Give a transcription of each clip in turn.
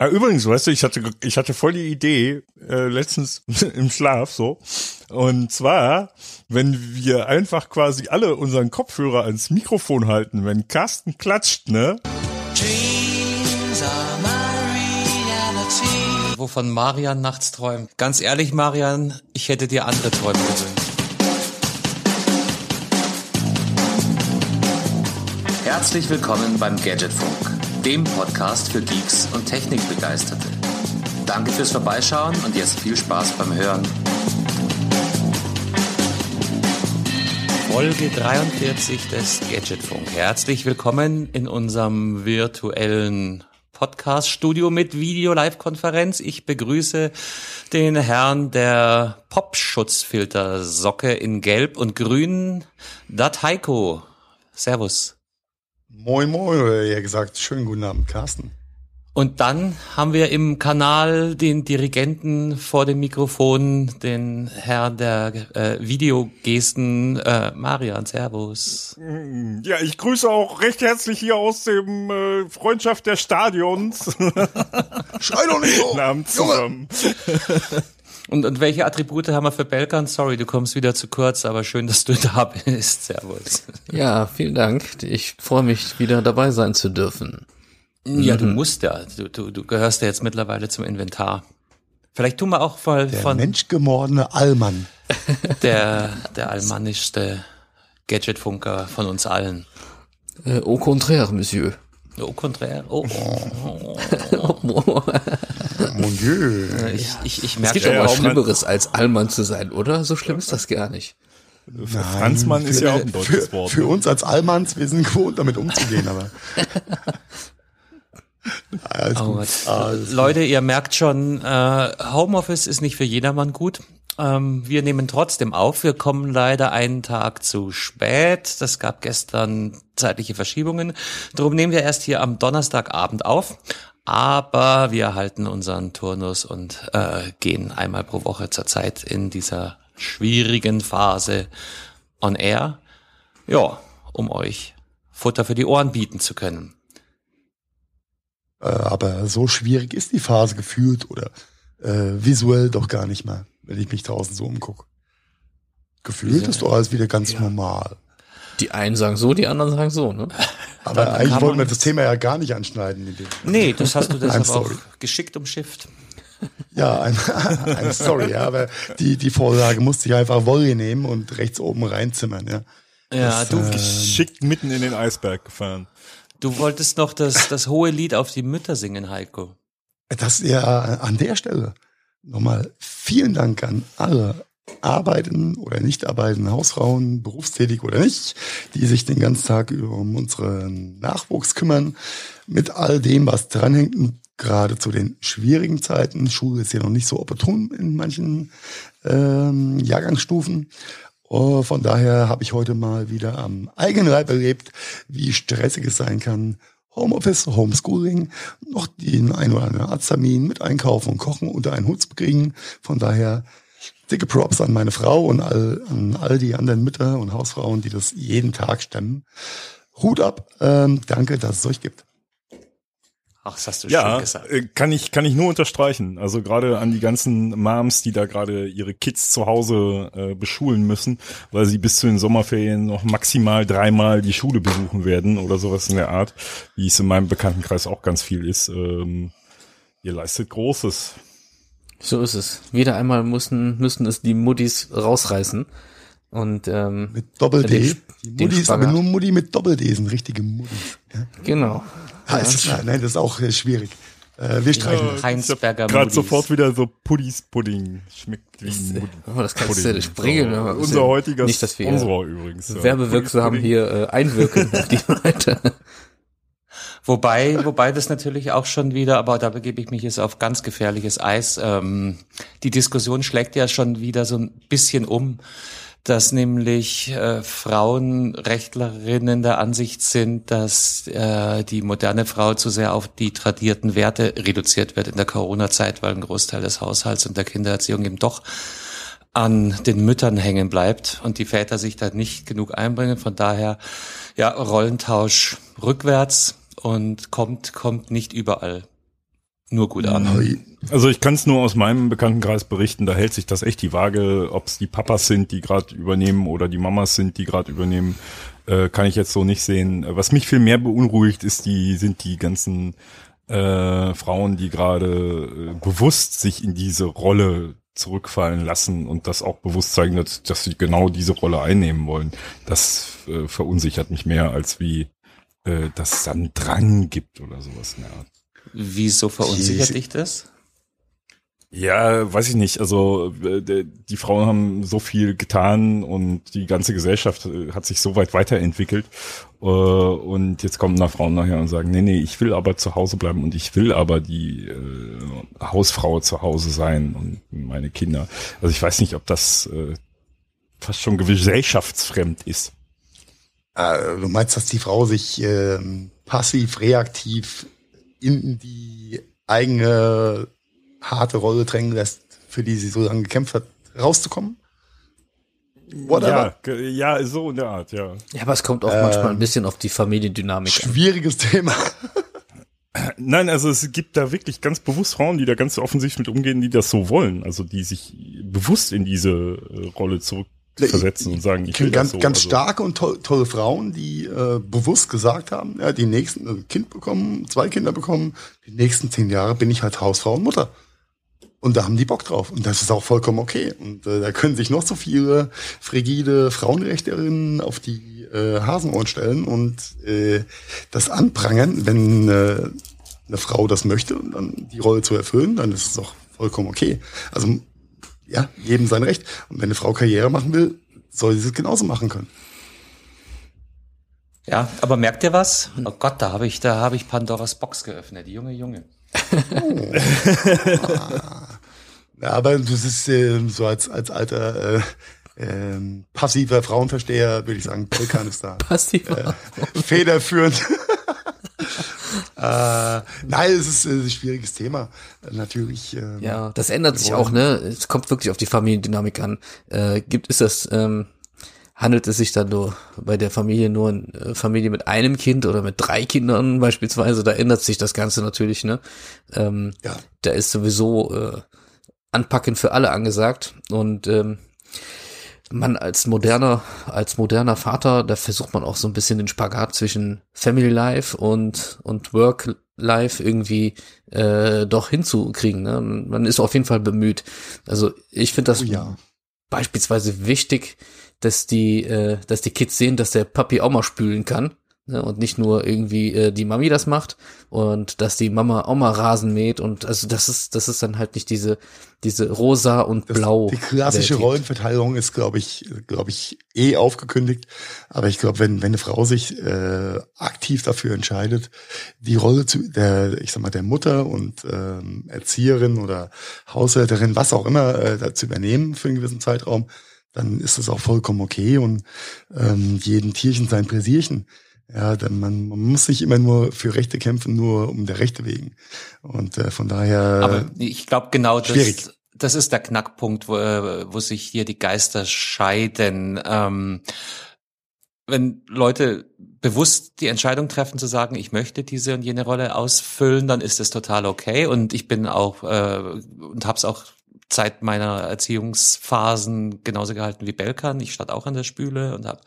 Ah, übrigens, weißt du, ich hatte, ich hatte voll die Idee, äh, letztens im Schlaf so. Und zwar, wenn wir einfach quasi alle unseren Kopfhörer ans Mikrofon halten, wenn Carsten klatscht, ne? Wovon Marian nachts träumt. Ganz ehrlich, Marian, ich hätte dir andere Träume gewünscht. Herzlich willkommen beim Gadgetfunk dem Podcast für Geeks und Technikbegeisterte. Danke fürs Vorbeischauen und jetzt viel Spaß beim Hören. Folge 43 des Gadgetfunk. Herzlich willkommen in unserem virtuellen Podcast-Studio mit Video-Live-Konferenz. Ich begrüße den Herrn der Popschutzfilter-Socke in Gelb und Grün, Dat Heiko. Servus. Moin, moin, oder eher gesagt, schönen guten Abend, Carsten. Und dann haben wir im Kanal den Dirigenten vor dem Mikrofon, den Herr der äh, Videogesten, äh, Marian, Servus. Ja, ich grüße auch recht herzlich hier aus dem äh, Freundschaft der Stadions. Schrei doch nicht so! Abend zusammen. Und, und welche Attribute haben wir für Belkan? Sorry, du kommst wieder zu kurz, aber schön, dass du da bist. Servus. Ja, vielen Dank. Ich freue mich, wieder dabei sein zu dürfen. Ja, du musst ja. Du, du, du gehörst ja jetzt mittlerweile zum Inventar. Vielleicht tun wir auch mal Der von menschgemordene Allmann. der, der allmannischste Gadgetfunker von uns allen. Äh, au contraire, Monsieur. Au contraire. Oh, oh, Mon Dieu. Ich, ich, ich Es merke gibt schon, aber Schlimmeres als Allmann zu sein, oder? So schlimm ist das gar nicht. Für Franzmann ist ja auch ein deutsches Für, Wort. für ne? uns als Allmanns, wir sind gewohnt, damit umzugehen, aber. Alles Oh gut. Alles Leute, ihr merkt schon, äh, Homeoffice ist nicht für jedermann gut. Ähm, wir nehmen trotzdem auf. Wir kommen leider einen Tag zu spät. Das gab gestern zeitliche Verschiebungen. Darum nehmen wir erst hier am Donnerstagabend auf. Aber wir halten unseren Turnus und äh, gehen einmal pro Woche zurzeit in dieser schwierigen Phase on air. Ja, um euch Futter für die Ohren bieten zu können. Äh, aber so schwierig ist die Phase gefühlt oder äh, visuell doch gar nicht mehr, wenn ich mich draußen so umgucke. Gefühlt ist doch alles wieder ganz normal. Die einen sagen so, die anderen sagen so, ne? Aber Dann eigentlich wollten wir das Thema ja gar nicht anschneiden. In dem. Nee, das hast du I'm deshalb auch geschickt umschifft. Ja, ein, I'm sorry, ja, aber die, die Vorlage musste ich einfach Wolle nehmen und rechts oben reinzimmern, ja. Ja, du, Geschickt mitten in den Eisberg gefahren. du wolltest noch das, das hohe Lied auf die Mütter singen, Heiko. Das ja an der Stelle nochmal vielen Dank an alle arbeitenden oder nicht arbeitenden Hausfrauen, berufstätig oder nicht, die sich den ganzen Tag über um unseren Nachwuchs kümmern, mit all dem, was dranhängt. Gerade zu den schwierigen Zeiten, Schule ist ja noch nicht so opportun in manchen ähm, Jahrgangsstufen. Oh, von daher habe ich heute mal wieder am eigenen Leib erlebt, wie stressig es sein kann, Homeoffice, Homeschooling, noch den ein oder anderen Arzttermin mit Einkaufen und Kochen unter einen Hut zu kriegen. Von daher dicke Props an meine Frau und all, an all die anderen Mütter und Hausfrauen, die das jeden Tag stemmen. Hut ab, ähm, danke, dass es euch gibt. Ach, das hast du Ja, schön gesagt. äh, kann ich, kann ich nur unterstreichen. Also gerade an die ganzen Moms, die da gerade ihre Kids zu Hause äh, beschulen müssen, weil sie bis zu den Sommerferien noch maximal dreimal die Schule besuchen werden oder sowas in der Art, wie es in meinem Bekanntenkreis auch ganz viel ist. Ähm, ihr leistet Großes. So ist es. Wieder einmal müssen, müssen es die Muttis rausreißen. Und ähm, Mit Doppel-D. Die Mutti ist aber nur Mutti mit Doppel-D, sind richtige Muttis. Ja. genau. Heißt, nein, nein, das ist auch äh, schwierig. Äh, wir streichen das. Heinsberger Gerade sofort wieder so Puddis Pudding. Schmeckt wie Mudi- Oh, das kannst Pudding. du sprengeln. So, ist unser ja heutiger nicht, dass wir Sponsor übrigens. ja. werbewirksam hier äh, einwirken auf die Leute. Wobei, wobei das natürlich auch schon wieder, aber da begebe ich mich jetzt auf ganz gefährliches Eis. Ähm, die Diskussion schlägt ja schon wieder so ein bisschen um, dass nämlich äh, Frauenrechtlerinnen der Ansicht sind, dass äh, die moderne Frau zu sehr auf die tradierten Werte reduziert wird in der Corona-Zeit, weil ein Großteil des Haushalts und der Kindererziehung eben doch an den Müttern hängen bleibt und die Väter sich da nicht genug einbringen. Von daher, ja, Rollentausch rückwärts und kommt, kommt nicht überall. Nur gut an. Also ich kann es nur aus meinem Bekanntenkreis berichten, da hält sich das echt die Waage, ob es die Papas sind, die gerade übernehmen oder die Mamas sind, die gerade übernehmen, äh, kann ich jetzt so nicht sehen. Was mich viel mehr beunruhigt, ist die, sind die ganzen äh, Frauen, die gerade äh, bewusst sich in diese Rolle zurückfallen lassen und das auch bewusst zeigen, dass, dass sie genau diese Rolle einnehmen wollen. Das äh, verunsichert mich mehr, als wie äh, dass es einen Drang gibt oder sowas in der Art. Wieso verunsichert dich das? Ja, weiß ich nicht. Also äh, die Frauen haben so viel getan und die ganze Gesellschaft äh, hat sich so weit weiterentwickelt. Äh, und jetzt kommen da Frauen nachher und sagen, nee, nee, ich will aber zu Hause bleiben und ich will aber die Hausfrau zu Hause sein und meine Kinder. Also ich weiß nicht, ob das fast schon gesellschaftsfremd ist. Du meinst, dass die Frau sich ähm, passiv, reaktiv in die eigene harte Rolle drängen lässt, für die sie so lange gekämpft hat, rauszukommen? Whatever. Ja, ja, so in der Art, ja. Ja, aber es kommt auch ähm, manchmal ein bisschen auf die Familiendynamik Schwieriges an. Thema. Nein, also es gibt da wirklich ganz bewusst Frauen, die da ganz offensichtlich mit umgehen, die das so wollen. Also die sich bewusst in diese äh, Rolle zurückversetzen und sagen, ich will ganz, so. Ganz also. starke und to tolle Frauen, die äh, bewusst gesagt haben, ja, die nächsten äh, Kind bekommen, zwei Kinder bekommen, die nächsten zehn Jahre bin ich halt Hausfrau und Mutter. Und da haben die Bock drauf. Und das ist auch vollkommen okay. Und äh, da können sich noch so viele frigide Frauenrechterinnen auf die äh, Hasenohren stellen und äh, das anprangern, wenn äh, eine Frau das möchte und dann die Rolle zu erfüllen, dann ist es auch vollkommen okay. Also ja, jedem sein Recht. Und wenn eine Frau Karriere machen will, soll sie es genauso machen können. Ja, aber merkt ihr was? Oh Gott, da habe ich, da habe ich Pandoras Box geöffnet. Junge, Junge. Oh. ja, aber das ist äh, so als, als alter äh, äh, passiver Frauenversteher, würde ich sagen, Pelkan ist da. Passiver. Äh, federführend. äh, nein, es ist, ein schwieriges Thema. Natürlich. Ähm, ja, das ändert sich auch, ne? Es kommt wirklich auf die Familiendynamik an. Äh, gibt ist das ähm, handelt es sich dann nur bei der Familie nur eine äh, Familie mit einem Kind oder mit drei Kindern beispielsweise, da ändert sich das Ganze natürlich, ne? Ähm, ja. Da ist sowieso äh, Anpacken für alle angesagt und ähm, man als moderner, als moderner Vater, da versucht man auch so ein bisschen den Spagat zwischen Family Life und, und Work Life irgendwie äh, doch hinzukriegen. Ne? Man ist auf jeden Fall bemüht. Also ich finde das oh ja. beispielsweise wichtig, dass die, äh, dass die Kids sehen, dass der Papi auch mal spülen kann und nicht nur irgendwie äh, die Mami das macht und dass die Mama auch mal Rasen mäht und also das ist das ist dann halt nicht diese diese rosa und das, blau. Die klassische Welt. Rollenverteilung ist glaube ich glaube ich eh aufgekündigt, aber ich glaube, wenn wenn eine Frau sich äh, aktiv dafür entscheidet, die Rolle zu der ich sag mal der Mutter und ähm, Erzieherin oder Haushälterin, was auch immer äh, zu übernehmen für einen gewissen Zeitraum, dann ist das auch vollkommen okay und ähm, jeden Tierchen sein Präsierchen. Ja, denn man, man muss nicht immer nur für Rechte kämpfen, nur um der Rechte wegen. Und äh, von daher. Aber ich glaube genau das, das ist der Knackpunkt, wo, äh, wo sich hier die Geister scheiden. Ähm, wenn Leute bewusst die Entscheidung treffen zu sagen, ich möchte diese und jene Rolle ausfüllen, dann ist das total okay. Und ich bin auch äh, und habe es auch Zeit meiner Erziehungsphasen genauso gehalten wie Belkan. Ich stand auch an der Spüle und habe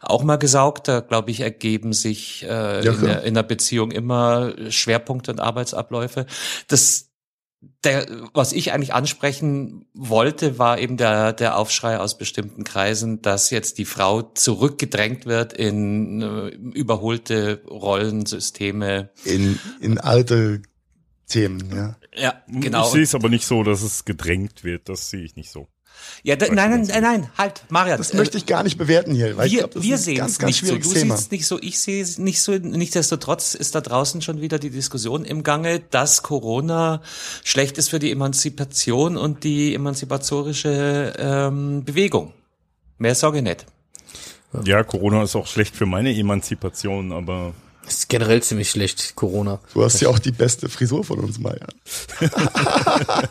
auch mal gesaugt. Da glaube ich ergeben sich äh, ja, in, der, in der Beziehung immer Schwerpunkte und Arbeitsabläufe. Das der, was ich eigentlich ansprechen wollte, war eben der, der Aufschrei aus bestimmten Kreisen, dass jetzt die Frau zurückgedrängt wird in äh, überholte Rollensysteme. In, in alte Themen, ja. Ja, genau. Ich sehe es aber nicht so, dass es gedrängt wird. Das sehe ich nicht so. Ja, da, nein, nein, nein, nein, halt, Marian. Das äh, möchte ich gar nicht bewerten hier. Weil wir glaub, wir sehen es nicht so. Du siehst es nicht so, ich sehe es nicht so. Nichtsdestotrotz ist da draußen schon wieder die Diskussion im Gange, dass Corona schlecht ist für die Emanzipation und die emanzipatorische ähm, Bewegung. Mehr sage ich nicht. Ja, Corona ist auch schlecht für meine Emanzipation, aber ist generell ziemlich schlecht, Corona. Du hast ja auch die beste Frisur von uns, Maya.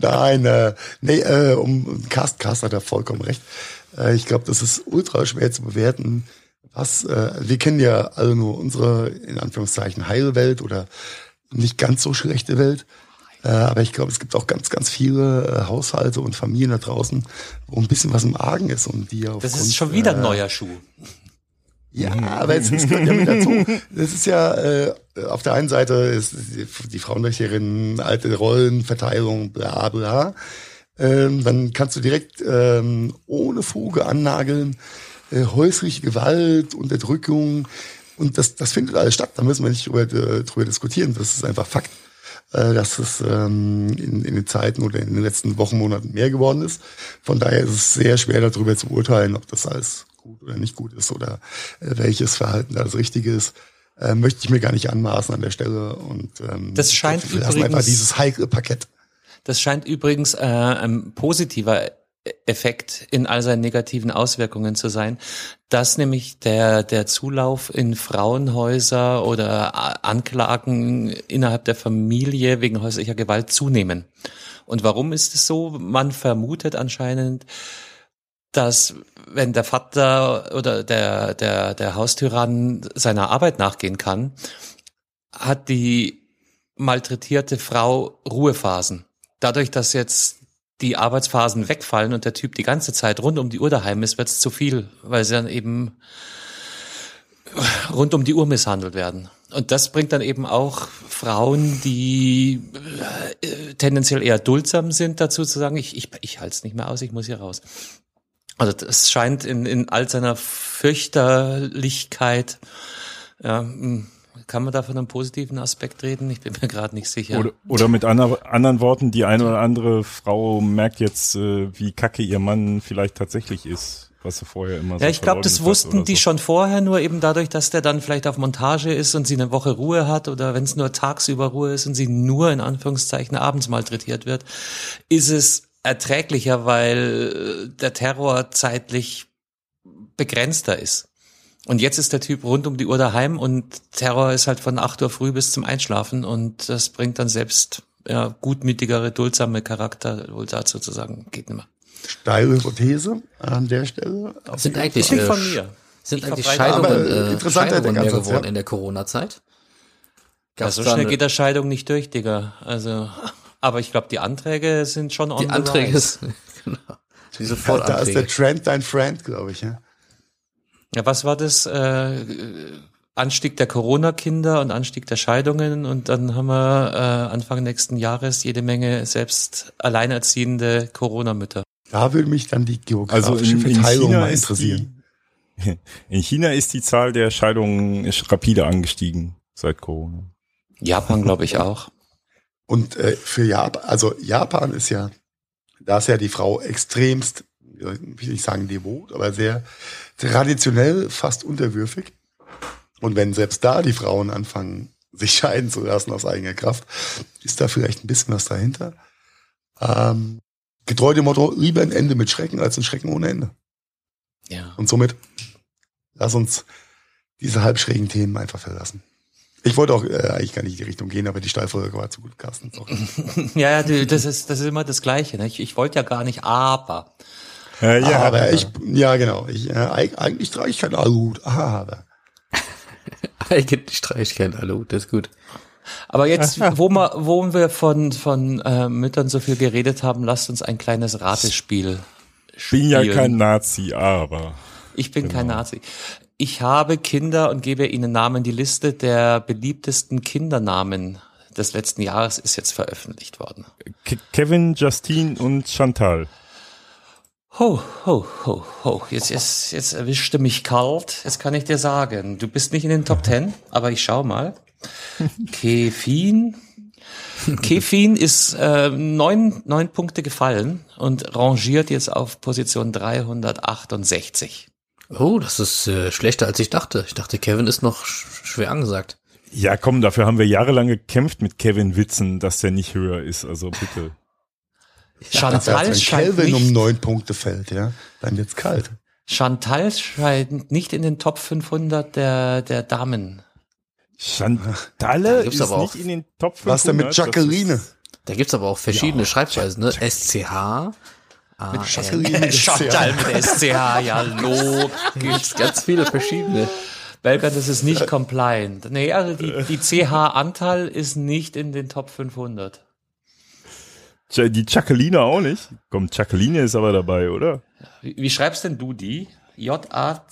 Nein, äh, nee, äh, um Cast, Cast hat er vollkommen recht. Äh, ich glaube, das ist ultra schwer zu bewerten. Was, äh, wir kennen ja alle nur unsere, in Anführungszeichen, Heilwelt oder nicht ganz so schlechte Welt. Äh, aber ich glaube, es gibt auch ganz, ganz viele äh, Haushalte und Familien da draußen, wo ein bisschen was im Argen ist und die aufgrund, Das ist schon wieder ein äh, neuer Schuh. Ja, aber es, es gehört ja mit dazu. Das ist ja, äh, auf der einen Seite ist die Frauenrechtlerin, alte Rollenverteilung, bla bla. Ähm, dann kannst du direkt ähm, ohne Fuge annageln, äh, häusliche Gewalt, Unterdrückung. Und das, das findet alles statt. Da müssen wir nicht drüber, äh, drüber diskutieren. Das ist einfach Fakt, äh, dass es ähm, in, in den Zeiten oder in den letzten Wochen, Monaten mehr geworden ist. Von daher ist es sehr schwer darüber zu urteilen, ob das alles gut oder nicht gut ist oder äh, welches Verhalten da das Richtige ist. Äh, möchte ich mir gar nicht anmaßen an der Stelle. Und ähm, das scheint wir übrigens einfach dieses heikle Parkett. Das scheint übrigens äh, ein positiver Effekt in all seinen negativen Auswirkungen zu sein, dass nämlich der, der Zulauf in Frauenhäuser oder Anklagen innerhalb der Familie wegen häuslicher Gewalt zunehmen. Und warum ist es so? Man vermutet anscheinend, dass wenn der Vater oder der, der, der Haustyrann seiner Arbeit nachgehen kann, hat die malträtierte Frau Ruhephasen. Dadurch, dass jetzt die Arbeitsphasen wegfallen und der Typ die ganze Zeit rund um die Uhr daheim ist, wird es zu viel, weil sie dann eben rund um die Uhr misshandelt werden. Und das bringt dann eben auch Frauen, die äh, tendenziell eher duldsam sind, dazu zu sagen, ich, ich, ich halte es nicht mehr aus, ich muss hier raus. Also es scheint in, in all seiner Fürchterlichkeit, ja, hm, kann man da von einem positiven Aspekt reden? Ich bin mir gerade nicht sicher. Oder, oder mit ander, anderen Worten, die eine oder andere Frau merkt jetzt, äh, wie kacke ihr Mann vielleicht tatsächlich ist was sie vorher immer so Ja, ich glaube, das wussten die so. schon vorher, nur eben dadurch, dass der dann vielleicht auf Montage ist und sie eine Woche Ruhe hat oder wenn es nur tagsüber Ruhe ist und sie nur in Anführungszeichen abends malträtiert wird, ist es erträglicher, weil der Terror zeitlich begrenzter ist. Und jetzt ist der Typ rund um die Uhr daheim und Terror ist halt von 8 Uhr früh bis zum Einschlafen und das bringt dann selbst ja, gutmütigere, duldsame Charakter wohl dazu zu sagen, geht nicht mehr. Steile Hypothese an der Stelle. Sind eigentlich, äh, von mir. Sind eigentlich Scheidungen, äh, Scheidungen mehr geworden ja. in der Corona-Zeit? Ja, so schnell geht der Scheidung nicht durch, Digga. Also aber ich glaube, die Anträge sind schon on Die Anträge ist, genau. Die sofort da ist der Trend dein Friend, glaube ich, ja. Ja, was war das? Äh, Anstieg der Corona-Kinder und Anstieg der Scheidungen und dann haben wir äh, Anfang nächsten Jahres jede Menge selbst alleinerziehende Corona-Mütter. Da würde mich dann die geografische also in, Verteilung in mal interessieren. Die, in China ist die Zahl der Scheidungen rapide angestiegen seit Corona. Japan glaube ich auch. Und äh, für Japan, also Japan ist ja, da ist ja die Frau extremst, will ich sagen devot, aber sehr traditionell, fast unterwürfig. Und wenn selbst da die Frauen anfangen, sich scheiden zu lassen aus eigener Kraft, ist da vielleicht ein bisschen was dahinter. Ähm, getreu dem Motto, lieber ein Ende mit Schrecken als ein Schrecken ohne Ende. Ja. Und somit lass uns diese halbschrägen Themen einfach verlassen. Ich wollte auch äh, eigentlich gar nicht in die Richtung gehen, aber die Steilfolge war zu gut, Carsten. ja, das ist das ist immer das Gleiche. Ne? Ich, ich wollte ja gar nicht, aber. Äh, ja, aber ich, ja genau. Ich, äh, eigentlich trage ich kein Aluhut, aber. eigentlich trage ich kein Aluhut, das ist gut. Aber jetzt, wo wir, wo wir von, von äh, Müttern so viel geredet haben, lasst uns ein kleines Ratespiel Ich bin ja kein Nazi, aber. Ich bin genau. kein Nazi ich habe Kinder und gebe ihnen Namen. Die Liste der beliebtesten Kindernamen des letzten Jahres ist jetzt veröffentlicht worden. Ke Kevin, Justine und Chantal. Ho, ho, ho, ho. Jetzt, jetzt, jetzt erwischte mich kalt. Jetzt kann ich dir sagen, du bist nicht in den Top Ten, aber ich schau mal. Kefin. Kefin ist äh, neun, neun Punkte gefallen und rangiert jetzt auf Position 368. Oh, das ist äh, schlechter als ich dachte. Ich dachte, Kevin ist noch sch schwer angesagt. Ja, komm, dafür haben wir jahrelang gekämpft mit Kevin Witzen, dass der nicht höher ist. Also bitte. Chantal ja, scheint Kelvin um neun Punkte fällt, ja, dann wird's kalt. Chantal scheint nicht in den Top 500 der, der Damen. Chantalle ist aber auch, nicht in den Top 500. Was denn mit Jacqueline? Da gibt's aber auch verschiedene ja, Schreibweisen, ne? SCH, Ah, mit Chantal mit SCH, ja, logisch. Ganz viele verschiedene. Das ist nicht compliant. Nee, also die, die CH-Anteil ist nicht in den Top 500. Ch- Die Chakeline auch nicht. Komm, Chakeline ist aber dabei, oder? Wie, wie schreibst denn du die? J-A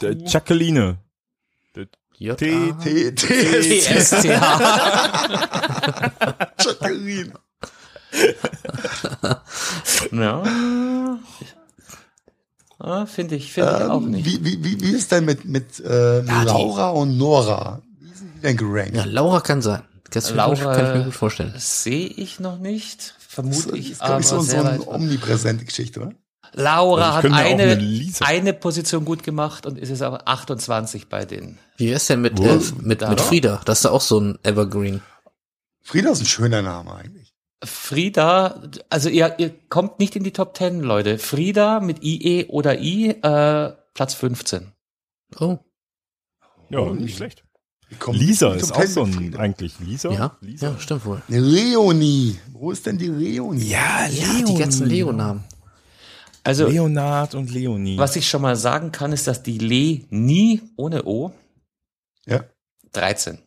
Der Chakeline. J T, A T, T, T-S-C-H. Jacqueline. Ja. Ah, finde ich, finde ich auch Ähm, nicht. wie, wie, wie, wie ist denn mit, mit äh, die- Laura und Nora? Wie sind die denn gerankt? Ja, Laura kann sein. Das kann, ich mir- Laura- kann ich mir gut vorstellen. Sehe ich noch nicht. das Vermute ist, aber ich, so, so eine omnipräsente Geschichte, oder? Laura Also hat eine, eine Position gut gemacht und ist jetzt aber 28 bei den. Wie wär's denn mit, äh, mit, mit doch. Frieda? Das ist ja auch so ein Evergreen. Frieda ist ein schöner Name eigentlich. Frieda, also ihr, ihr kommt nicht in die Top 10, Leute. Frieda mit IE oder I, äh, Platz 15. Oh, Ja, nicht schlecht. Kommt Lisa ist auch so ein, eigentlich Lisa? ja, Lisa? ja, stimmt wohl. Leonie. Wo ist denn die Leonie? Ja, Ja, die ganzen Leo-Namen. Also, Leonard und Leonie. was ich schon mal sagen kann, ist, dass die Le nie ohne O Ja. 13.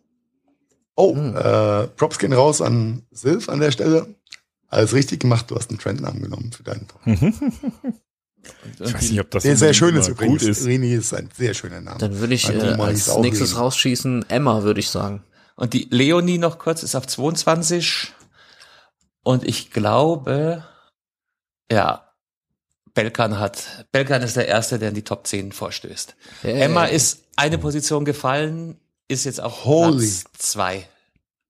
Oh, Hm. äh, Props gehen raus an Silv an der Stelle. Alles richtig gemacht, du hast einen Trendnamen genommen für deinen Talk. Und, ich weiß nicht, ob das Der sehr schön ist übrigens. Gut ist. Rini ist ein sehr schöner Name. Dann würde ich äh, als nächstes Leni. rausschießen Emma, würde ich sagen. und die Leonie noch kurz ist auf 22. Und ich glaube, ja, Belkan hat, Belkan ist der Erste, der in die Top 10 vorstößt. Äh, Emma ist eine Position gefallen, ist jetzt auf Holy. Platz 2.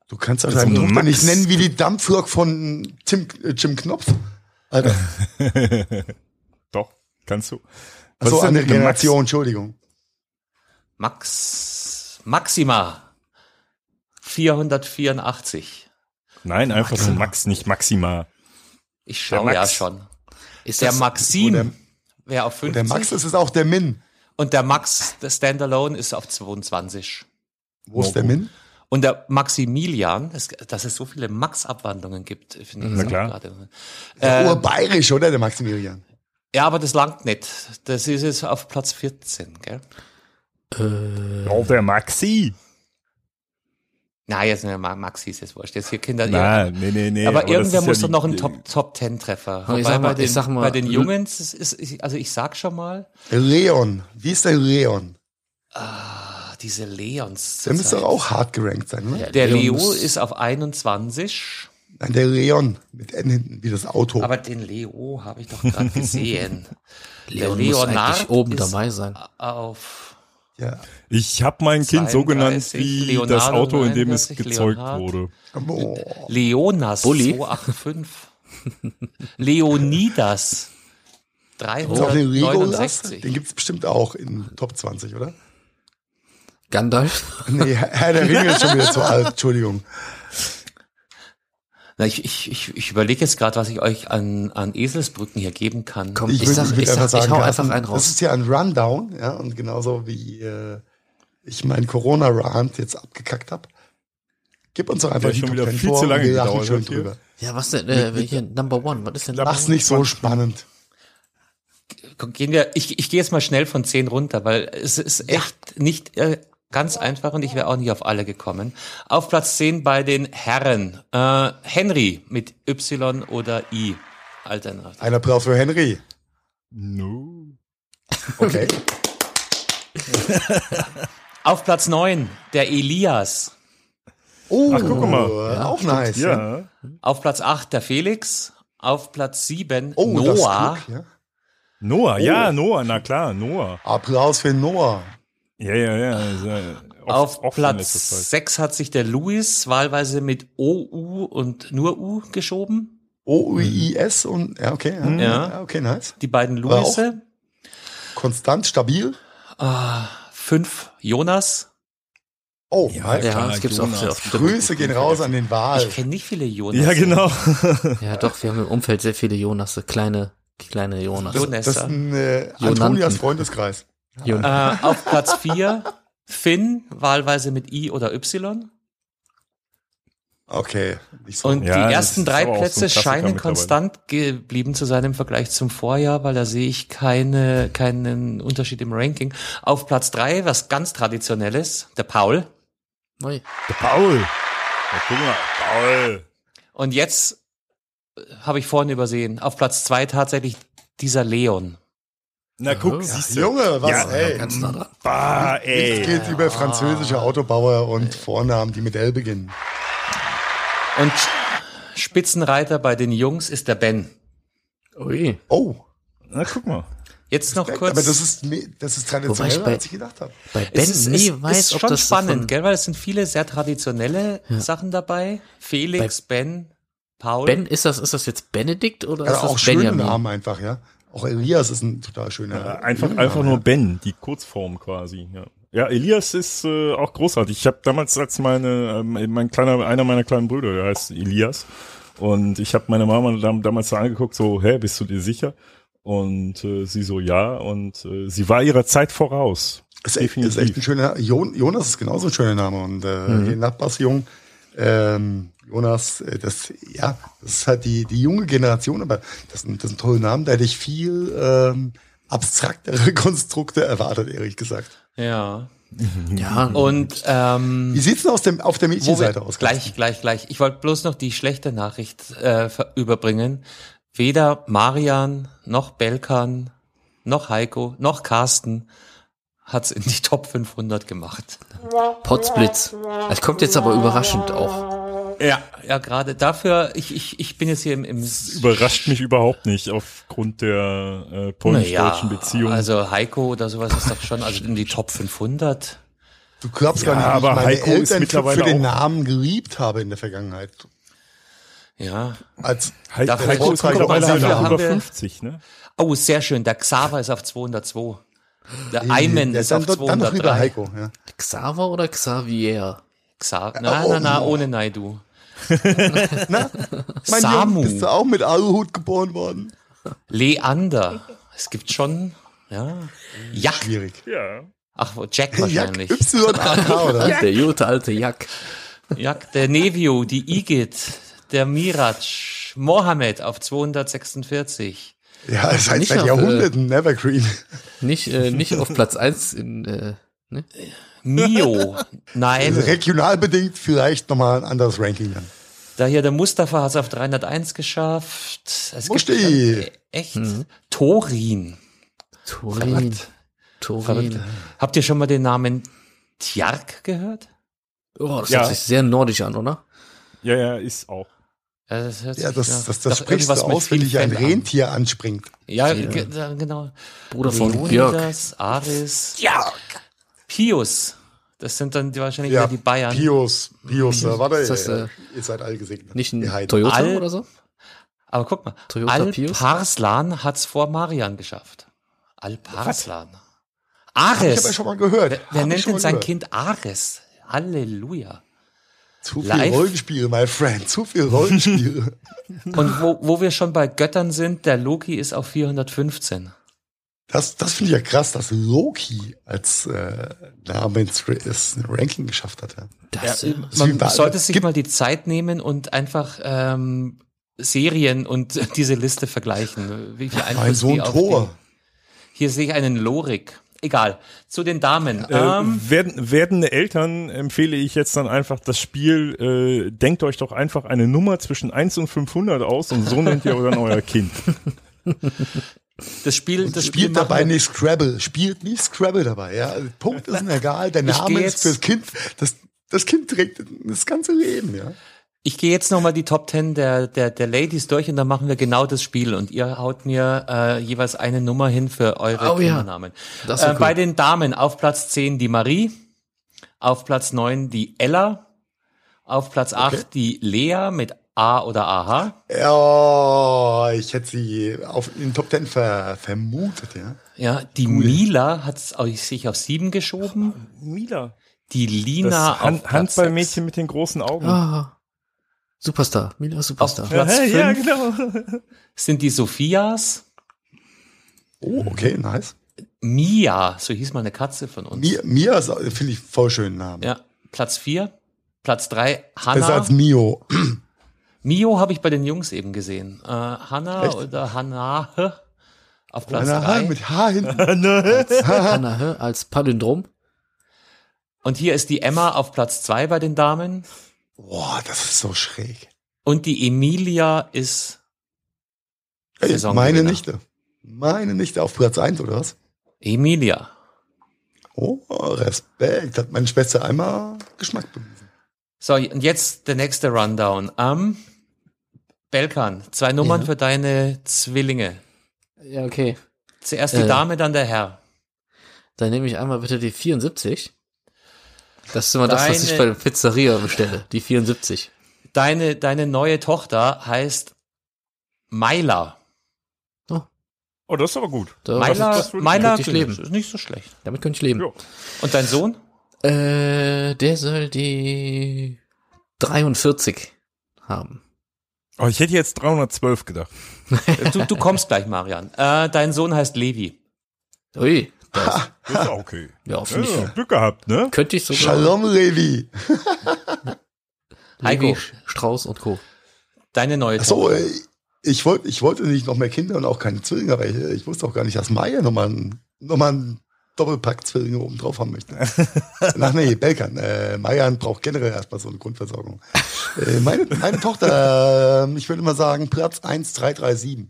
Du kannst doch Also deine Tochter Max- nicht nennen wie die Dampflok von Tim, äh, Jim Knopf. Alter, Doch, kannst du. Was so ist denn andere mit dem Max? Generation, Entschuldigung. Max, Maxima. 484. Nein, einfach nur Max, nicht Maxima. Ich Der schaue ja schon. ist Der das, Maxim der- wäre auf Und 50. der Max, ist auch der Min. und der Max, der Standalone, ist auf 22. Wo ist der Min? Und der Maximilian, das, dass es so viele Max-Abwandlungen gibt, finde ich Na klar. gerade. Der Äh, Urbayerisch, oder? Der Maximilian. ja, aber das langt nicht. Das ist jetzt auf Platz 14, gell? äh, Oh, der Maxi. Na, jetzt ne, Ma- Maxi ist jetzt wurscht. Jetzt hier Kinder. Na, nee, nee, nee. aber, das irgendwer muss ja doch noch einen Top, Top 10 Treffer. Aber ich sag mal- bei den, ich sag mal, bei den Jungs, ist, ist, also ich sag schon mal, Leon. Wie ist der Leon? ah, diese Leons. Der müsste doch auch hart gerankt sein, ne? Der Leons- Leo ist auf 21. Nein, der Leon. Mit N hinten, wie das Auto. Aber den Leo habe ich doch gerade gesehen. Leon Der muss Leonard eigentlich oben ist dabei sein. Auf ja. Ich habe mein Kind so genannt 32, wie Leonardo das Auto, in dem es 49, gezeugt Leonhard. wurde. Leonas Bulli? 285. Leonidas Ist auch den Legolas? 369. Den gibt's bestimmt auch in Top 20, oder? Gandalf. Nee, Herr der Ringe ist schon wieder zu alt, Entschuldigung. Na, ich ich, ich, ich überlege jetzt gerade, was ich euch an, an Eselsbrücken hier geben kann. Komm, Ich, ich, will, sag, ich, ich, einfach sag, ich sagen, hau Carsten, einfach einen das raus. ist ja ein Rundown, ja, und genauso wie äh, ich meinen Corona-Rant jetzt abgekackt habe. Gib uns doch einfach die schon wieder 10 viel vor zu lange gedauert schön drüber. Ja, was denn, äh, hier, Number One, was ist denn Mach's nicht so spannend. Komm, Gehen wir, ich, ich gehe jetzt mal schnell von 10 runter, weil es ist echt nicht äh, ganz einfach und ich wäre auch nicht auf alle gekommen. Auf Platz 10 bei den Herren. Äh, Henry mit Y oder I. Alternativ. Ein Applaus für Henry. No. Okay. Auf Platz 9 der Elias. Oh, Ach, guck mal. auch nice. Ja. Ja. Auf Platz 8 der Felix. Auf Platz 7 Oh, Noah. das Glück, ja. Noah, ja, Oh. Noah, na klar, Noah. Applaus für Noah. Ja, ja, ja. ist ja oft- Auf oft Platz Zeit. 6 hat sich der Luis wahlweise mit OU und nur U geschoben. O-U-I-S und, ja, okay. Ja, Ja. okay, nice. Die beiden Luise. Konstant, stabil. Ah, fünf Jonas. Oh, Ja, nice. Ja, klar, das gibt's Jonas. auch auf Grüße gehen raus an den Wahl. Ich kenne nicht viele Jonas. Ja, genau. Ja, doch, wir haben im Umfeld sehr viele Jonas, kleine, kleine Jonas. Jonas. Das ist ein äh. Antonias Freundeskreis. Äh, auf Platz 4 Finn, wahlweise mit I oder Y. Okay. So. Und Ja, die ersten drei so Plätze Klassiker scheinen konstant geblieben zu sein im Vergleich zum Vorjahr, weil da sehe ich keine, keinen Unterschied im Ranking. Auf Platz drei, was ganz traditionelles, der Paul. Neu. Der Paul. Ja, guck mal, Paul. Und jetzt äh, habe ich vorhin übersehen, auf Platz zwei tatsächlich dieser Leon. Na guck, Ja, siehst du. Junge, was, Ja, ey. Ganz nah dran. Bah, ey. Es geht über französische Autobauer und Vornamen, die mit L beginnen. Und Spitzenreiter bei den Jungs ist der Ben. Ui. Oh. Na guck mal. Jetzt noch Aber kurz. das ist, das ist traditioneller, ich bei- als ich gedacht habe. Bei Ben ist, nie es weiß, ist ob schon das spannend, davon, gell? Weil es sind viele sehr traditionelle Sachen dabei. Felix, Ben, Paul. Ben, ist das, ist das jetzt Benedikt oder Also ist das auch schöne Benjamin? Namen einfach, ja. Auch Elias ist ein total schöner. Einfach, Name, einfach ja. nur Ben, die Kurzform quasi. Ja, ja Elias ist äh, auch großartig. Ich habe damals als meine, ähm, mein kleiner, einer meiner kleinen Brüder, der heißt Elias, und ich habe meine Mama dam damals so angeguckt, so, hä, bist du dir sicher? Und äh, sie so, ja, und äh, sie war ihrer Zeit voraus. Ist echt, ist echt ein schöner Jon, Jonas ist genauso ein schöner Name. Und äh, mhm. Nachbarsjung, ähm, Jonas, äh, das, ja, das ist halt die, die junge Generation, aber das sind, das sind tolle Namen, da hätte ich viel ähm, abstraktere Konstrukte erwartet, ehrlich gesagt. Ja. Ja, Und ähm, Wie sieht's denn aus dem, auf der Mädchenseite aus? gleich, gleich, gleich. Ich wollte bloß noch die schlechte Nachricht äh, überbringen. Weder Marian noch Belkan noch Heiko noch Carsten hat's in die Top 500 gemacht. Potsblitz. Es kommt jetzt aber überraschend auch. Ja, ja, gerade dafür. Ich, ich, ich bin jetzt hier im, im Überrascht mich überhaupt nicht aufgrund der äh, polnisch-deutschen Beziehung. Also Heiko oder sowas ist doch schon, also in die Top 500. Du glaubst Ja, gar nicht, wie aber meine Heiko ist Eltern für, mittlerweile für den Namen geliebt habe in der Vergangenheit. Ja. Als He Dafür- Heiko ist mittlerweile über 50, ne? Oh, sehr schön. Der Xaver ist auf 202. Der Ayman Ja, ist dann, auf dann noch lieber 203. Heiko, ja. Xaver oder Xavier? Xaver. Na, Oh, na, na, oh. ohne Naidu. Mein Samu. Junge, bist du auch mit Aluhut geboren worden? Leander. Es gibt schon, ja. Jack. Schwierig. Ja. Ach, Jack Jack wahrscheinlich. YAK, oder? Der gute alte Jack. Jack, der Nevio, die Igit, der Miraj, Mohammed auf 246. Ja, seit, Nicht seit auf, Jahrhunderten Evergreen. Nicht, äh, nicht auf Platz eins in, äh, ne? Mio. Nein. Regional bedingt vielleicht nochmal ein anderes Ranking dann. Da hier der Mustafa hat es auf 301 geschafft. Es Musti. gibt schon- echt. Torin. Turin. Turin. Verrückt. Habt ihr schon mal den Namen Tjark gehört? Oh, das Ja. hört sich sehr nordisch an, oder? Ja, ja, ist auch. Ja, das, hört Ja, sich das, nach- das, das sprichst du aus, wenn dich ein Fell an. Rentier anspringt. Ja, ja, genau. Bruder von. Leonidas, Aris. Ja. Pius. Das sind dann die, wahrscheinlich Ja, die Bayern. Pius, Pius, äh, warte, Ist das, äh, ihr seid alle gesegnet. Nicht ein. Toyota All- oder so? Aber guck mal, Toyota Al Pius? Parslan hat's vor Marian geschafft. Al Parslan. Hab ich Ares. aber schon mal gehört. Wer, wer nennt denn sein gehört. Kind Ares? Halleluja. Zu viel live? Rollenspiele, my friend. Zu viel Rollenspiele. Und wo, wo wir schon bei Göttern sind, der Loki ist auf 415. Das, das finde ich ja krass, dass Loki als äh, Name ins Ranking geschafft hat. Ja. Das, wie Man bei- sollte sich mal die Zeit nehmen und einfach ähm, Serien und diese Liste vergleichen. Wie viel Einfluss Mein Sohn die auf Thor. die- Hier sehe ich einen Lorik. Egal. Zu den Damen. Äh, Ähm, werden, werdende Eltern empfehle ich jetzt dann einfach das Spiel, äh, denkt euch doch einfach eine Nummer zwischen 1 und 500 aus und so nennt ihr dann euer Kind. das Spiel, das Spiel Spielt dabei machen wir- nicht Scrabble. Spielt nicht Scrabble dabei. Ja. Punkt ist mir egal. Der Name ist jetzt- fürs Kind. Das, das Kind trägt das ganze Leben. Ja. Ich gehe jetzt nochmal die Top 10 der, der, der Ladies durch und dann machen wir genau das Spiel und ihr haut mir äh, jeweils eine Nummer hin für eure Oh ja. Kindernamen. Das wär äh, cool. Bei den Damen auf Platz 10 die Marie, auf Platz 9 die Ella, auf Platz 8 die Lea mit A oder AH. Ja, ich hätte sie auf, in den Top Ten ver, vermutet. Ja. Ja, die Mila hat sich auf 7 geschoben, Mila. die Lina Das Han Handballmädchen mit den großen Augen. ah, Superstar. Mila Auf Superstar. Platz Hä? 5 ja, genau. sind die Sophias, Oh, okay, nice. Mia, so hieß mal eine Katze von uns. Mia, Mia ist, finde ich, voll schönen Namen. Ja, Platz 4. Platz drei, Besser Hanna. als Mio. Mio habe ich bei den Jungs eben gesehen. Äh, Hanna Echt? oder Hanna auf Platz Einer drei. mit H hinten. Hanna Hö als Palindrom. Und hier ist die Emma auf Platz zwei bei den Damen. Boah, das ist so schräg. Und die Emilia ist Ey, meine Nichte. Meine Nichte auf Platz 1 oder was? Emilia. Oh, Respekt. Hat meine Schwester einmal Geschmack bewiesen. So, und jetzt der nächste Rundown. Ähm, Belkan, zwei Nummern Ja. für deine Zwillinge. Ja, okay. Zuerst die Äh. Dame, dann der Herr. Dann nehme ich einmal bitte die 74. Das ist immer das, was ich Deine- bei der Pizzeria bestelle. Die 74. Deine, deine neue Tochter heißt Myla. Oh, das ist aber gut. Da, Myla, Myla könnte ich leben. ist nicht so schlecht. damit könnte ich leben. Ja. Und dein Sohn? Äh, der soll die 43 haben. Oh, ich hätte jetzt 312 gedacht. Du, du kommst gleich, Marian. Äh, dein Sohn heißt Levi. Ui, Das ist auch okay. ja, finde Ja, ich. Glück gehabt, ne? Könnte ich sogar. Shalom, Levi. Heiko. Strauß und Co. Deine neue Ach so, äh, ich wollte ich wollte nicht noch mehr Kinder und auch keine Zwillinge, aber ich, ich wusste auch gar nicht, dass Maya nochmal einen, noch mal einen Doppelpack Zwillinge oben drauf haben möchte. Ach nee, Belkan. Äh, Mayan braucht generell erstmal so eine Grundversorgung. Äh, meine, meine Tochter, äh, ich würde mal sagen, Platz 1337.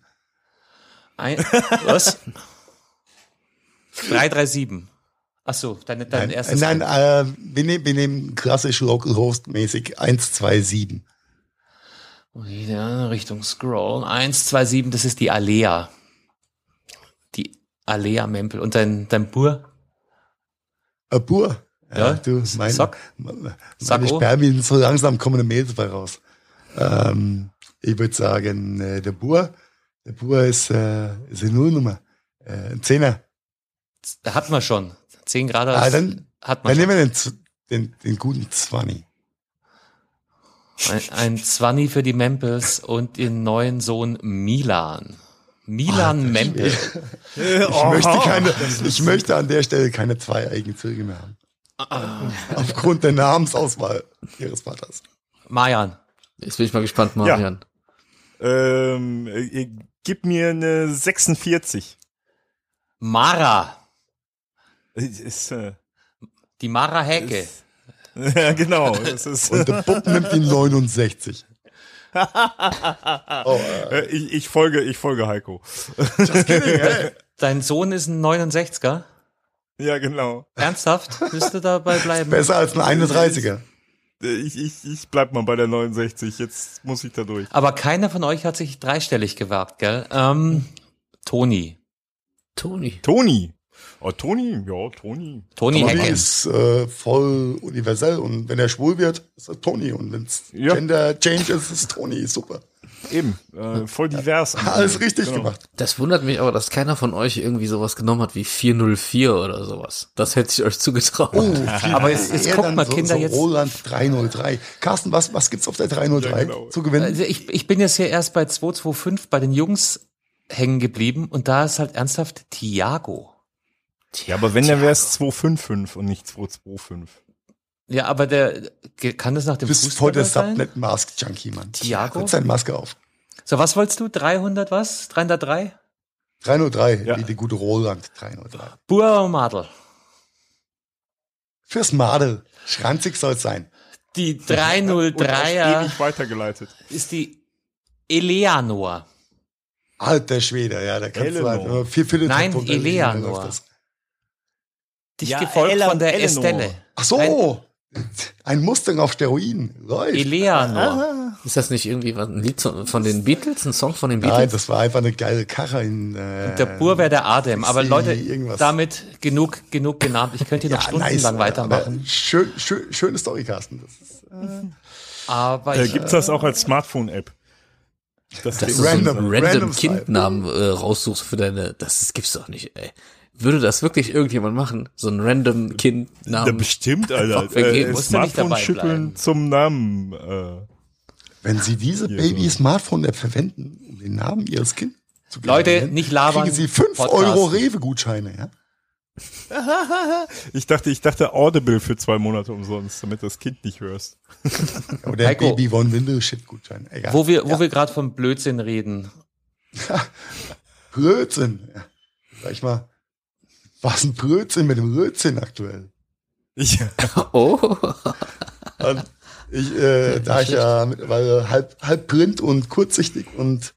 Ein, was? 337. Ach so, deine, dein Nein, erstes. nein äh, wir, nehmen, wir nehmen klassisch Local Host mäßig 127. Ja, Richtung Scroll. 127, das ist die Alea. Die Alea Mempel. Und dein, dein Bur? Äh, Bur. Ja, du, mein, sag. meine oh. Spermien, so langsam kommen die Mails bei raus. Ähm, ich würde sagen, äh, der Bur, der Bur ist, äh, ist eine Nullnummer. Äh, ein Zehner. Hat man schon. 10 Grad Ah, dann, hat man dann schon. nehmen wir den, den, den guten Zwanni. Ein, ein Zwanni für die Mempels und den neuen Sohn Milan. Milan Alter Mempel. Ich, Oh, möchte keine, ich möchte an der Stelle keine zwei eigenen Zwillinge mehr haben. Aufgrund der Namensauswahl ihres Vaters. Marian. Jetzt bin ich mal gespannt, Marian. Ähm, äh, gib mir eine 46. Mara. Ist, äh, Die Mara Hecke. ja, genau. Ist, Und der Bub nimmt die 69. Oh, äh, ich, ich folge, ich folge Heiko. kidding. Dein Sohn ist ein 69er. Ja, genau. Ernsthaft? Willst du dabei bleiben? Besser als ein 31er. Äh, Ich, ich, ich bleib mal bei der 69. Jetzt muss ich da durch. Aber keiner von euch hat sich dreistellig gewagt, gell? Ähm, Toni. Toni. Toni. Oh, Toni, ja, Toni. Toni Tony Hecke. ist äh, voll universell und wenn er schwul wird, ist er Tony und wenn es Ja. Gender Change ist, ist Tony super. Eben, äh, voll divers. Alles richtig Genau. gemacht. Das wundert mich aber, dass keiner von euch irgendwie sowas genommen hat wie 404 oder sowas. Das hätte ich euch zugetraut. Oh, Aber jetzt- jetzt guckt mal, so, Kinder, so jetzt- Roland 303. Carsten, was, was gibt's auf der 303 Ja, genau. zu gewinnen? Also ich, ich bin jetzt hier erst bei 225 bei den Jungs hängen geblieben und da ist halt ernsthaft Tiago. Ja, aber wenn, dann wäre es 255 und nicht 225. Ja, aber der kann das nach dem Du bist voll der Fußballer sein? Subnet Mask Junkie, Mann. Thiago? Hat seine Maske auf. So, was wolltest du? 300 was? 303? 303, Ja. wie die gute Roland 303. Bur Madel. Fürs Madel. Schranzig soll's sein. Die Und auf 303er ewig weitergeleitet. ist die Eleanor. Alter Schwede, ja, da kannst du halt vier Viertel Nein, drunter liegen, Eleanor. Dich Ja, gefolgt Ella- von der Eleanor. Estelle. Ach so, ein Mustang auf Steroiden. Läuft. Eleanor. Ist das nicht irgendwie was- ein Lied von den Beatles, ein Song von den Nein, Beatles? das war einfach eine geile Karre in. Äh, Der Bur wäre der Adem. Aber Leute, irgendwas. damit genug, genug genannt. Ich könnte hier noch stundenlang aber weitermachen. Schön, schön, schöne Story, Carsten. Das ist, äh, Aber Äh, ich, gibt's das auch als Smartphone-App? Das Dass Ding- du so Random- random random Kindnamen äh, raussuchst für deine, das, das gibt's doch nicht, ey. Würde das wirklich irgendjemand machen? So einen random Ja, Kindnamen? bestimmt, Alter. Äh, Smartphone-Schütteln bleiben. zum Namen. Äh, wenn Sie diese Baby-Smartphone-App verwenden, um den Namen Ihres Kindes zu Leute, nicht labern. kriegen Sie 5 Podcast. Euro Rewe-Gutscheine, ja? ich dachte, ich dachte Audible für zwei Monate umsonst, damit das Kind nicht hörst. Oder Heiko. Baby One Windows Shit Gutschein. Egal. Wo wir, wo ja. wir gerade vom Blödsinn reden. Blödsinn. Ja. Sag ich mal, was ein Blödsinn mit dem Blödsinn aktuell. Ich, Oh. Und ich, äh, da ich ja mittlerweile halb, halb blind und kurzsichtig und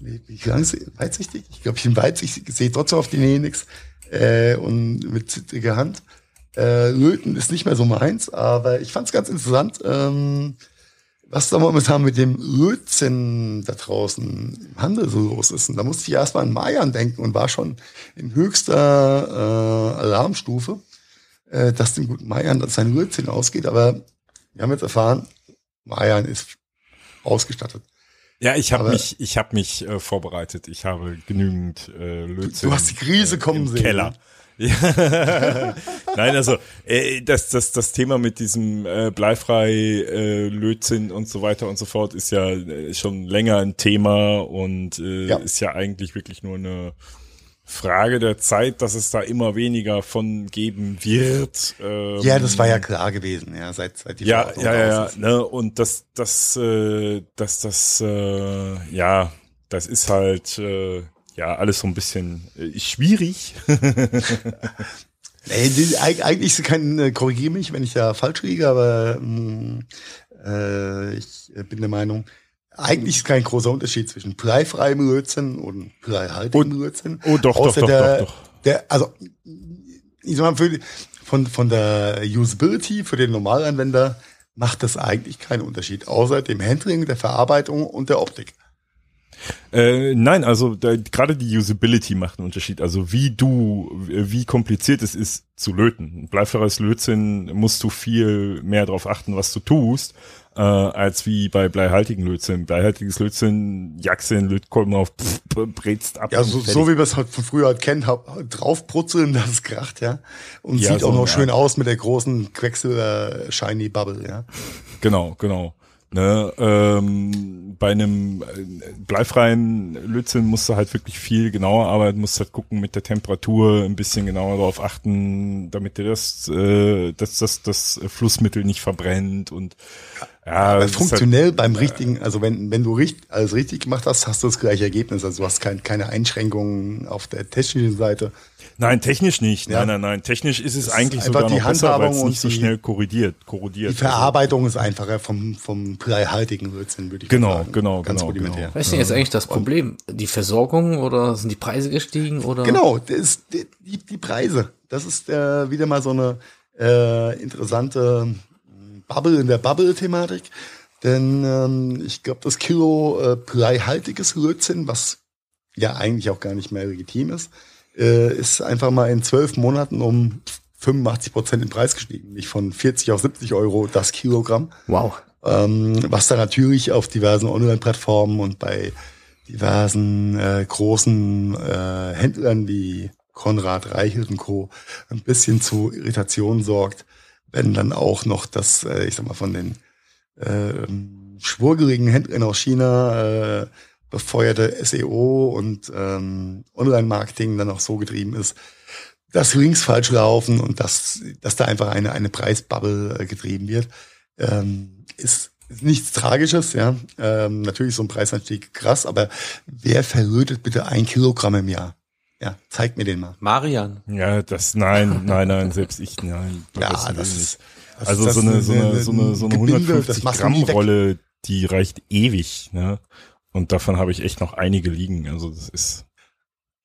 wie, wie lang ist weitsichtig? Ich glaube, ich bin weitsichtig, ich sehe trotzdem auf die Nähe nix äh, und mit zittriger Hand. Äh, Löten ist nicht mehr so meins, aber ich fand es ganz interessant, ähm, was da momentan mit dem Lötzinn da draußen im Handel so los ist. Und da musste ich erstmal an Mayan denken und war schon in höchster äh, Alarmstufe, äh, dass dem guten Mayan dass sein Lötzinn ausgeht. Aber wir haben jetzt erfahren, Mayan ist ausgestattet. ja, ich habe mich, ich habe mich äh, vorbereitet. Ich habe genügend äh, Lötzinn. Du hast die Krise kommen im sehen. Keller. Ja. Nein, also äh, das, das, das Thema mit diesem äh, bleifrei äh, Lötzinn und so weiter und so fort ist ja äh, schon länger ein Thema und äh, Ja. ist ja eigentlich wirklich nur eine Frage der Zeit, dass es da immer weniger von geben wird. Ähm, Ja, das war ja klar gewesen, ja, seit, seit die ja, Verordnung ja, ja, ja, ne, und das, das, äh, das, das, äh, ja, das ist halt, äh, ja, alles so ein bisschen äh, schwierig. Nee, eigentlich ist kein, äh, korrigiere mich, wenn ich da falsch liege, aber mh, äh, ich äh, bin der Meinung, eigentlich ist kein großer Unterschied zwischen bleifreiem Lötzinn und bleihaltigem Lötzinn. Oh, doch, doch, Außer doch, der, doch, doch. Der, also, ich sag mal, für, von, von der Usability für den Normalanwender macht das eigentlich keinen Unterschied, außer dem Handling, der Verarbeitung und der Optik. Äh, nein, also gerade die Usability macht einen Unterschied. Also wie du, wie kompliziert es ist zu löten. Bleiferes Lötzinn musst du viel mehr darauf achten, was du tust, äh, als wie bei bleihaltigen Lötzinn. Bleihaltiges Lötzinn, in Lötkolben auf, pff, brätst ab. Ja, so, so wie wir es halt von früher halt kennen, draufbrutzeln, das kracht, ja. Und Ja, sieht so, auch noch ja. schön aus mit der großen Quecksilber Shiny Bubble, ja. Genau, genau. Ne, ähm, bei einem äh, bleifreien Lötzinn musst du halt wirklich viel genauer arbeiten, musst halt gucken mit der Temperatur, ein bisschen genauer darauf achten, damit dir das, äh, dass das, das Flussmittel nicht verbrennt und ja, ist halt, funktionell beim richtigen, also wenn, wenn du richt, alles richtig gemacht hast, hast du das gleiche Ergebnis. Also du hast kein, keine Einschränkungen auf der technischen Seite. Nein, technisch nicht, Ja. nein, nein, nein, technisch ist es ist eigentlich einfach sogar die noch besser, weil Handhabung es nicht so die- schnell korrigiert, korrodiert. Die Verarbeitung ist einfacher vom, vom bleihaltigen Lötzinn, würde ich Genau, sagen. genau, Ganz genau, rudimentär. Was ist denn jetzt eigentlich das Problem? Die Versorgung oder sind die Preise gestiegen oder? Genau, das ist die, die, Preise. Das ist äh, wieder mal so eine äh, interessante ähm, Bubble in der Bubble-Thematik. Denn ähm, ich glaube, das Kilo äh, bleihaltiges Lötzinn, was ja eigentlich auch gar nicht mehr legitim ist, äh, ist einfach mal in zwölf Monaten um 85 Prozent im Preis gestiegen. Nicht von 40 auf 70 Euro das Kilogramm Wow. ähm, was dann natürlich auf diversen Online-Plattformen und bei diversen äh, großen äh, Händlern wie Konrad, Reichelt und Co. ein bisschen zu Irritationen sorgt, wenn dann auch noch das, äh, ich sag mal, von den äh, schwurgeligen Händlern aus China äh, befeuerte SEO und ähm, Online-Marketing dann auch so getrieben ist, dass Links falsch laufen und dass, dass da einfach eine, eine Preisbubble äh, getrieben wird ähm, ist, ist nichts Tragisches, ja. Ähm, natürlich ist so ein Preisanstieg krass, aber wer verlötet bitte ein Kilogramm im Jahr? Ja, zeig mir den mal. Marian. Ja, das, nein, nein, nein, selbst ich, nein. Ja, das ist- das Also ist so das eine, so eine- so eine, so eine Gebinde, das 150 machst du Gramm. Rolle, die reicht ewig, ne? Und davon habe ich echt noch einige liegen. Also das ist,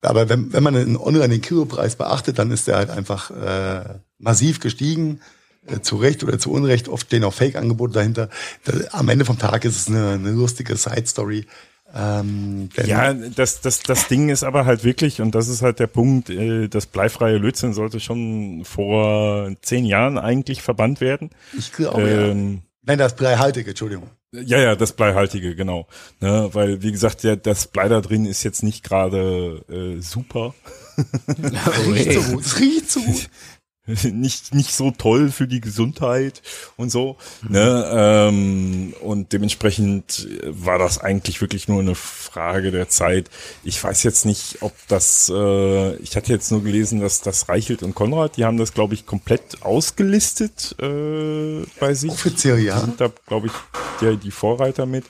Aber wenn, wenn man den online den Kilopreis beachtet, dann ist der halt einfach äh, massiv gestiegen. Äh, zu Recht oder zu Unrecht, oft stehen auch Fake-Angebote dahinter. Da, am Ende vom Tag ist es eine, eine lustige Side-Story. Ähm, ja, das, das, das Ding ist aber halt wirklich, und das ist halt der Punkt, äh, das bleifreie Lötzinn sollte schon vor zehn Jahren eigentlich verbannt werden. ich glaube, ja. Ähm, Nein, das bleihaltige, Entschuldigung. Ja, ja, das Bleihaltige, genau. Ne, weil, wie gesagt, ja, das Blei da drin ist jetzt nicht gerade äh, super. Riecht so gut. Riecht so gut. nicht nicht so toll für die Gesundheit und so. Ne? Ähm, und dementsprechend war das eigentlich wirklich nur eine Frage der Zeit. Ich weiß jetzt nicht, ob das. Äh, ich hatte jetzt nur gelesen, dass das Reichelt und Konrad, die haben das, glaube ich, komplett ausgelistet äh, bei sich. Offiziell, ja. Sind da, glaube ich, die, die Vorreiter mit.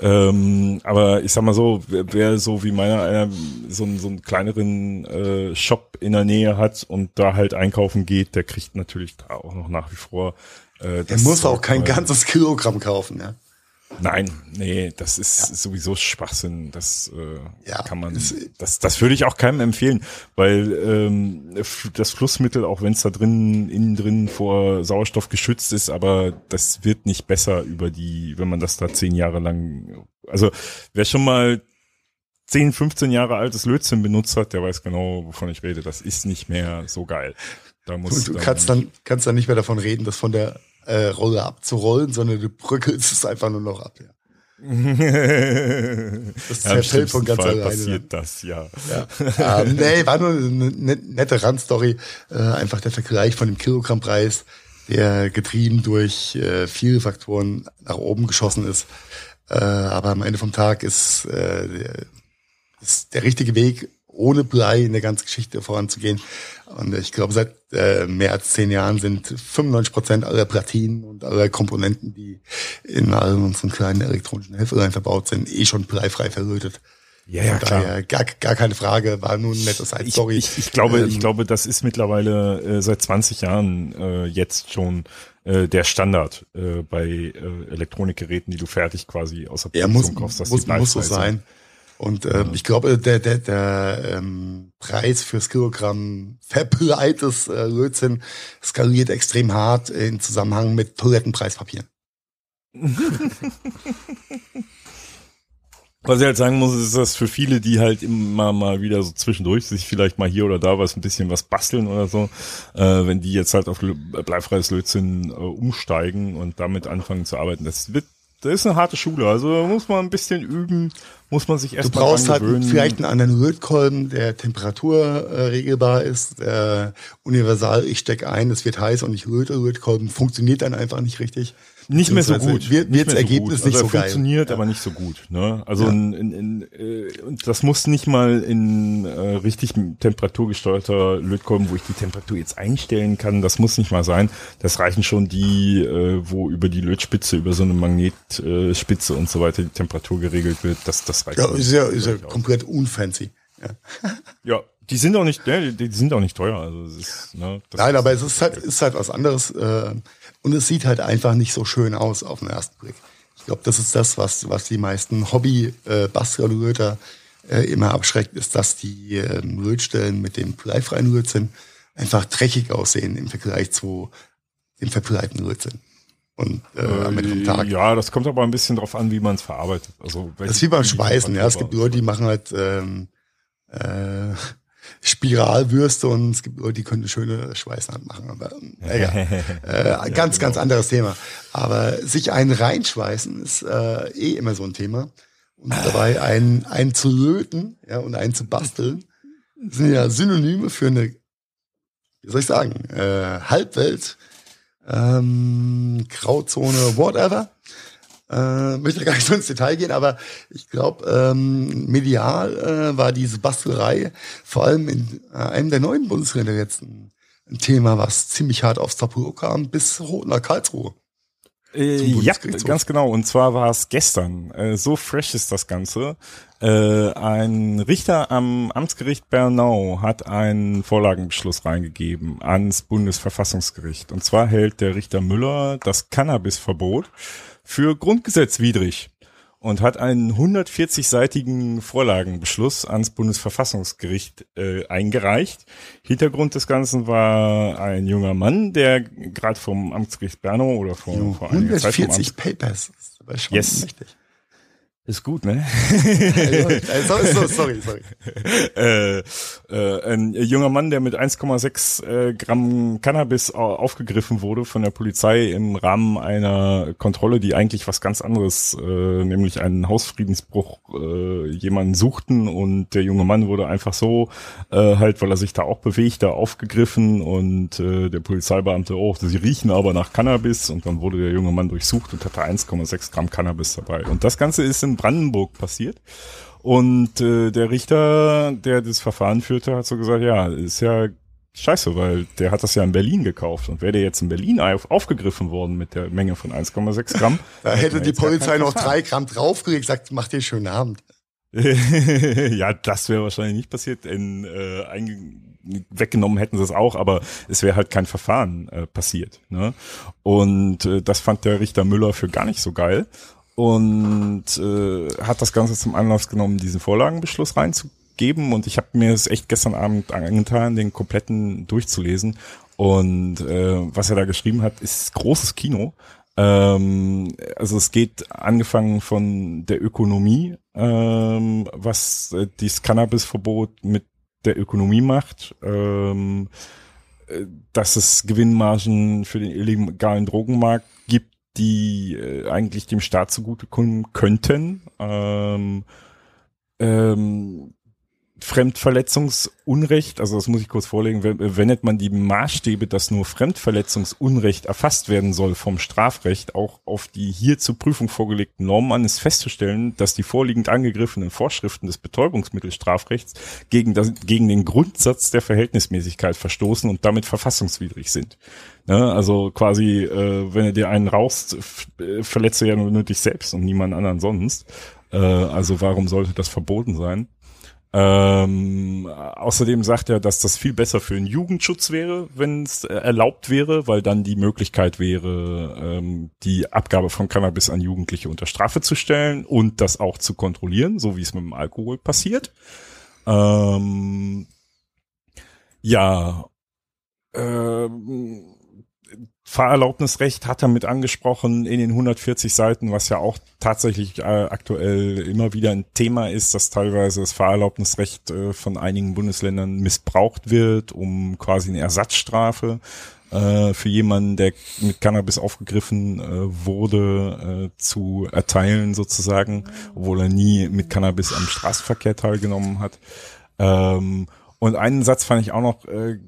Ähm, aber ich sag mal so, wer, wer so wie meiner einer so, einen- so einen kleineren äh, Shop in der Nähe hat und da halt einkaufen geht, der kriegt natürlich da auch noch nach wie vor. Äh, das muss auch kein weil- ganzes Kilogramm kaufen, ja. Nein, nee, das ist sowieso Schwachsinn. Das äh, Ja, kann man. Das, das würde ich auch keinem empfehlen, weil ähm, das Flussmittel, auch wenn es da drin innen drin vor Sauerstoff geschützt ist, aber das wird nicht besser über die, wenn man das da zehn Jahre lang. Also wer schon mal 10, 15 Jahre altes Lötzinn benutzt hat, der weiß genau, wovon ich rede. Das ist nicht mehr so geil. Da muss Und du kannst dann, kannst dann nicht mehr davon reden, das von der äh, Rolle abzurollen, sondern du bröckelst es einfach nur noch ab. Ja. das zerfällt im von ganz Fall alleine passiert das, ja. Ja. ähm, nee, war nur eine net- nette Randstory. Äh, einfach der Vergleich von dem Kilogrammpreis, der getrieben durch äh, viele Faktoren nach oben geschossen ist. Äh, aber am Ende vom Tag ist, äh, ist der richtige Weg, ohne Blei in der ganzen Geschichte voranzugehen. Und ich glaube, seit äh, mehr als zehn Jahren sind 95 Prozent aller Platinen und aller Komponenten, die in allen unseren kleinen elektronischen Helferlein verbaut sind, eh schon bleifrei verlötet. Ja, ja, klar. gar, gar keine Frage, war nur ein nettes Side Ich, Story. ich, ich glaube, Ähm, ich glaube, das ist mittlerweile äh, seit 20 Jahren äh, jetzt schon äh, der Standard äh, bei äh, Elektronikgeräten, die du fertig quasi außer er muss, Produktion kaufst, dass muss, die muss so sein. Und ähm, ich glaube, der, der, der ähm, Preis fürs Kilogramm verbleites äh, Lötzinn skaliert extrem hart in Zusammenhang mit Toilettenpreispapier. Was ich halt sagen muss, ist, dass für viele, die halt immer mal wieder so zwischendurch sich vielleicht mal hier oder da was ein bisschen was basteln oder so, äh, wenn die jetzt halt auf bleifreies Lötzinn äh, umsteigen und damit anfangen zu arbeiten, das wird, das ist eine harte Schule. Also da muss man ein bisschen üben, muss man sich Du erst mal brauchst halt vielleicht einen anderen Lötkolben, der Temperatur äh, regelbar ist, der universal, ich steck ein, es wird heiß und ich löte, Lötkolben funktioniert dann einfach nicht richtig. Nicht mehr so gut. Wird, wird das mehr so Ergebnis gut. nicht also so er geil. funktioniert, Ja. aber nicht so gut. Ne? Also Ja. in, in, in, äh, und das muss nicht mal in äh, richtig temperaturgesteuerter Lötkolben, wo ich die Temperatur jetzt einstellen kann, das muss nicht mal sein. Das reichen schon die, äh, wo über die Lötspitze, über so eine Magnetspitze äh, und so weiter die Temperatur geregelt wird. Das, das reicht. Ja, ist ja, ist ja komplett unfancy. Ja. ja, die sind auch nicht, ne, die, sind auch nicht teuer. Also ist, ne, Nein, aber es ist halt, ist halt was anderes äh, und es sieht halt einfach nicht so schön aus auf den ersten Blick. Ich glaube, das ist das, was, was die meisten Hobby-Bastelröter äh, immer abschreckt, ist, dass die äh, Lötstellen mit dem bleifreien Lötzinn einfach dreckig aussehen im Vergleich zu dem verbleiten Lötzinn. Und äh, am Ende vom Tag. Ja, das kommt aber ein bisschen drauf an, wie man es verarbeitet. Also Das ist wie beim Schweißen, ja. Es gibt Leute, die machen halt ähm, äh, Spiralwürste und es gibt Leute, die können eine schöne Schweißnaht machen. Aber ähm, egal. äh, ganz, ganz anderes Thema. Aber sich einen reinschweißen ist äh, eh immer so ein Thema. Und dabei einen, einen zu löten ja, und einen zu basteln, sind ja Synonyme für eine, wie soll ich sagen, äh, Halbwelt, ähm, Grauzone, whatever. Äh, möchte gar nicht so ins Detail gehen, aber ich glaube, ähm, medial äh, war diese Bastelei vor allem in äh, einem der neuen Bundesländer jetzt ein, ein Thema, was ziemlich hart aufs Tabu kam, bis hoch nach Karlsruhe. Äh, ja, ganz genau. Und zwar war es gestern. Äh, so fresh ist das Ganze. Äh, ein Richter am Amtsgericht Bernau hat einen Vorlagenbeschluss reingegeben ans Bundesverfassungsgericht. Und zwar hält der Richter Müller das Cannabisverbot für grundgesetzwidrig und hat einen 140-seitigen Vorlagenbeschluss ans Bundesverfassungsgericht äh, eingereicht. Hintergrund des Ganzen war ein junger Mann, der gerade vom Amtsgericht Bernau oder vor, vor einiger Zeit vom 140 Papers. Das war schon Yes. mächtig. Ist gut, ne? sorry, sorry, sorry. äh, äh, ein junger Mann, der mit 1,6 äh, Gramm Cannabis aufgegriffen wurde von der Polizei im Rahmen einer Kontrolle, die eigentlich was ganz anderes, äh, nämlich einen Hausfriedensbruch, äh, jemanden suchten und der junge Mann wurde einfach so, äh, halt, weil er sich da auch bewegt, da aufgegriffen und äh, der Polizeibeamte, oh, sie riechen aber nach Cannabis und dann wurde der junge Mann durchsucht und hatte 1,6 Gramm Cannabis dabei. Und das Ganze ist im Brandenburg passiert. Und äh, der Richter, der das Verfahren führte, hat so gesagt, ja, ist ja scheiße, weil der hat das ja in Berlin gekauft. Und wäre der jetzt in Berlin auf, aufgegriffen worden mit der Menge von 1,6 Gramm. da hätte die Polizei noch drei Gramm draufgelegt, gesagt, mach dir schönen Abend. ja, das wäre wahrscheinlich nicht passiert. In, äh, weggenommen hätten sie es auch, aber es wäre halt kein Verfahren äh, passiert. Ne? Und äh, das fand der Richter Müller für gar nicht so geil und äh, hat das Ganze zum Anlass genommen, diesen Vorlagenbeschluss reinzugeben. Und ich habe mir es echt gestern Abend angetan, den kompletten durchzulesen. Und äh, was er da geschrieben hat, ist großes Kino. Ähm, also es geht angefangen von der Ökonomie, ähm, was äh, dieses Cannabisverbot mit der Ökonomie macht. Ähm, äh, dass es Gewinnmargen für den illegalen Drogenmarkt gibt, die äh, eigentlich dem Staat zugutekommen könnten. Ähm, ähm, Fremdverletzungsunrecht, also das muss ich kurz vorlegen, wendet man die Maßstäbe, dass nur Fremdverletzungsunrecht erfasst werden soll vom Strafrecht, auch auf die hier zur Prüfung vorgelegten Normen an, ist festzustellen, dass die vorliegend angegriffenen Vorschriften des Betäubungsmittelstrafrechts gegen, das, gegen den Grundsatz der Verhältnismäßigkeit verstoßen und damit verfassungswidrig sind. Ne? Also quasi, äh, wenn du dir einen rauchst, äh, verletzt du ja nur dich selbst und niemand anderen sonst. Äh, also warum sollte das verboten sein? Ähm, außerdem sagt er, dass das viel besser für den Jugendschutz wäre, wenn es äh, erlaubt wäre, weil dann die Möglichkeit wäre, ähm, die Abgabe von Cannabis an Jugendliche unter Strafe zu stellen und das auch zu kontrollieren, so wie es mit dem Alkohol passiert. Ähm, ja, ähm, Fahrerlaubnisrecht hat er mit angesprochen in den 140 Seiten, was ja auch tatsächlich äh, aktuell immer wieder ein Thema ist, dass teilweise das Fahrerlaubnisrecht äh, von einigen Bundesländern missbraucht wird, um quasi eine Ersatzstrafe äh, für jemanden, der mit Cannabis aufgegriffen äh, wurde, äh, zu erteilen sozusagen, obwohl er nie mit Cannabis am Straßenverkehr teilgenommen hat. Ähm, und einen Satz fand ich auch noch äh,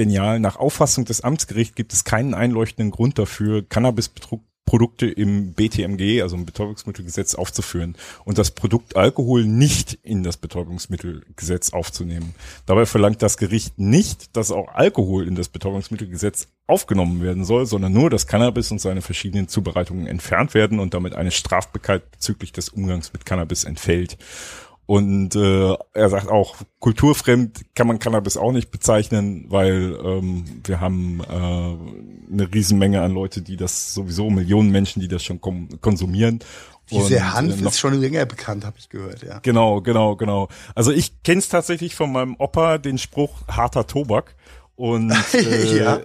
genial. Nach Auffassung des Amtsgerichts gibt es keinen einleuchtenden Grund dafür, Cannabisprodukte im BTMG, also im Betäubungsmittelgesetz, aufzuführen und das Produkt Alkohol nicht in das Betäubungsmittelgesetz aufzunehmen. Dabei verlangt das Gericht nicht, dass auch Alkohol in das Betäubungsmittelgesetz aufgenommen werden soll, sondern nur, dass Cannabis und seine verschiedenen Zubereitungen entfernt werden und damit eine Strafbarkeit bezüglich des Umgangs mit Cannabis entfällt. Und äh, er sagt auch, kulturfremd kann man Cannabis auch nicht bezeichnen, weil ähm, wir haben äh, eine Riesenmenge an Leute, die das sowieso, Millionen Menschen, die das schon konsumieren. Diese und, Hanf äh, ist schon länger bekannt, habe ich gehört, ja. Genau, genau, genau. Also ich kenne es tatsächlich von meinem Opa, den Spruch harter Tobak. Und äh, ja.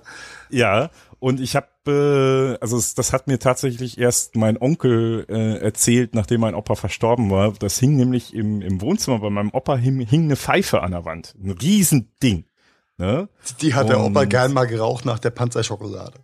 ja, und ich habe, äh, also es, das hat mir tatsächlich erst mein Onkel äh, erzählt, nachdem mein Opa verstorben war. Das hing nämlich im, im Wohnzimmer bei meinem Opa hing, hing eine Pfeife an der Wand. Ein Riesending. Ne? Die hat der Opa gern mal geraucht nach der Panzerschokolade.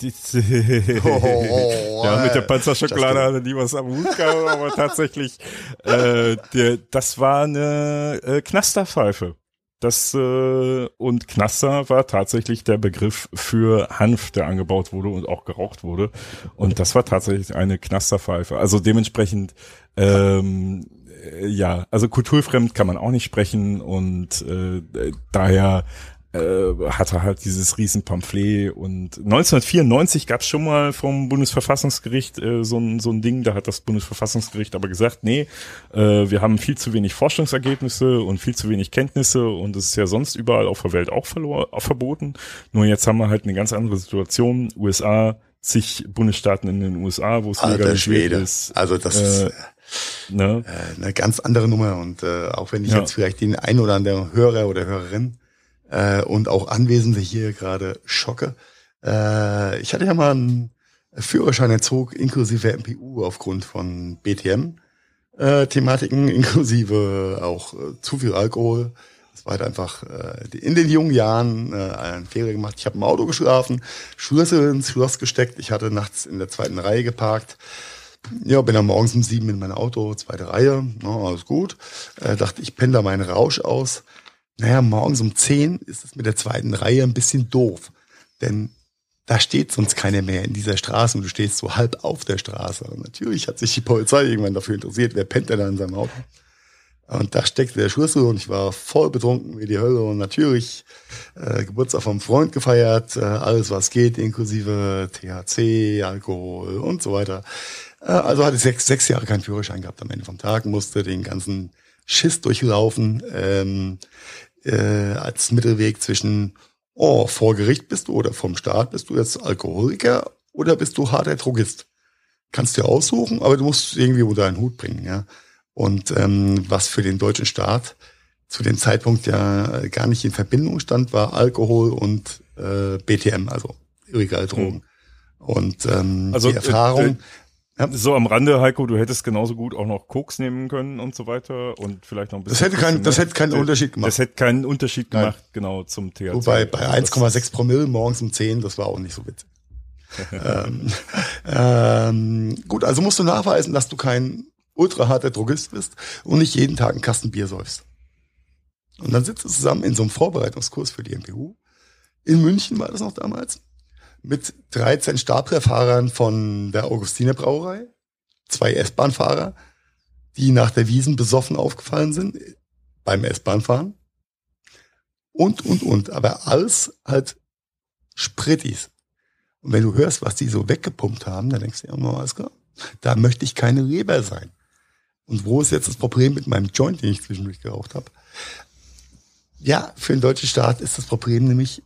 Die, oh, ja, mit der Panzerschokolade hatte nie was am Hut gehabt, aber tatsächlich, äh, der, das war eine äh, Knasterpfeife. Das äh, und Knaster war tatsächlich der Begriff für Hanf, der angebaut wurde und auch geraucht wurde. Und das war tatsächlich eine Knasterpfeife. Also dementsprechend, ähm, äh, ja, also kulturfremd kann man auch nicht sprechen und äh, daher hatte halt dieses Riesenpamphlet und 1994 gab es schon mal vom Bundesverfassungsgericht äh, so, ein, so ein Ding, da hat das Bundesverfassungsgericht aber gesagt, nee, äh, wir haben viel zu wenig Forschungsergebnisse und viel zu wenig Kenntnisse und es ist ja sonst überall auf der Welt auch, verlor, verboten. Nur jetzt haben wir halt eine ganz andere Situation. USA, zig Bundesstaaten in den USA, wo es legalisiert Schwede. ist. Also das äh, ist ne? äh, eine ganz andere Nummer und äh, auch wenn ich ja. jetzt vielleicht den ein oder anderen Hörer oder Hörerin äh, und auch Anwesende hier gerade schocke. Äh, ich hatte ja mal einen Führerschein erzog inklusive MPU aufgrund von BTM. äh, inklusive auch äh, zu viel Alkohol. Es war halt einfach äh, in den jungen Jahren äh, einen Fehler gemacht. Ich habe im Auto geschlafen, Schlüssel ins Schloss gesteckt. Ich hatte nachts in der zweiten Reihe geparkt. Ja, bin dann morgens um sieben in mein Auto, zweite Reihe, ja, alles gut. Äh, dachte, ich penne da meinen Rausch aus. Naja, morgens um zehn ist es mit der zweiten Reihe ein bisschen doof. Denn da steht sonst keiner mehr in dieser Straße und du stehst so halb auf der Straße. Und natürlich hat sich die Polizei irgendwann dafür interessiert, wer pennt denn da in seinem Auto. Und da steckte der Schlüssel und ich war voll betrunken wie die Hölle und natürlich äh, Geburtstag vom Freund gefeiert, äh, alles was geht, inklusive THC, Alkohol und so weiter. Äh, also hatte ich sechs, sechs Jahre keinen Führerschein gehabt am Ende vom Tag, musste den ganzen Schiss durchlaufen ähm, äh, als Mittelweg zwischen, oh, vor Gericht bist du oder vom Staat bist du jetzt Alkoholiker oder bist du harter Drogist. Kannst dir aussuchen, aber du musst irgendwie unter einen Hut bringen, ja. Und ähm, was für den deutschen Staat zu dem Zeitpunkt ja gar nicht in Verbindung stand, war Alkohol und äh, BTM, also illegale Drogen. Mhm. Und ähm, also, die Erfahrung. Äh, ja. So am Rande, Heiko, du hättest genauso gut auch noch Koks nehmen können und so weiter und vielleicht noch ein bisschen. Das hätte, kein, das hätte keinen Unterschied gemacht. Das hätte keinen Unterschied gemacht, Nein. genau, zum THC. Wobei bei 1,6 Promille morgens um 10, das war auch nicht so witzig. ähm, ähm, gut, also musst du nachweisen, dass du kein ultra harter Drogist bist und nicht jeden Tag einen Kasten Bier säufst. Und dann sitzt du zusammen in so einem Vorbereitungskurs für die MPU. In München war das noch damals mit 13 Stabrehrfahrern von der Augustiner Brauerei, zwei S-Bahn-Fahrer, die nach der Wiesen besoffen aufgefallen sind beim S-Bahn-Fahren. Und, und, und. Aber alles halt Sprittis. Und wenn du hörst, was die so weggepumpt haben, dann denkst du ja, oh, alles klar, da möchte ich keine Leber sein. Und wo ist jetzt das Problem mit meinem Joint, den ich zwischendurch geraucht habe? Ja, für den deutschen Staat ist das Problem nämlich,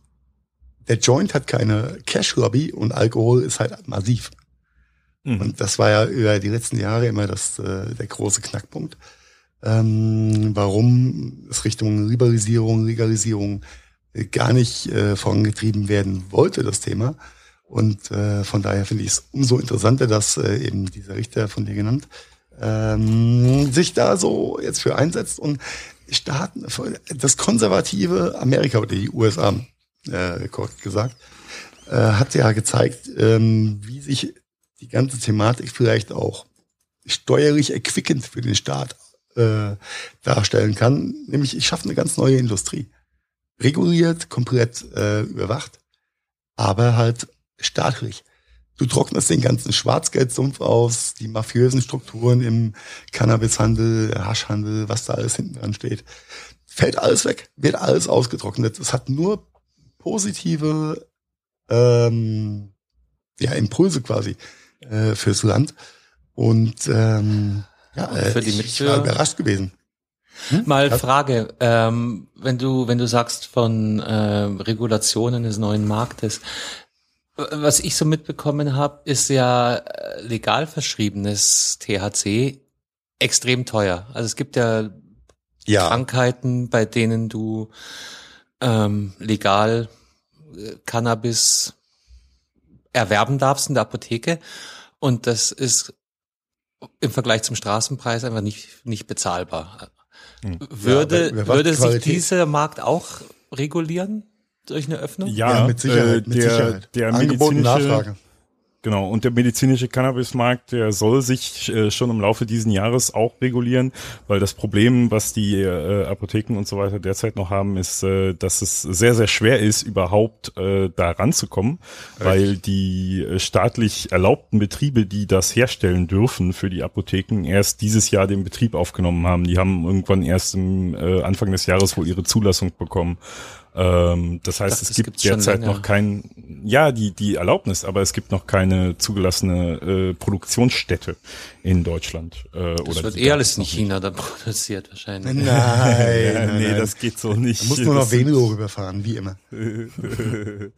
der Joint hat keine Cash-Lobby und Alkohol ist halt massiv. Mhm. Und das war ja über die letzten Jahre immer das, äh, der große Knackpunkt. Ähm, warum es Richtung Liberalisierung, Legalisierung äh, gar nicht äh, vorangetrieben werden wollte, das Thema. Und äh, von daher finde ich es umso interessanter, dass äh, eben dieser Richter von dir genannt ähm, sich da so jetzt für einsetzt und Staaten, das konservative Amerika oder die USA äh, korrekt gesagt, äh, hat ja gezeigt, ähm, wie sich die ganze Thematik vielleicht auch steuerlich erquickend für den Staat äh, darstellen kann. Nämlich, ich schaffe eine ganz neue Industrie. Reguliert, komplett äh, überwacht, aber halt staatlich. Du trocknest den ganzen Schwarzgeldsumpf aus, die mafiösen Strukturen im Cannabishandel, Haschhandel, was da alles hinten dran steht. Fällt alles weg, wird alles ausgetrocknet. Es hat nur positive ähm, ja, Impulse quasi äh, fürs Land. Und ähm, ja, äh, für die ich war überrascht gewesen. Hm? Mal ja. Frage, ähm, wenn du wenn du sagst von äh, Regulationen des neuen Marktes, was ich so mitbekommen habe, ist ja äh, legal verschriebenes THC extrem teuer. Also es gibt ja, ja. Krankheiten, bei denen du ähm, legal äh, Cannabis erwerben darfst in der Apotheke. Und das ist im Vergleich zum Straßenpreis einfach nicht, nicht bezahlbar. Hm. Würde, ja, würde sich dieser Markt auch regulieren durch eine Öffnung? Ja, ja mit Sicherheit. Äh, mit der, Sicherheit. Der Angebot Nachfrage. Genau, und der medizinische Cannabismarkt, der soll sich äh, schon im Laufe diesen Jahres auch regulieren, weil das Problem, was die äh, Apotheken und so weiter derzeit noch haben, ist, äh, dass es sehr, sehr schwer ist, überhaupt äh, da ranzukommen, Echt? weil die äh, staatlich erlaubten Betriebe, die das herstellen dürfen für die Apotheken, erst dieses Jahr den Betrieb aufgenommen haben. Die haben irgendwann erst im äh, Anfang des Jahres wohl ihre Zulassung bekommen. Ähm, das heißt, dachte, es gibt derzeit noch kein, ja, die, die Erlaubnis, aber es gibt noch keine zugelassene äh, Produktionsstätte in Deutschland. Äh, das oder wird eh alles in China dann produziert wahrscheinlich. Nein, nein, nee, nein. das geht so nicht. Du musst nur noch weniger rüberfahren, wie immer. ne.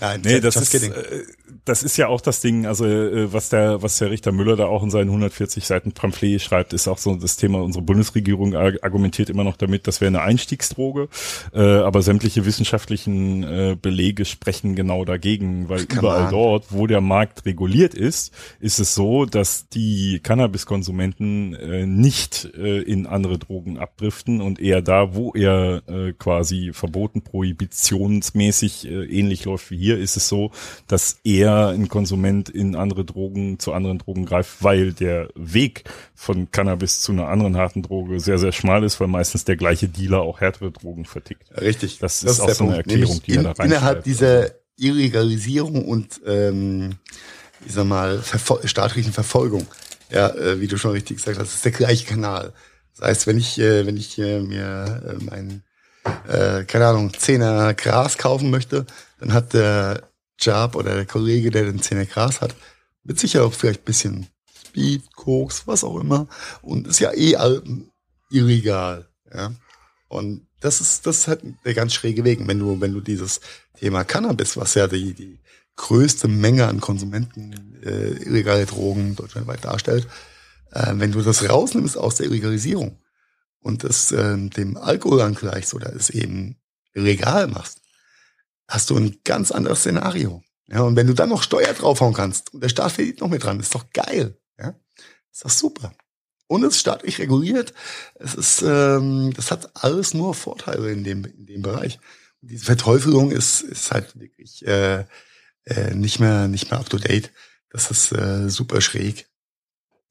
Nein, nee, das ist, äh, das ist ja auch das Ding, also äh, was der, was der Richter Müller da auch in seinen 140 Seiten Pamphlet schreibt, ist auch so das Thema, unsere Bundesregierung argumentiert immer noch damit, das wäre eine Einstiegsdroge. Äh, aber sämtliche wissenschaftlichen äh, Belege sprechen genau dagegen, weil Come überall on. dort, wo der Markt reguliert ist, ist es so, dass die Cannabiskonsumenten äh, nicht äh, in andere Drogen abdriften und eher da, wo er äh, quasi verboten prohibitionsmäßig äh, ähnlich läuft wie hier, ist es so, dass eher ein Konsument in andere Drogen zu anderen Drogen greift, weil der Weg von Cannabis zu einer anderen harten Droge sehr sehr schmal ist, weil meistens der gleiche Dealer auch härtere Drogen vertickt. Richtig. Das ist auch so eine Erklärung, Nämlich die er in, da Innerhalb reinschreibt. dieser Illegalisierung und, ähm, ich sag mal, Verfol staatlichen Verfolgung, ja, äh, wie du schon richtig gesagt hast, ist der gleiche Kanal. Das heißt, wenn ich, äh, wenn ich äh, mir äh, mein, äh, keine Ahnung, Zehner Gras kaufen möchte, dann hat der Job oder der Kollege, der den Zehner Gras hat, mit Sicherheit auch vielleicht ein bisschen Speed, Koks, was auch immer. Und ist ja eh all, illegal. Ja. Und das ist, das ist halt der ganz schräge Weg. Wenn du, wenn du dieses Thema Cannabis, was ja die, die größte Menge an Konsumenten äh, illegale Drogen deutschlandweit darstellt, äh, wenn du das rausnimmst aus der Illegalisierung und es äh, dem Alkohol angleichst oder es eben illegal machst, hast du ein ganz anderes Szenario. Ja, und wenn du dann noch Steuer draufhauen kannst und der Staat verdient noch mit dran, ist doch geil. Ja, ist doch super. Und es ist staatlich reguliert. Es ist, ähm, das hat alles nur Vorteile in dem, in dem Bereich. Und diese Verteufelung ist, ist halt wirklich äh, äh, nicht mehr, nicht mehr up to date. Das ist äh, super schräg.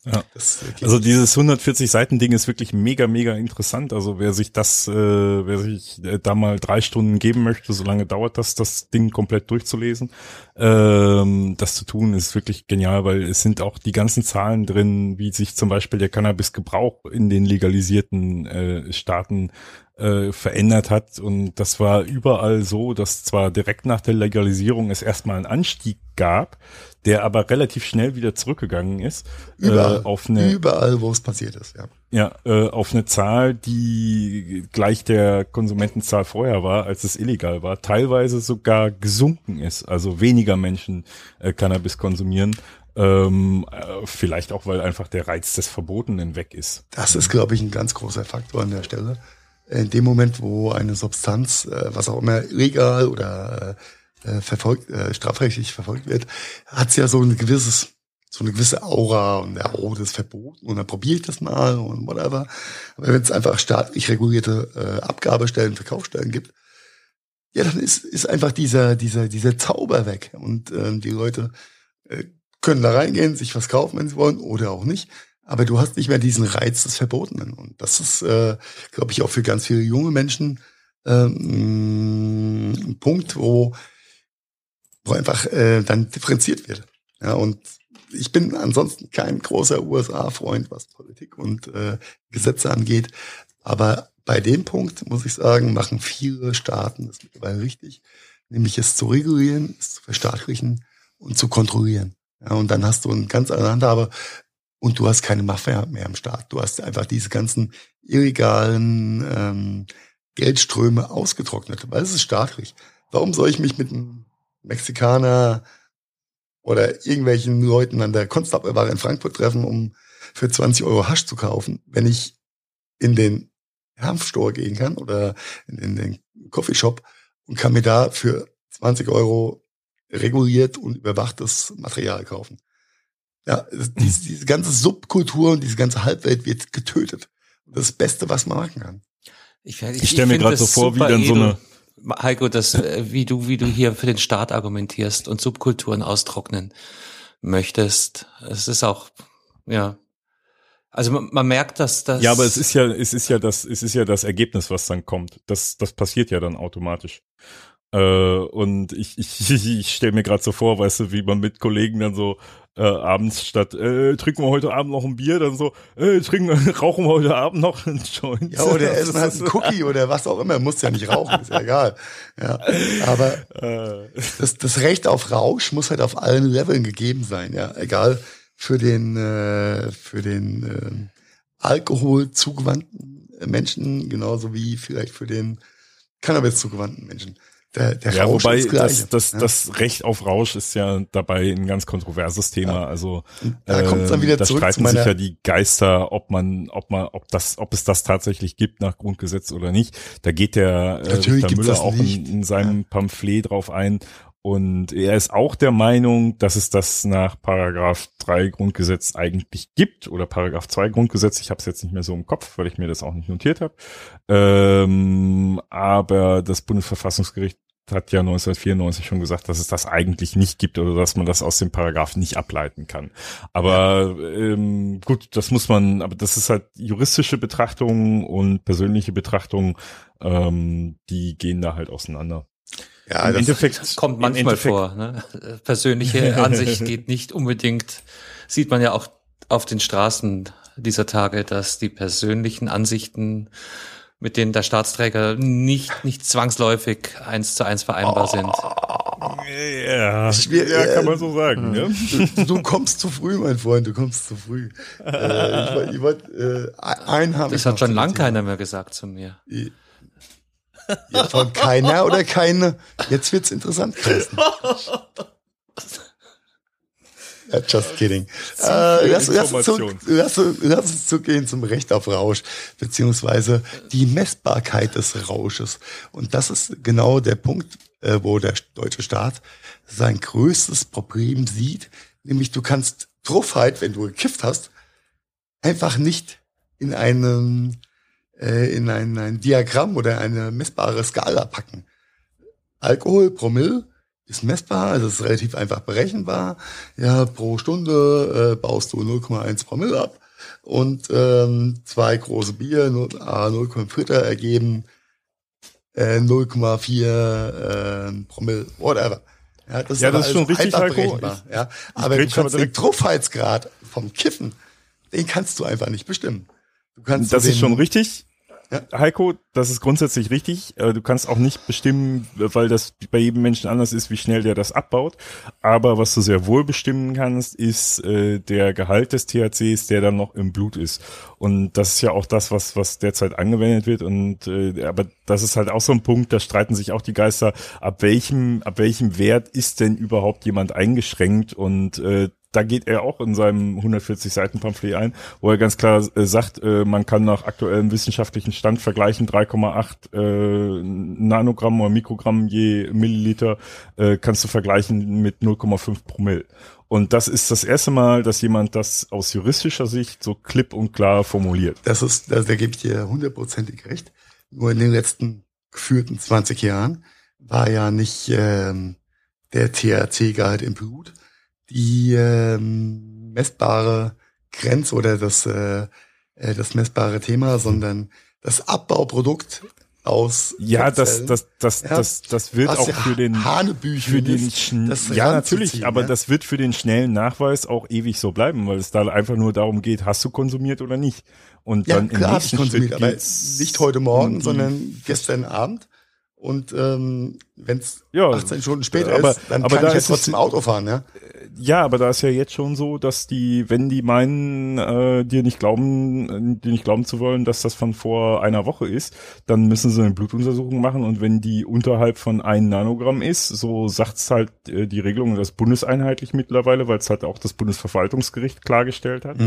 Ja. Äh, Also dieses 140 Seiten Ding ist wirklich mega, mega interessant. Also wer sich das, äh, wer sich äh, da mal drei Stunden geben möchte, so lange dauert das, das Ding komplett durchzulesen. Ähm, das zu tun ist wirklich genial, weil es sind auch die ganzen Zahlen drin, wie sich zum Beispiel der Cannabisgebrauch in den legalisierten äh, Staaten äh, verändert hat. Und das war überall so, dass zwar direkt nach der Legalisierung es erstmal einen Anstieg gab, der aber relativ schnell wieder zurückgegangen ist überall, äh, auf eine überall, wo es passiert ist, ja. ja äh, auf eine Zahl, die gleich der Konsumentenzahl vorher war, als es illegal war, teilweise sogar gesunken ist, also weniger Menschen äh, Cannabis konsumieren. Ähm, äh, vielleicht auch, weil einfach der Reiz des Verbotenen weg ist. Das ist, glaube ich, ein ganz großer Faktor an der Stelle. In dem Moment, wo eine Substanz, äh, was auch immer, illegal oder äh, verfolgt, äh, strafrechtlich verfolgt wird, hat sie ja so ein gewisses, so eine gewisse Aura und ja, oh, das ist verboten und dann probiere ich das mal und whatever. Aber wenn es einfach staatlich regulierte äh, Abgabestellen, Verkaufsstellen gibt, ja, dann ist, ist einfach dieser, dieser, dieser Zauber weg. Und ähm, die Leute äh, können da reingehen, sich was kaufen, wenn sie wollen, oder auch nicht. Aber du hast nicht mehr diesen Reiz des Verbotenen. Und das ist, äh, glaube ich, auch für ganz viele junge Menschen ähm, ein Punkt, wo, wo einfach äh, dann differenziert wird. Ja, und ich bin ansonsten kein großer USA-Freund, was Politik und äh, Gesetze angeht. Aber bei dem Punkt, muss ich sagen, machen viele Staaten das mittlerweile richtig, nämlich es zu regulieren, es zu verstaatlichen und zu kontrollieren. Ja, und dann hast du eine ganz andere Handhabe und du hast keine Mafia mehr am Start. Du hast einfach diese ganzen illegalen ähm, Geldströme ausgetrocknet, weil es ist staatlich. Warum soll ich mich mit einem Mexikaner oder irgendwelchen Leuten an der Konstabelware in Frankfurt treffen, um für 20 Euro Hasch zu kaufen, wenn ich in den Hanfstore gehen kann oder in, in den Coffeeshop und kann mir da für 20 Euro reguliert und überwachtes Material kaufen. Ja, diese, diese ganze Subkultur und diese ganze Halbwelt wird getötet. Das Beste, was man machen kann. Ich, ich, Ich stell mir das so vor, wie dann so edel. eine- Heiko, das, äh, wie du, wie du hier für den Staat argumentierst und Subkulturen austrocknen möchtest. Es ist auch, ja. Also man, man merkt, dass das. Ja, aber es ist ja, es ist ja das, es ist ja das Ergebnis, was dann kommt. Das, das passiert ja dann automatisch. Äh, und ich, ich, ich stelle mir gerade so vor, weißt du, wie man mit Kollegen dann so äh, abends statt äh, trinken wir heute Abend noch ein Bier, dann so äh, trinken, rauchen wir heute Abend noch einen Joint. Ja, oder essen halt einen Cookie oder was auch immer. Muss ja nicht rauchen, ist ja egal. Ja, aber Äh, das, das Recht auf Rausch muss halt auf allen Leveln gegeben sein, ja. Egal für den, äh, für den äh, Alkohol zugewandten Menschen, genauso wie vielleicht für den Cannabis zugewandten Menschen. Der, der Ja, Rausch wobei ist gleich. das, das, ja. das Recht auf Rausch ist ja dabei ein ganz kontroverses Thema. Also da kommt's dann wieder da zurück zu streiten sich meiner- ja die Geister, ob man, ob man, ob das, ob es das tatsächlich gibt nach Grundgesetz oder nicht. Da geht der äh, Natürlich Richter gibt's Müller auch in, in seinem Pamphlet drauf ein. Und er ist auch der Meinung, dass es das nach Paragraph 3 Grundgesetz eigentlich gibt oder Paragraph 2 Grundgesetz. Ich habe es jetzt nicht mehr so im Kopf, weil ich mir das auch nicht notiert habe. Ähm, aber das Bundesverfassungsgericht hat ja 1994 schon gesagt, dass es das eigentlich nicht gibt oder dass man das aus dem Paragraph nicht ableiten kann. Aber ähm, gut, das muss man, aber das ist halt juristische Betrachtung und persönliche Betrachtung, ähm, die gehen da halt auseinander. ja, Im das, Endeffekt Kommt manchmal Endeffekt- vor. Ne? Persönliche Ansicht geht nicht unbedingt. Sieht man ja auch auf den Straßen dieser Tage, dass die persönlichen Ansichten mit denen der Staatsträger nicht, nicht zwangsläufig eins zu eins vereinbar sind. Ja, ja, kann man so sagen. Ne? du, du kommst zu früh, mein Freund, du kommst zu früh. äh, ich ich wollt, äh, einen habe ich Das hat schon zu lang dem Thema. keiner mehr gesagt zu mir. Ja, von keiner oder keine. Jetzt wird's interessant, Carsten. Just kidding. Äh, lass, lass, uns zu, Information. lass, lass uns zugehen zum Recht auf Rausch, beziehungsweise die Messbarkeit des Rausches. Und das ist genau der Punkt, äh, wo der deutsche Staat sein größtes Problem sieht, nämlich du kannst Truffheit, wenn du gekifft hast, einfach nicht in einem äh, in ein, ein Diagramm oder eine messbare Skala packen. Alkohol, Promille ist messbar, also ist relativ einfach berechenbar. Ja, pro Stunde äh, baust du 0,1 Promille ab und ähm, zwei große Bier, 0, ah, 0,5 Liter ergeben äh, 0,4 äh, Promille, whatever. Ja, das Ja, das ist schon richtig, Heiko. berechenbar, Ja, aber du aber kannst den Truffheitsgrad vom Kiffen, den kannst du einfach nicht bestimmen. Du kannst Das den, ist schon richtig. Heiko, das ist grundsätzlich richtig. Äh, Du kannst auch nicht bestimmen, weil das bei jedem Menschen anders ist, wie schnell der das abbaut. Aber was du sehr wohl bestimmen kannst, ist äh, der Gehalt des THCs, der dann noch im Blut ist. Und das ist ja auch das, was, was derzeit angewendet wird. Und äh, aber das ist halt auch so ein Punkt, da streiten sich auch die Geister, ab welchem, ab welchem Wert ist denn überhaupt jemand eingeschränkt? Und äh, da geht er auch in seinem 140 Seiten Pamphlet ein, wo er ganz klar äh, sagt, äh, man kann nach aktuellem wissenschaftlichen Stand vergleichen 3,8 äh, Nanogramm oder Mikrogramm je Milliliter äh, kannst du vergleichen mit 0,5 Promille. Und das ist das erste Mal, dass jemand das aus juristischer Sicht so klipp und klar formuliert. Das ist, da, da gebe ich dir hundertprozentig recht. Nur in den letzten geführten 20 Jahren war ja nicht ähm, der THC-Gehalt im Blut die ähm, messbare Grenze oder das, äh, äh, das messbare Thema, sondern das Abbauprodukt aus Ja, das, das, das, Ja. das, das wird auch ja für den für den ist, ja natürlich, aber ja. das wird für den schnellen Nachweis auch ewig so bleiben, weil es da einfach nur darum geht, hast du konsumiert oder nicht. Und Ja, dann im klar ich nächsten konsumiert, Schritt aber nicht heute Morgen, sondern gestern Abend. Und ähm, wenn es Ja, 18 Stunden später aber- ist, dann aber kann da ich ja ist es- trotzdem Auto fahren, ja. Ja, aber da ist ja jetzt schon so, dass die, wenn die meinen, äh, dir nicht glauben, äh, dir nicht glauben zu wollen, dass das von vor einer Woche ist, dann müssen sie eine Blutuntersuchung machen und wenn die unterhalb von ein Nanogramm ist, so sagt's halt äh, die Regelung, das bundeseinheitlich mittlerweile, weil es halt auch das Bundesverwaltungsgericht klargestellt hat,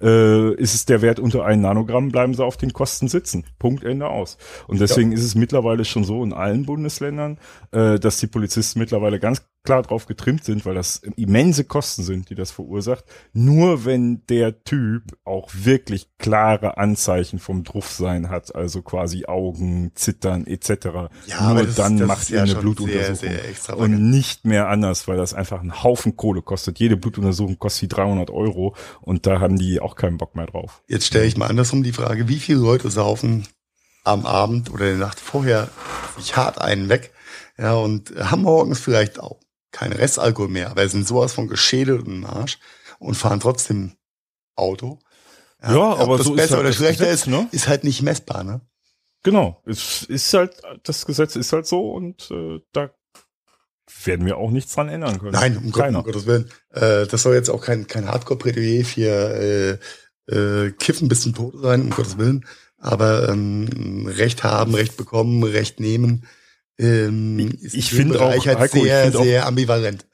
äh, ist es der Wert unter ein Nanogramm, bleiben sie auf den Kosten sitzen. Punkt, Ende aus. Und deswegen ist es mittlerweile schon so in allen Bundesländern, äh, dass die Polizisten mittlerweile ganz klar drauf getrimmt sind, weil das immense Kosten sind, die das verursacht. Nur wenn der Typ auch wirklich klare Anzeichen vom Druffsein hat, also quasi Augen, Zittern etc. Ja, Nur das- dann das macht ihr ja eine Blutuntersuchung. sehr, sehr und nicht mehr anders, weil das einfach einen Haufen Kohle kostet. Jede Blutuntersuchung kostet wie 300 Euro und da haben die auch keinen Bock mehr drauf. Jetzt stelle ich mal andersrum die Frage, wie viele Leute saufen am Abend oder der Nacht vorher sich hart einen weg, ja, und haben morgens vielleicht auch keinen Restalkohol mehr, aber sind sowas von geschädelt im Arsch und fahren trotzdem Auto. Ja, ob aber das so ist besser halt oder das schlechter Gesetz, ist, ne? ist halt nicht messbar, ne? Genau, es ist halt, das Gesetz ist halt so und äh, da werden wir auch nichts dran ändern können. Nein, um, Gott, um Gottes Willen. Äh, das soll jetzt auch kein, kein Hardcore-Plädoyer für äh, äh, Kiffen bis zum Tode sein, um Gottes Willen. Aber ähm, Recht haben, Recht bekommen, Recht nehmen ähm, ist Ich finde auch, halt Heiko, sehr, auch- sehr ambivalent.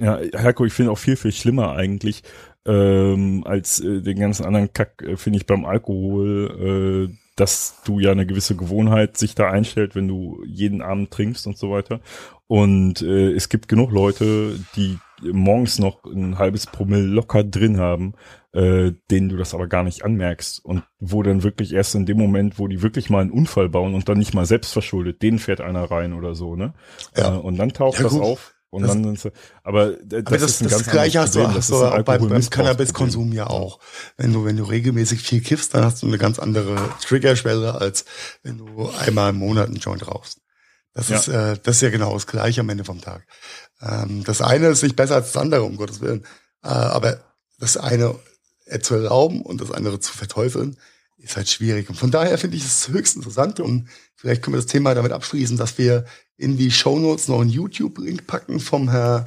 Ja, Heiko, ich finde auch viel, viel schlimmer eigentlich ähm, als äh, den ganzen anderen Kack, äh, finde ich beim Alkohol, äh, dass du ja eine gewisse Gewohnheit sich da einstellt, wenn du jeden Abend trinkst und so weiter. Und äh, es gibt genug Leute, die morgens noch ein halbes Promille locker drin haben, äh, denen du das aber gar nicht anmerkst und wo dann wirklich erst in dem Moment, wo die wirklich mal einen Unfall bauen und dann nicht mal selbst verschuldet, denen fährt einer rein oder so, ne? Ja. Äh, und dann taucht Ja, das auf. Und Das- dann sind sie, aber das, Aber das, ist ein das, ganz Gleiche hast du, hast du auch beim, beim. Cannabiskonsum ja auch. Wenn du, wenn du regelmäßig viel kiffst, dann hast du eine ganz andere Triggerschwelle, als wenn du einmal im Monat einen Joint rauchst. Das Ja. ist, äh, das ist ja genau das Gleiche am Ende vom Tag. Ähm, das eine ist nicht besser als das andere, um Gottes Willen. Äh, aber das eine zu erlauben und das andere zu verteufeln, ist halt schwierig. Und von daher finde ich es höchst interessant und vielleicht können wir das Thema damit abschließen, dass wir in die Shownotes noch einen YouTube-Link packen vom Herr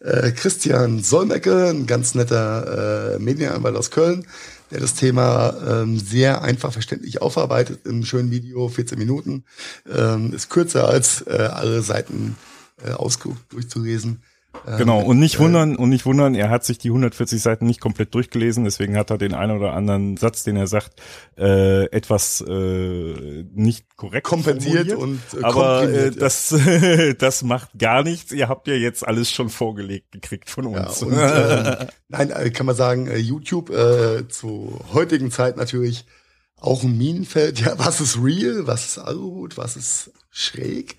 äh, Christian Solmecke, ein ganz netter äh, Medienanwalt aus Köln, der das Thema ähm, sehr einfach verständlich aufarbeitet im schönen Video, 14 Minuten. Ähm, ist kürzer als äh, alle Seiten äh, ausgeguckt durchzulesen. Ähm, Genau, und nicht äh, wundern, und nicht wundern, er hat sich die 140 Seiten nicht komplett durchgelesen, deswegen hat er den einen oder anderen Satz, den er sagt, äh, etwas äh, nicht korrekt Kompensiert und, äh, aber äh, komprimiert, ja. das das macht gar nichts. Ihr habt ja jetzt alles schon vorgelegt gekriegt von Ja, uns. und, ähm, nein, äh, kann man sagen, äh, YouTube äh, zu heutigen Zeit natürlich auch ein Minenfeld. Ja, was ist real, was ist Aluhut, was ist schräg?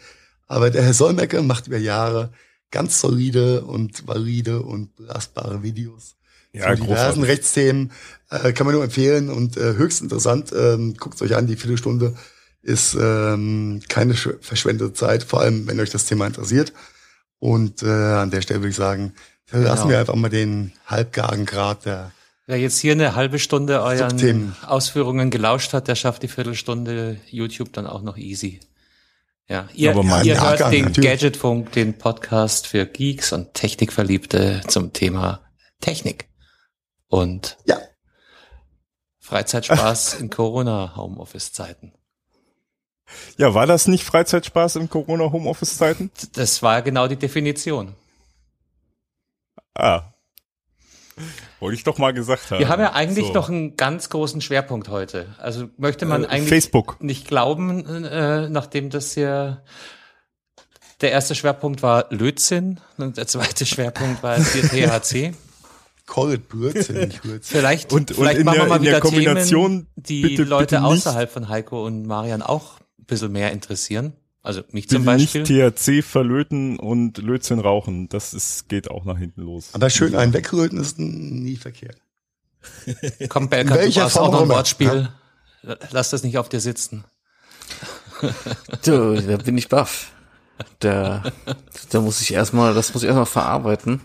Aber der Herr Solmecke macht über Jahre ganz solide und valide und belastbare Videos Ja, zu diversen großartig. Rechtsthemen. Äh, kann man nur empfehlen und äh, höchst interessant. Ähm, Guckt euch an, die Viertelstunde ist ähm, keine sch- verschwendete Zeit, vor allem wenn euch das Thema interessiert. Und äh, an der Stelle würde ich sagen, lassen Genau. wir einfach mal den halbgaren Grad der Wer jetzt hier eine halbe Stunde euren Subthemen. Ausführungen gelauscht hat, der schafft die Viertelstunde YouTube dann auch noch easy. Ja, ihr, ihr im hört Nachgang den natürlich. Gadgetfunk, den Podcast für Geeks und Technikverliebte zum Thema Technik und Ja. Freizeitspaß in Corona-Homeoffice-Zeiten. Ja, war das nicht Freizeitspaß in Corona Homeoffice Zeiten? Das war genau die Definition. Ah. Wollte ich doch mal gesagt haben. Wir haben ja eigentlich So. noch einen ganz großen Schwerpunkt heute. Also möchte man Äh, eigentlich Facebook. nicht glauben, äh, nachdem das hier der erste Schwerpunkt war Lötzinn und der zweite Schwerpunkt war THC. Call it Blödsinn, nicht Blödsinn. Vielleicht, Und- und vielleicht machen der- wir mal wieder Kombination Themen, die bitte- Leute bitte außerhalb von Heiko und Marian auch ein bisschen mehr interessieren. Also mich zum Beispiel. nicht THC verlöten und Lötzinn rauchen. Das ist, geht auch nach hinten los. Aber schön einen wegröten ist nie verkehrt. Komm, Belka, du welcher brauchst auch Form noch ein. Wortspiel. Lass das nicht auf dir sitzen. So, da bin ich baff. Da, da muss ich erstmal, das muss ich erstmal verarbeiten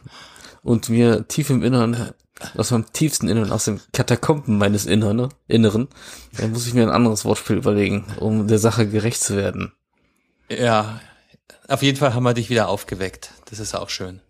und mir tief im Innern, aus meinem tiefsten Innern, aus den Katakomben meines Innern, Inneren, da muss ich mir ein anderes Wortspiel überlegen, um der Sache gerecht zu werden. Ja, auf jeden Fall haben wir dich wieder aufgeweckt. Das ist auch schön.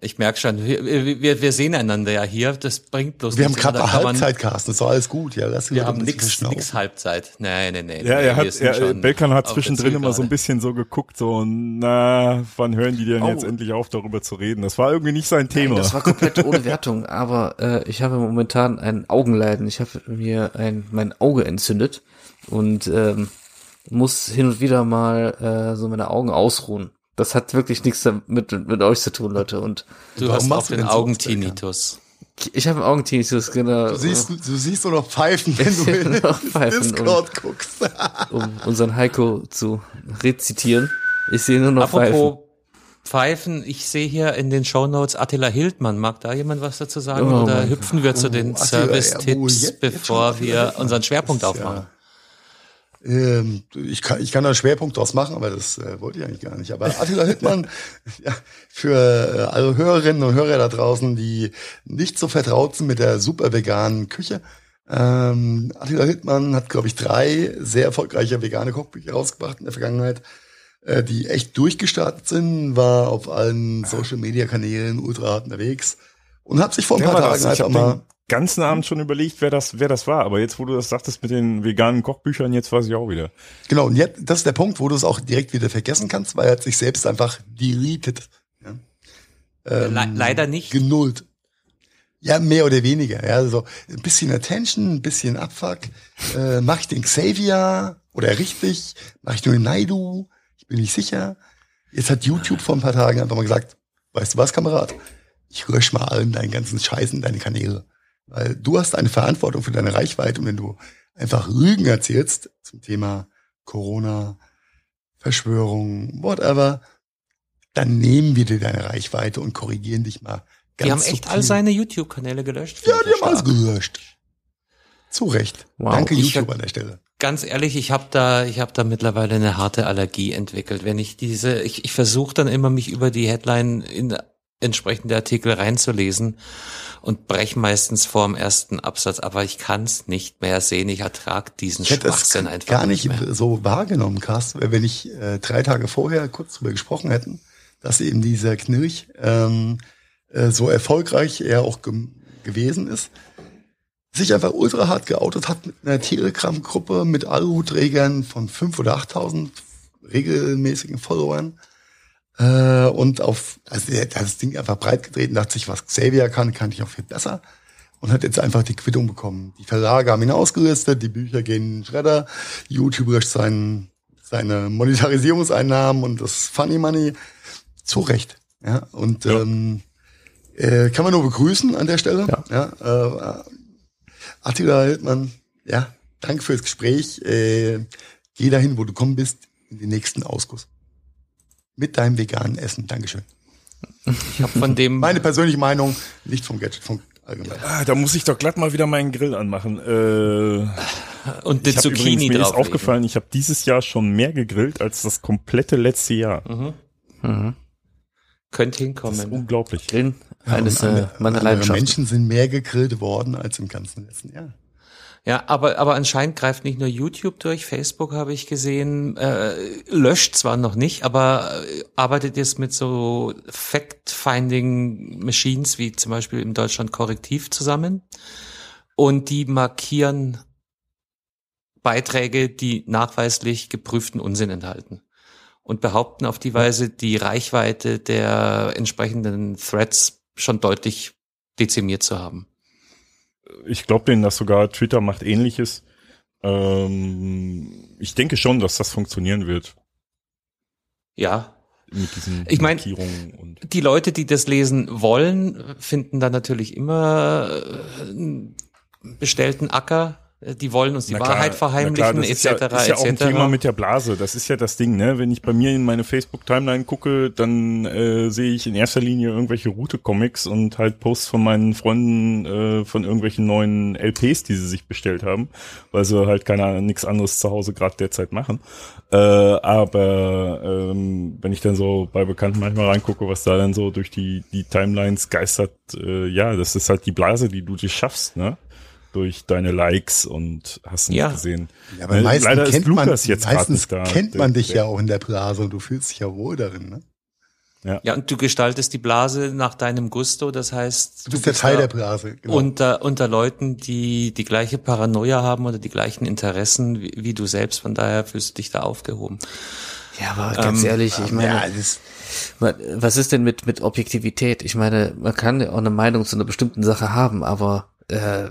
Ich merke schon, wir, wir, wir sehen einander ja hier. Das bringt bloß Wir haben gerade man- Halbzeit, Carsten, ist doch alles gut. Ja, lass Wir haben nix, nix Halbzeit. Nein, nein, nein. Ja, er hat, er, Belkan hat zwischendrin immer so ein bisschen so geguckt, so, na, wann hören die denn Oh. jetzt endlich auf, darüber zu reden? Das war irgendwie nicht sein Thema. Nein, das war komplett ohne Wertung, aber äh, ich habe momentan ein Augenleiden. Ich habe mir ein mein Auge entzündet und ähm, muss hin und wieder mal äh, so meine Augen ausruhen. Das hat wirklich nichts damit mit, mit euch zu tun, Leute. Und Du hast auch du den Augentinnitus. ich habe Augentinnitus, genau. Du siehst, du siehst nur noch Pfeifen, wenn du in Noch Pfeifen Discord guckst. um unseren Heiko zu rezitieren. Ich sehe nur noch Pfeifen. Apropos Pfeifen, ich sehe hier in den Shownotes Attila Hildmann. Mag da jemand was dazu sagen? Oh Oder hüpfen wir zu Oh, den ja, oh, Service-Tipps, jetzt- jetzt bevor Attila wir unseren Schwerpunkt ist ja- aufmachen? Ähm, ich, kann, ich kann da einen Schwerpunkt draus machen, aber das äh, wollte ich eigentlich gar nicht. Aber Attila Hildmann, ja, für äh, alle Hörerinnen und Hörer da draußen, die nicht so vertraut sind mit der super veganen Küche. Ähm, Attila Hildmann hat, glaube ich, drei sehr erfolgreiche vegane Kochbücher rausgebracht in der Vergangenheit, äh, die echt durchgestartet sind, war auf allen Social-Media-Kanälen ultra hart unterwegs und hat sich vor ein paar? Tagen einfach hab mal... ganzen Abend schon überlegt, wer das, wer das war. Aber jetzt, wo du das sagtest mit den veganen Kochbüchern, jetzt weiß ich auch wieder. Genau, und jetzt, das ist der Punkt, wo du es auch direkt wieder vergessen kannst, weil er hat sich selbst einfach deleted. Ja? Ähm, Le leider nicht. Genullt. Ja, mehr oder weniger. Ja, also ein bisschen Attention, ein bisschen Abfuck. Äh, mach ich den Xavier oder richtig? Mach ich nur den Naidu? Ich bin nicht sicher. Jetzt hat YouTube vor ein paar Tagen einfach mal gesagt, weißt du was, Kamerad? Ich lösche mal allen deinen ganzen Scheißen, deine Kanäle. Weil du hast eine Verantwortung für deine Reichweite und wenn du einfach Lügen erzählst zum Thema Corona, Verschwörung, whatever, dann nehmen wir dir deine Reichweite und korrigieren dich mal. Ganz die haben echt all seine YouTube-Kanäle gelöscht. Ja, die haben alles gelöscht. Zu Recht. Wow. Danke ich YouTube an der Stelle. Ganz ehrlich, ich habe da, ich habe da mittlerweile eine harte Allergie entwickelt. Wenn ich diese, ich, ich versuche dann immer mich über die Headline in entsprechende Artikel reinzulesen und breche meistens vor dem ersten Absatz, aber ich kann es nicht mehr sehen. Ich ertrag diesen ich Schwachsinn einfach gar nicht, nicht so wahrgenommen, Carsten, wenn ich äh, drei Tage vorher kurz drüber gesprochen hätten, dass eben dieser Knirch ähm, äh, so erfolgreich er auch ge gewesen ist, sich einfach ultra hart geoutet hat mit einer Telegram-Gruppe mit Aluhutträgern von fünf oder achttausend regelmäßigen Followern äh, und auf also der hat das Ding einfach breit gedreht und dachte sich, was Xavier kann, kann ich auch viel besser und hat jetzt einfach die Quittung bekommen. Die Verlage haben ihn ausgerüstet, die Bücher gehen in den Schredder, YouTube löscht seinen, seine Monetarisierungseinnahmen und das Funny Money zu Recht. Ja, und ja. Ähm, äh, kann man nur begrüßen an der Stelle. Ja. ja äh, Attila Hildmann, ja, danke fürs Gespräch. Äh, geh dahin, wo du kommen bist, in den nächsten Ausguss. Mit deinem veganen Essen. Dankeschön. Ich habe von dem meine persönliche Meinung, nicht vom Gadgetfunk allgemein. Ah, da muss ich doch glatt mal wieder meinen Grill anmachen. Äh, und die Zucchini übrigens, mir ist aufgefallen, ich habe dieses Jahr schon mehr gegrillt als das komplette letzte Jahr. Mhm. Mhm. Könnte hinkommen. Das ist unglaublich. Grillen, eines ja, äh, meiner Leidenschaften. Menschen sind mehr gegrillt worden als im ganzen letzten Jahr. Ja, aber, aber anscheinend greift nicht nur YouTube durch, Facebook habe ich gesehen, äh, löscht zwar noch nicht, aber äh, arbeitet jetzt mit so Fact-Finding-Machines wie zum Beispiel in Deutschland Korrektiv zusammen. Und die markieren Beiträge, die nachweislich geprüften Unsinn enthalten. Und behaupten auf die Weise die Reichweite der entsprechenden Threads schon deutlich dezimiert zu haben. Ich glaube denen, dass sogar Twitter macht ähnliches. Ähm, ich denke schon, dass das funktionieren wird. Ja. Mit diesen ich meine, die Leute, die das lesen wollen, finden dann natürlich immer äh, bestellten Acker die wollen uns die klar, Wahrheit verheimlichen, etc. Ist ja, ist ja auch ein Thema mit der Blase. Das ist ja das Ding, ne? Wenn ich bei mir in meine Facebook-Timeline gucke, dann äh, sehe ich in erster Linie irgendwelche Route-Comics und halt Posts von meinen Freunden äh, von irgendwelchen neuen LPs, die sie sich bestellt haben, weil sie halt keine nichts anderes zu Hause gerade derzeit machen. Äh, aber ähm, wenn ich dann so bei Bekannten manchmal reingucke, was da dann so durch die die Timelines geistert, äh, ja, das ist halt die Blase, die du dir schaffst, ne? Durch deine Likes und hast nicht ja. gesehen. Ja, aber meistens Leider kennt man, jetzt meistens da. kennt man dich ja auch in der Blase und du fühlst dich ja wohl darin, ne? Ja. ja, und du gestaltest die Blase nach deinem Gusto, das heißt. Du bist, du bist der Teil der Blase, genau. Unter, unter Leuten, die die gleiche Paranoia haben oder die gleichen Interessen wie, wie du selbst, von daher fühlst du dich da aufgehoben. Ja, aber ganz ähm, ehrlich, ich meine, ja, was ist denn mit, mit Objektivität? Ich meine, man kann ja auch eine Meinung zu einer bestimmten Sache haben, aber äh,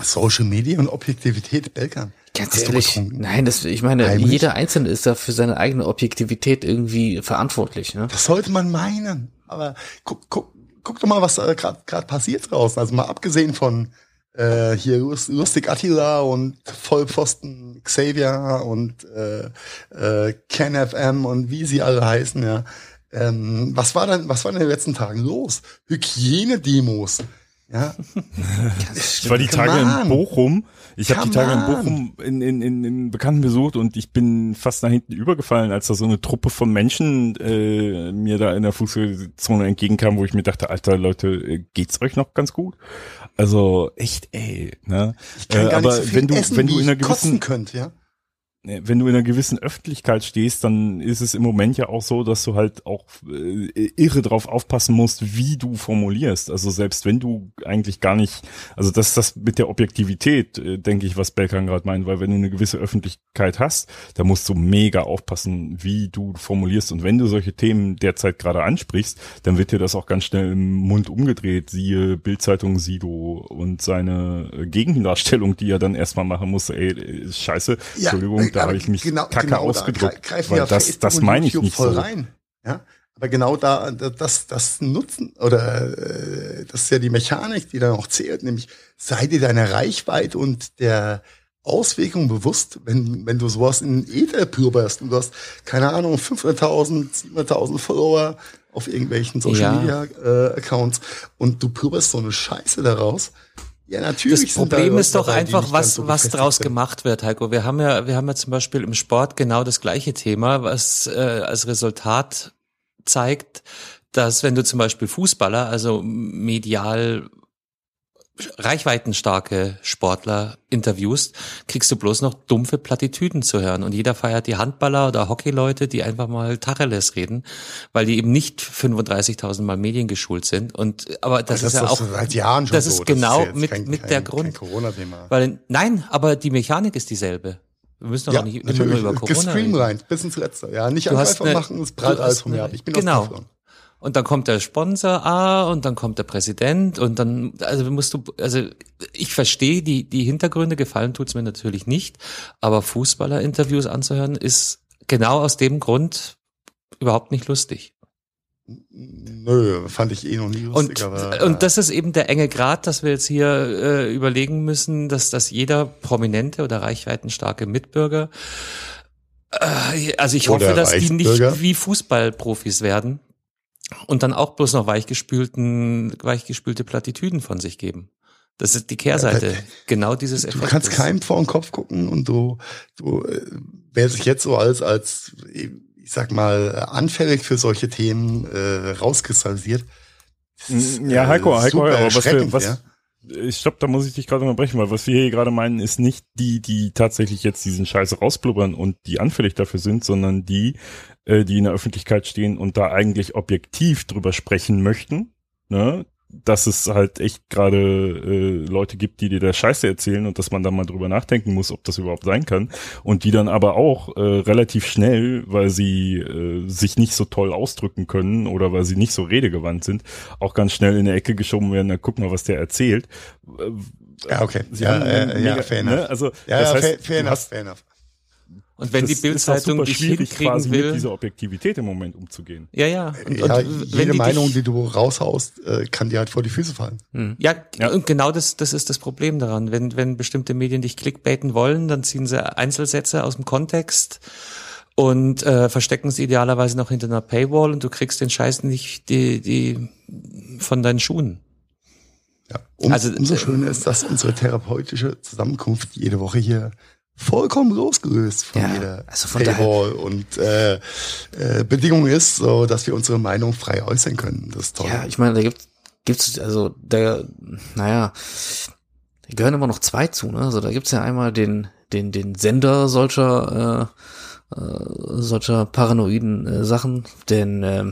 Social Media und Objektivität, Belkan. Ganz Hast ehrlich, nein, das, ich meine, Heimlich? jeder Einzelne ist da für seine eigene Objektivität irgendwie verantwortlich. Ne? Das sollte man meinen. Aber guck, guck, guck doch mal, was äh, gerade passiert draußen. Also mal abgesehen von äh, hier Lustig Attila und Vollpfosten Xavier und äh, äh, KenFM und wie sie alle heißen, ja. Ähm, was war denn, was war denn in den letzten Tagen los? Hygienedemos. Ja. ich war die Tage in Bochum. Ich habe die Tage in Bochum in, in, in, in Bekannten besucht und ich bin fast nach hinten übergefallen, als da so eine Truppe von Menschen äh, mir da in der Fußgängerzone entgegenkam, wo ich mir dachte, alter Leute, äh, geht's euch noch ganz gut? Also echt, ey. Ne? Ich kann äh, gar aber nicht so viel wenn du, essen, wenn du in einer gewissen könnt, ja. Wenn du in einer gewissen Öffentlichkeit stehst, dann ist es im Moment ja auch so, dass du halt auch äh, irre drauf aufpassen musst, wie du formulierst. Also selbst wenn du eigentlich gar nicht, also das ist das mit der Objektivität, äh, denke ich, was Belkan gerade meint, weil wenn du eine gewisse Öffentlichkeit hast, da musst du mega aufpassen, wie du formulierst. Und wenn du solche Themen derzeit gerade ansprichst, dann wird dir das auch ganz schnell im Mund umgedreht. Siehe Bildzeitung Sido und seine äh, Gegendarstellung, die er dann erstmal machen muss. Ey, äh, scheiße, Ja, Entschuldigung, da aber habe ich mich genau- kacke genau da ausgedrückt. greifen weil das, Facebook das meine ich nicht voll so. rein. Ja, aber genau da, das, das Nutzen oder äh, das ist ja die Mechanik, die dann auch zählt, nämlich sei dir deiner Reichweite und der Auswirkung bewusst, wenn, wenn du sowas in Ether pürberst und du hast, keine Ahnung, 500.000, 700.000 Follower auf irgendwelchen Social Ja. Media äh, Accounts und du pürberst so eine Scheiße daraus. Ja, natürlich. Das da Problem Leute ist doch die einfach, was, so was draus sind. gemacht wird, Heiko. Wir haben ja, wir haben ja zum Beispiel im Sport genau das gleiche Thema, was äh, als Resultat zeigt, dass wenn du zum Beispiel Fußballer, also medial reichweitenstarke Sportler interviewst, kriegst du bloß noch dumpfe Plattitüden zu hören. Und jeder feiert die Handballer oder Hockeyleute, die einfach mal Tacheles reden, weil die eben nicht 35.000 Mal mediengeschult sind. Und, aber das, ist ja auch, seit Jahren schon das so. ist genau ja jetzt mit, kein- mit kein- der kein Grund. Corona-Thema. Weil, nein, aber die Mechanik ist dieselbe. Wir müssen doch Ja, nicht immer nur über Corona reden. Gestreamlined, bis ins Letzte. Ja, nicht Du eine- machen, es prallt alles von mir ab. Ich bin genau. Und dann kommt der Sponsor A und dann kommt der Präsident und dann, also musst du, also ich verstehe, die, die Hintergründe gefallen tut's mir natürlich nicht, aber Fußballer-Interviews anzuhören ist genau aus dem Grund überhaupt nicht lustig. Nö, fand ich eh noch nie lustig, Und, aber. und das ist eben der enge Grad, dass wir jetzt hier äh, überlegen müssen, dass, dass jeder prominente oder reichweitenstarke Mitbürger, äh, also ich hoffe, dass die nicht wie Fußballprofis werden und dann auch bloß noch weichgespülten, weichgespülte Plattitüden von sich geben. Das ist die Kehrseite, Ja, genau dieses Du Effektes. kannst keinem vor den Kopf gucken und du, du, äh, wer sich jetzt so als, als, ich sag mal, anfällig für solche Themen äh, rauskristallisiert. ist, Ja, äh, Heiko, Heiko, aber was wir, was, ja. Ich stopp, da muss ich dich gerade unterbrechen, weil was wir hier gerade meinen, ist nicht die, die tatsächlich jetzt diesen Scheiß rausblubbern und die anfällig dafür sind, sondern die, äh, die in der Öffentlichkeit stehen und da eigentlich objektiv drüber sprechen möchten, ne? Dass es halt echt gerade äh, Leute gibt, die dir der Scheiße erzählen und dass man da mal drüber nachdenken muss, ob das überhaupt sein kann. Und die dann aber auch äh, relativ schnell, weil sie äh, sich nicht so toll ausdrücken können oder weil sie nicht so redegewandt sind, auch ganz schnell in eine Ecke geschoben werden, na guck mal, was der erzählt. Äh, Ja, okay. Sie Ja, haben äh, einen ja, mega- fair ne? enough. Also Ja, das ja, heißt, fair, fair enough, hast, fair enough. Und wenn die das auch Bildzeitung dich hinkriegen mit will, dieser Objektivität im Moment umzugehen. ja, ja. Und, ja, und wenn jede die Meinung, dich, die du raushaust, äh, kann dir halt vor die Füße fallen. Ja, Ja. und genau das, das ist das Problem daran. Wenn, wenn bestimmte Medien dich clickbaiten wollen, dann ziehen sie Einzelsätze aus dem Kontext und äh, verstecken es idealerweise noch hinter einer Paywall und du kriegst den Scheiß nicht die, die von deinen Schuhen. Ja. Um, Also, umso äh, schöner ist, dass unsere therapeutische Zusammenkunft jede Woche hier vollkommen losgelöst von Ja, jeder also von Paywall und äh, äh, Bedingung ist, so dass wir unsere Meinung frei äußern können. Das ist toll. Ja, ich meine, da gibt gibt's also da naja, da gehören immer noch zwei zu, ne? Also da gibt's ja einmal den den den Sender solcher äh, äh, solcher paranoiden äh, Sachen, den äh,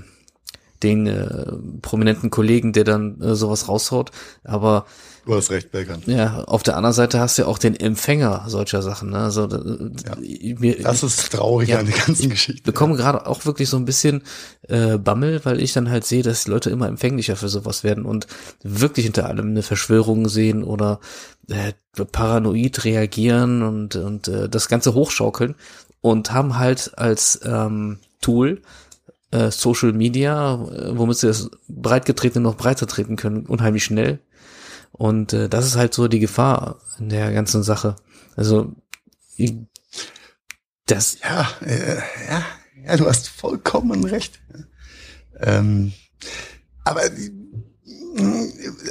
den äh, prominenten Kollegen, der dann äh, sowas raushaut, aber du hast recht, Belkan. ja, auf der anderen Seite hast du ja auch den Empfänger solcher Sachen, ne? Also Ja. ja. mir, Das ist traurig Ja. an der ganzen Geschichte. bekomme gerade auch wirklich so ein bisschen äh, Bammel, weil ich dann halt sehe, dass die Leute immer empfänglicher für sowas werden und wirklich hinter allem eine Verschwörung sehen oder äh, paranoid reagieren und und äh, das Ganze hochschaukeln und haben halt als ähm, Tool äh, Social Media, äh, womit sie das breitgetretene noch breiter treten können, unheimlich schnell. Und äh, das ist halt so die Gefahr in der ganzen Sache. Also ich, das Ja, äh, ja, ja, du hast vollkommen recht. Ähm, aber äh,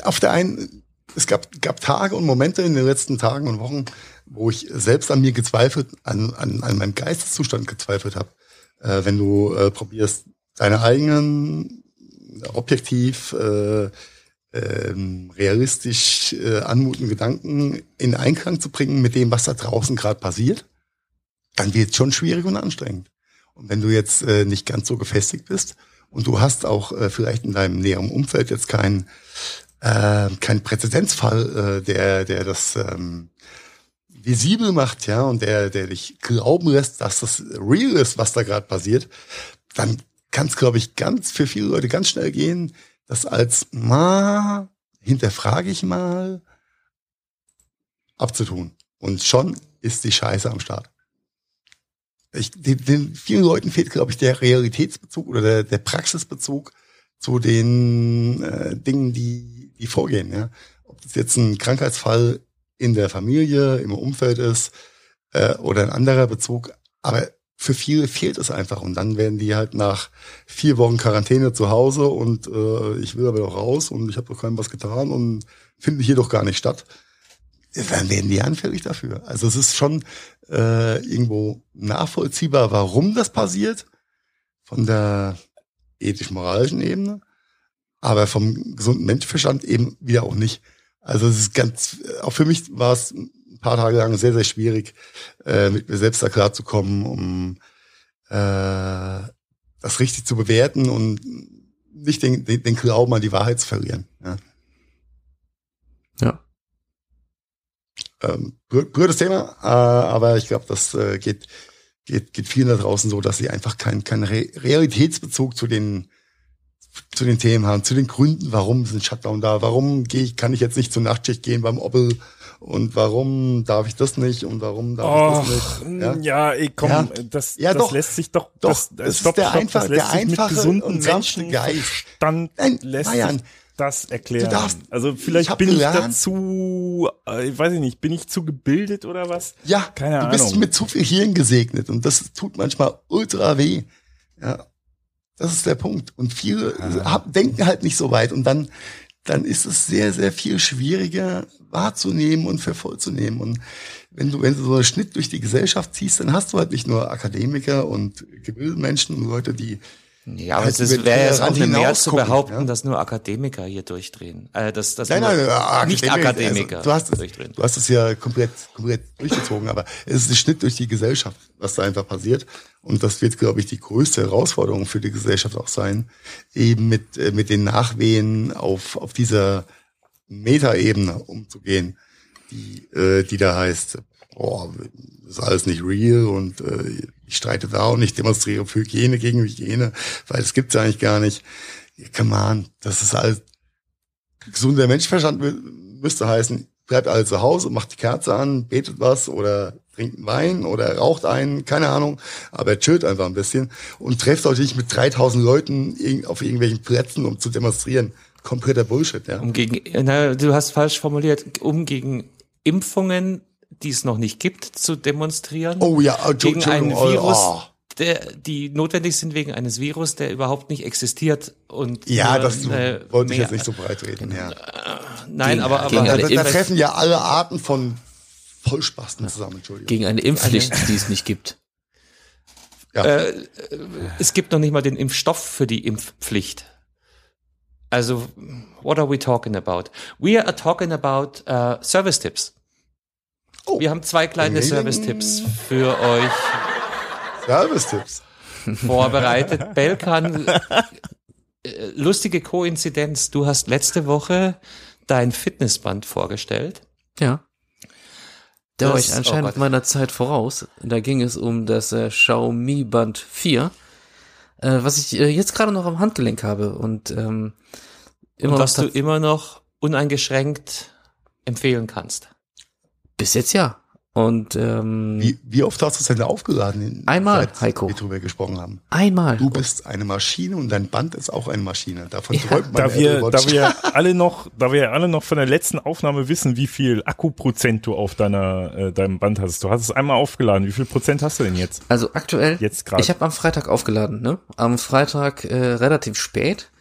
auf der einen, es gab, gab Tage und Momente in den letzten Tagen und Wochen, wo ich selbst an mir gezweifelt, an, an, an meinem Geisteszustand gezweifelt habe. Äh, wenn du äh, probierst, deine eigenen objektiv äh, ähm, realistisch äh, anmutenden Gedanken in Einklang zu bringen mit dem, was da draußen gerade passiert dann wird es schon schwierig und anstrengend. Und wenn du jetzt äh, nicht ganz so gefestigt bist und du hast auch äh, vielleicht in deinem näheren Umfeld jetzt keinen äh, kein Präzedenzfall, äh, der, der das ähm, visibel macht, ja, und der, der dich glauben lässt, dass das real ist, was da gerade passiert, dann kann es, glaube ich, ganz für viele Leute ganz schnell gehen, das als ma hinterfrage ich mal abzutun. Und schon ist die Scheiße am Start. Ich, den, den vielen Leuten fehlt, glaube ich, der Realitätsbezug oder der, der Praxisbezug zu den äh, Dingen, die, die vorgehen. Ja? Ob das jetzt ein Krankheitsfall in der Familie, im Umfeld ist äh, oder ein anderer Bezug. Aber für viele fehlt es einfach und dann werden die halt nach vier Wochen Quarantäne zu Hause und äh, ich will aber doch raus und ich habe doch keinem was getan und finde hier doch gar nicht statt. Dann werden die anfällig dafür. Also es ist schon äh, irgendwo nachvollziehbar, warum das passiert von der ethisch-moralischen Ebene, aber vom gesunden Menschenverstand eben wieder auch nicht. Also es ist ganz, auch für mich war es paar Tage lang sehr, sehr schwierig, äh, mit mir selbst da klarzukommen, um äh, das richtig zu bewerten und nicht den, den, den Glauben an die Wahrheit zu verlieren. Ja. Ja. Ähm, blödes Thema, äh, aber ich glaube, das äh, geht, geht, geht vielen da draußen so, dass sie einfach keinen Re Realitätsbezug zu den zu den Themen haben, zu den Gründen, warum ist ein Shutdown da, warum gehe ich, kann ich jetzt nicht zur Nachtschicht gehen beim Opel und warum darf ich das nicht und warum darf Och, ich das nicht? Ja, ja ey, komm, Ja. das, Ja, das doch. lässt sich doch, Doch, das, das ist stopp, der stopp, einfach- das lässt der sich mit einfache und sanfte Menschenverstand. Nein, lässt Marian, sich das erklären. du darfst- also ich vielleicht hab bin ich gelernt- dazu, äh, ich weiß ich nicht, bin ich zu gebildet oder was? Ja, Keine du bist Ahnung. mit zu viel Hirn gesegnet und das tut manchmal ultra weh. Ja, das ist der Punkt. Und viele hab, denken halt nicht so weit und dann, dann ist es sehr, sehr viel schwieriger wahrzunehmen und für voll. Und wenn du, wenn du so einen Schnitt durch die Gesellschaft ziehst, dann hast du halt nicht nur Akademiker und gebildete Menschen und Leute, die Ja, aber halt es wäre jetzt auch eine Mehr zu behaupten, ja. dass nur Akademiker hier durchdrehen. Äh, dass, dass Nein, nein, nein, nicht Akademiker, Akademiker Also, du hast es, durchdrehen. du hast es ja komplett, komplett durchgezogen, aber es ist ein Schnitt durch die Gesellschaft, was da einfach passiert. Und das wird, glaube ich, die größte Herausforderung für die Gesellschaft auch sein, eben mit, äh, mit den Nachwehen auf, auf dieser Metaebene umzugehen, die, äh, die da heißt, das ist alles nicht real und äh, ich streite da und ich demonstriere für Hygiene gegen Hygiene, weil es gibt's eigentlich gar nicht. Come on, das ist alles, gesunder Menschenverstand mü- müsste heißen, bleibt alle zu Hause, macht die Kerze an, betet was oder trinkt einen Wein oder raucht einen, keine Ahnung, aber chillt einfach ein bisschen und trefft euch nicht mit 3000 Leuten auf irgendwelchen Plätzen, um zu demonstrieren. Kompletter Bullshit, ja. Um gegen, na, du hast falsch formuliert, um gegen Impfungen, die es noch nicht gibt, zu demonstrieren. Oh ja, oh, gegen einen Entschuldigung, oh, Virus, oh. der, die notwendig sind wegen eines Virus, der überhaupt nicht existiert und Ja, nur, das äh, wollte ich jetzt nicht so breit reden, ja. Nein, Gegen- aber, aber gegen Da, eine da, treffen ja alle Arten von Vollspasten zusammen, Entschuldigung. Gegen eine Impfpflicht, die es nicht gibt. es gibt noch nicht mal den Impfstoff für die Impfpflicht. Also, what are we talking about? We are talking about uh, Service-Tipps. Oh. Wir haben zwei kleine. Service-Tipps für euch Service-Tipps. vorbereitet. Belkan, äh, lustige Koinzidenz. Du hast letzte Woche dein Fitnessband vorgestellt. Ja. Da war ich oh anscheinend Gott. meiner Zeit voraus. Da ging es um das äh, Xiaomi Band 4, äh, was ich äh, jetzt gerade noch am Handgelenk habe und ähm, immer Und was du immer noch uneingeschränkt empfehlen kannst. Bis jetzt ja. Und ähm, Wie, wie oft hast du es denn aufgeladen? in- Einmal, seit Heiko. wir drüber gesprochen haben. einmal. Du bist eine Maschine und dein Band ist auch eine Maschine. Davon Ja, träumt man Da wir, da wir alle noch, da wir alle noch von der letzten Aufnahme wissen, wie viel Akkuprozent du auf deiner, äh, deinem Band hast. Du hast es einmal aufgeladen. Wie viel Prozent hast du denn jetzt? Also aktuell, Jetzt gerade. ich habe am Freitag aufgeladen, ne? Am Freitag äh, relativ spät.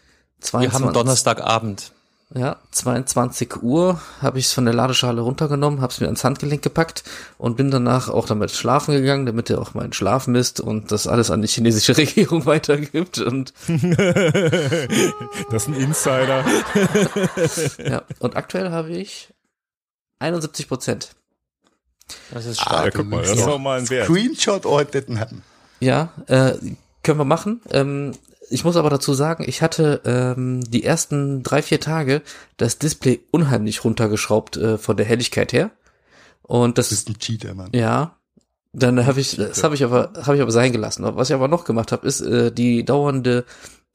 Wir 22, haben Donnerstagabend. Ja, 22 Uhr habe ich es von der Ladeschale runtergenommen, habe es mir ans Handgelenk gepackt und bin danach auch damit schlafen gegangen, damit er auch meinen Schlaf misst und das alles an die chinesische Regierung weitergibt. Und das ist ein Insider. ja, und aktuell habe ich 71 Prozent. Das ist Ja, stark. guck mal, das ist auch mal ein Wert. Screenshot or it didn't happen. Ja, äh, können wir machen. Ähm, ich muss aber dazu sagen, ich hatte ähm, die ersten drei, vier Tage das Display unheimlich runtergeschraubt äh, von der Helligkeit her. Und das Du bist ein Cheater, Mann. Ja, dann habe ich, das habe ich aber, habe ich aber sein gelassen. Was ich aber noch gemacht habe, ist äh, die dauernde,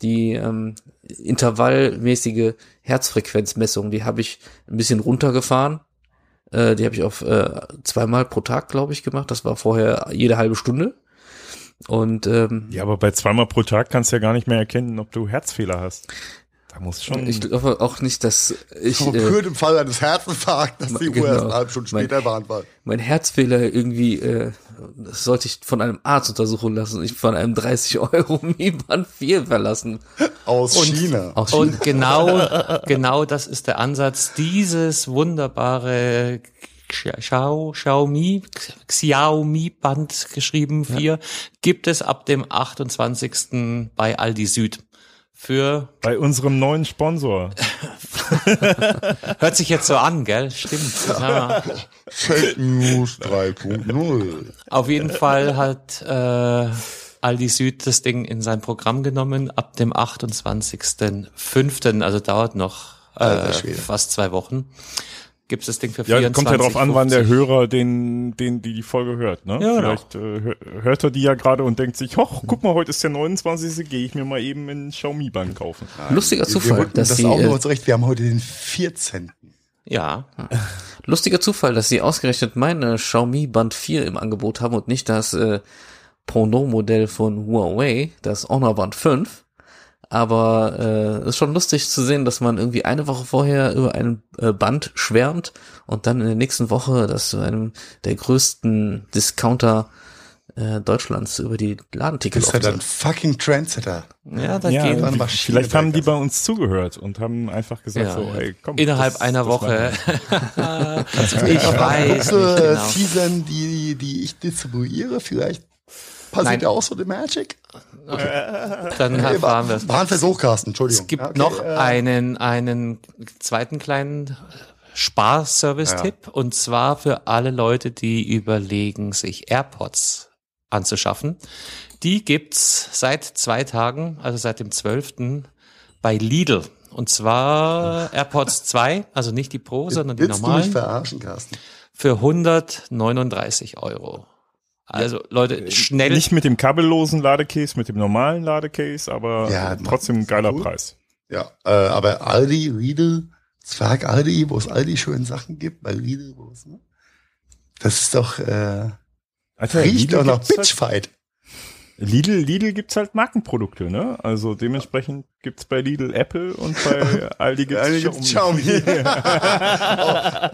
die ähm, intervallmäßige Herzfrequenzmessung. Die habe ich ein bisschen runtergefahren. Äh, die habe ich auf äh, zweimal pro Tag, glaube ich, gemacht. Das war vorher jede halbe Stunde. Und ähm, Ja, aber bei zweimal pro Tag kannst du ja gar nicht mehr erkennen, ob du Herzfehler hast. Da muss schon. ich glaube auch nicht, dass ich Aber äh, den Fall eines Herzinfarkts, dass die Genau. Uhr erst eine halbe Stunde Mein- später warnt war. mein Herzfehler irgendwie, äh, das sollte ich von einem Arzt untersuchen lassen. Ich von einem 30 Euro Mi Band 4 verlassen. Aus China. Aus China. Und genau, genau das ist der Ansatz. Dieses wunderbare Xiao, Xiaomi, Xiaomi Band geschrieben 4 gibt es ab dem 28. bei Aldi Süd. Für, bei unserem neuen Sponsor. hört sich jetzt so an, gell? Stimmt. Ja. Fake News 3.0. Auf jeden Fall hat äh, Aldi Süd das Ding in sein Programm genommen ab dem 28.05., also dauert noch äh, fast zwei Wochen. Gibt es das Ding für Ja, 24, kommt ja drauf an, wann der 50. Hörer den, den, die die Folge hört, ne? Ja, genau. Vielleicht äh, hör- hört er die ja gerade und denkt sich, hoch, guck mal, heute ist der 29. Gehe ich mir mal eben ein Xiaomi-Band kaufen. Lustiger Wir Zufall, rücken dass das sie, auch äh, noch zurecht. Wir haben heute den 14. Ja, Lustiger Zufall, dass sie ausgerechnet meine Xiaomi Band 4 im Angebot haben und nicht das äh, Pendant-Modell von Huawei, das Honor Band 5. Aber äh, ist schon lustig zu sehen, dass man irgendwie eine Woche vorher über ein äh, Band schwärmt und dann in der nächsten Woche das zu einem der größten Discounter äh, Deutschlands über die Ladenticket Bist halt ein fucking Trendsetter. ja, da Ja, gehen vielleicht haben die bei uns zugehört und haben einfach gesagt Ja, so, ja. ey, komm. innerhalb das- einer das Woche. ich weiß du, nicht äh, genau. teasern, die, die ich distribuiere? Vielleicht passiert Nein. ja auch so die Magic? Dann Okay, erfahren wir es. War ein Versuch, Carsten, Entschuldigung. Es gibt Ja, okay, noch äh, einen, einen zweiten kleinen Sparservice-Tipp und zwar für alle Leute, die überlegen, sich AirPods anzuschaffen. Die gibt's seit zwei Tagen, also seit dem 12. bei Lidl. Und zwar AirPods 2, also nicht die Pro, sondern die Willst du mich normalen, verarschen, Carsten? für 139 Euro. Also Leute, schnell. Nicht mit dem kabellosen Ladecase, mit dem normalen Ladecase, aber Ja, trotzdem ein geiler cool. Preis. Ja, äh, aber Aldi, Lidl, Zwerg Aldi, wo es Aldi schöne Sachen gibt, bei Lidl, wo es, ne? Das ist doch, äh, Alter, riecht doch nach halt, Bitchfight. Lidl, Lidl gibt's halt Markenprodukte, ne? Also dementsprechend gibt's bei Lidl Apple und bei Aldi gibt's Aldi gibt's Xiaomi.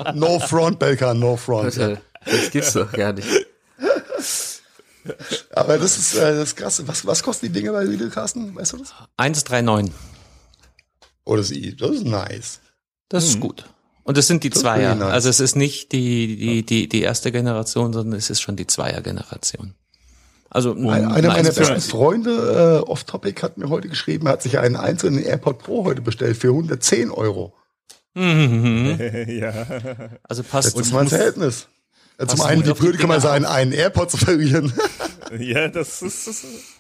Oh, no front, Belka, no front. Alter, Das gibt's doch gar nicht. Aber das ist, äh, das ist krass. Was, was kosten die Dinge bei Lidl, Carsten? Weißt du das? 139. Oh, das ist, das ist nice. Das ist gut. Und es sind die Das Zweier. nice. Also es ist nicht die, die, die, die erste Generation, sondern es ist schon die Zweier-Generation. Also Ein, einer meiner nice. besten Freunde, äh, Off-Topic, hat mir heute geschrieben, er hat sich einen einzelnen AirPod Pro heute bestellt für 110 Euro. Mhm. ja. Also passt. Das ist mein Verhältnis. Ja, Zum Passt einen, wie blöd kann man sein, einen AirPod zu verlieren. ja, das ist, das ist